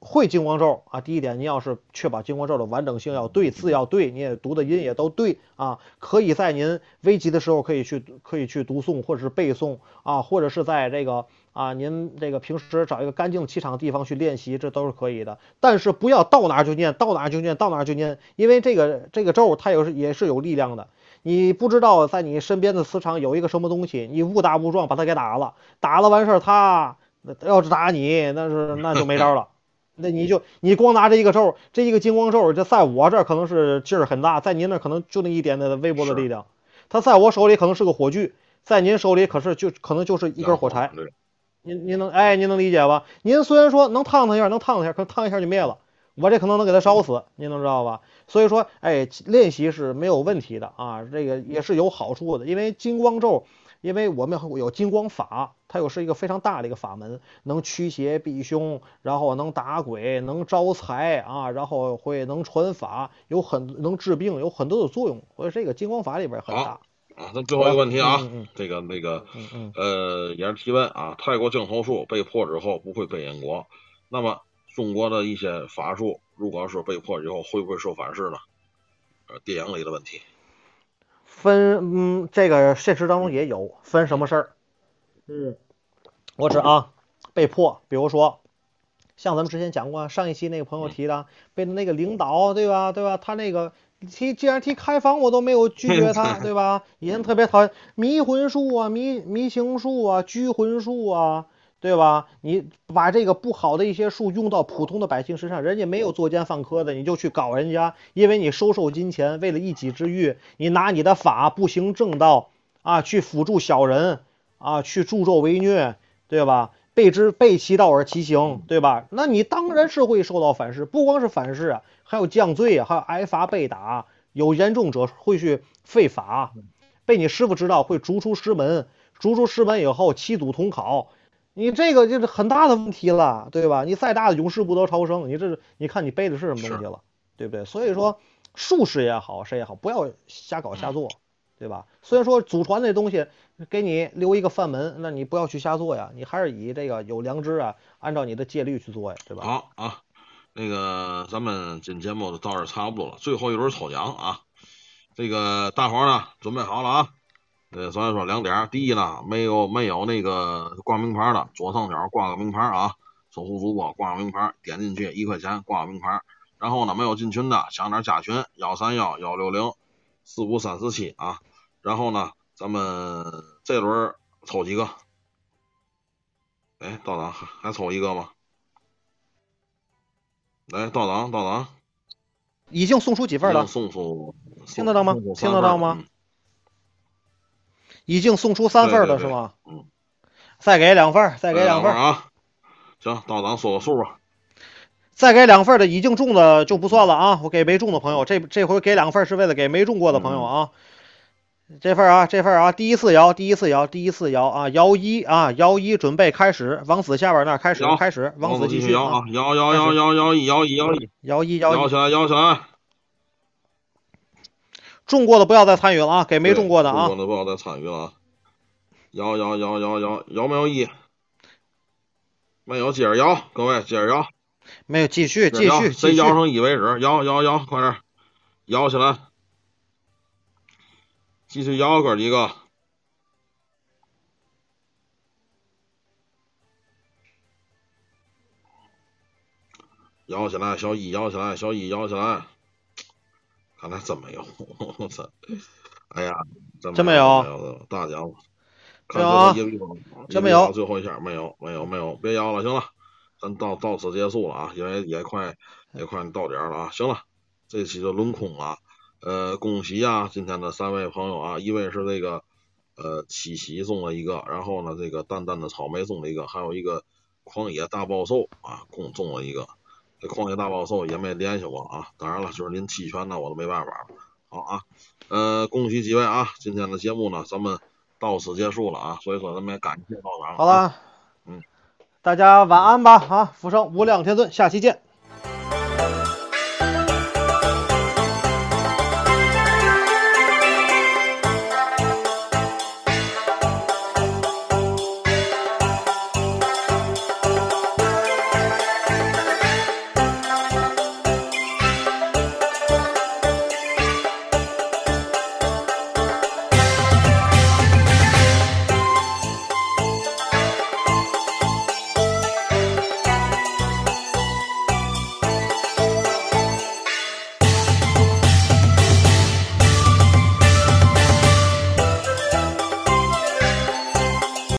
会金光咒啊，第一点，您要是确保金光咒的完整性要对，字要对，你也读的音也都对啊，可以在您危急的时候可以去可以去读诵或者是背诵啊，或者是在这个啊您这个平时找一个干净气场的地方去练习，这都是可以的。但是不要到哪就念，到哪就念，到哪就念，因为这个这个咒它有也是有力量的。你不知道在你身边的磁场有一个什么东西，你误打误撞把它给打了，打了完事儿，他要是打你，那是那就没招了。那你就你光拿这一个咒，这一个金光咒，这在我这儿可能是劲儿很大，在您那儿可能就那一点点的微薄的力量。它在我手里可能是个火炬，在您手里可是就可能就是一根火柴。您您能哎，您能理解吧？您虽然说能烫它一下，能烫它一下，可烫一下就灭了，我这可能能给它烧死，您能知道吧？所以说，哎，练习是没有问题的啊，这个也是有好处的，因为金光咒，因为我们有金光法，它又是一个非常大的一个法门，能驱邪避凶，然后能打鬼，能招财啊，然后会能传法，有很能治病，有很多的作用，所以这个金光法里边很大。啊，那最后一个问题啊，嗯嗯这个那个。呃，也是提问啊，泰国净头术被破之后不会被燕国，那么中国的一些法术，如果是被破以后，会不会受反噬呢？呃，电影里的问题，分嗯，这个现实当中也有分什么事儿？嗯，我指啊，被迫，比如说，像咱们之前讲过，上一期那个朋友提的，被那个领导对吧，对吧？他那个提既然提开房，我都没有拒绝他，<laughs> 对吧？以前特别讨厌迷魂术啊、迷迷情术啊、拘魂术啊。对吧？你把这个不好的一些术用到普通的百姓身上，人家没有作奸犯科的，你就去搞人家，因为你收受金钱，为了一己之欲，你拿你的法不行正道啊，去辅助小人啊，去助纣为虐，对吧？背之背其道而其行，对吧？那你当然是会受到反噬，不光是反噬啊，还有降罪啊，还有挨罚被打，有严重者会去废法，被你师傅知道会逐出师门，逐出师门以后七祖同考。你这个就是很大的问题了，对吧？你再大的勇士不得超生，你这是你看你背的是什么东西了，对不对？所以说，术士也好，谁也好，不要瞎搞瞎做，对吧？虽然说祖传那东西给你留一个范门，那你不要去瞎做呀，你还是以这个有良知啊，按照你的戒律去做呀，对吧？好啊，那个咱们今节目到这儿差不多了，最后一轮抽奖啊，这个大伙儿呢准备好了啊。呃，咱说两点，第一呢，没有没有那个挂名牌的，左上角挂个名牌啊，守护主播挂个名牌，点进去一块钱挂个名牌。然后呢，没有进群的，想点加群幺三幺幺六零四五三四七啊。然后呢，咱们这轮抽几个？哎，道长还还抽一个吗？来，道长，道长，已经送出几份了？送出，听得到吗听得到吗已经送出三份了是吗？嗯，再给两份，再嗯给两份，啊。行，到咱说个数吧。再给两份的已经中的就不算了啊！我给没中的朋友，这这回给两份是为了给没中过的朋友啊。这份啊，这份啊，第一次摇，第一次摇，第一次摇啊，摇一啊，摇一，准备开始，王子下边那儿开始摇开始，王子继续啊摇啊，，摇摇摇摇摇一摇一摇一摇一摇一，摇起来，摇起来。中过的不要再参与了啊，给没中过的啊中过，的不要再参与了啊。摇摇摇摇摇摇没有一？没有，接着摇，各位接着摇，没有，继续继续。谁摇成一为止，摇摇摇，快点摇起来，继续摇，哥几个。摇起来，小一摇起来，小一摇起来。看来真没有，<laughs> 我操！哎呀，真真没没有有，大家伙，看没有啊。最后一个地方真没有。最后一下没有，没有，没有，别摇了，行了，咱到到此结束了啊，因为也快也快到点儿了啊，行了，这期就轮空了，呃，恭喜啊，今天的三位朋友啊，一位是这个呃七喜中了一个，然后呢这个淡淡的草莓中了一个，还有一个狂野大暴兽啊，共中了一个。这旷野大暴兽也没联系我啊，当然了，就是您弃权呢，我都没办法。好啊，呃，恭喜几位啊，今天的节目呢，咱们到此结束了啊，所以说咱们也感谢到哪好了，嗯，大家晚安吧啊！福生无量天尊，下期见。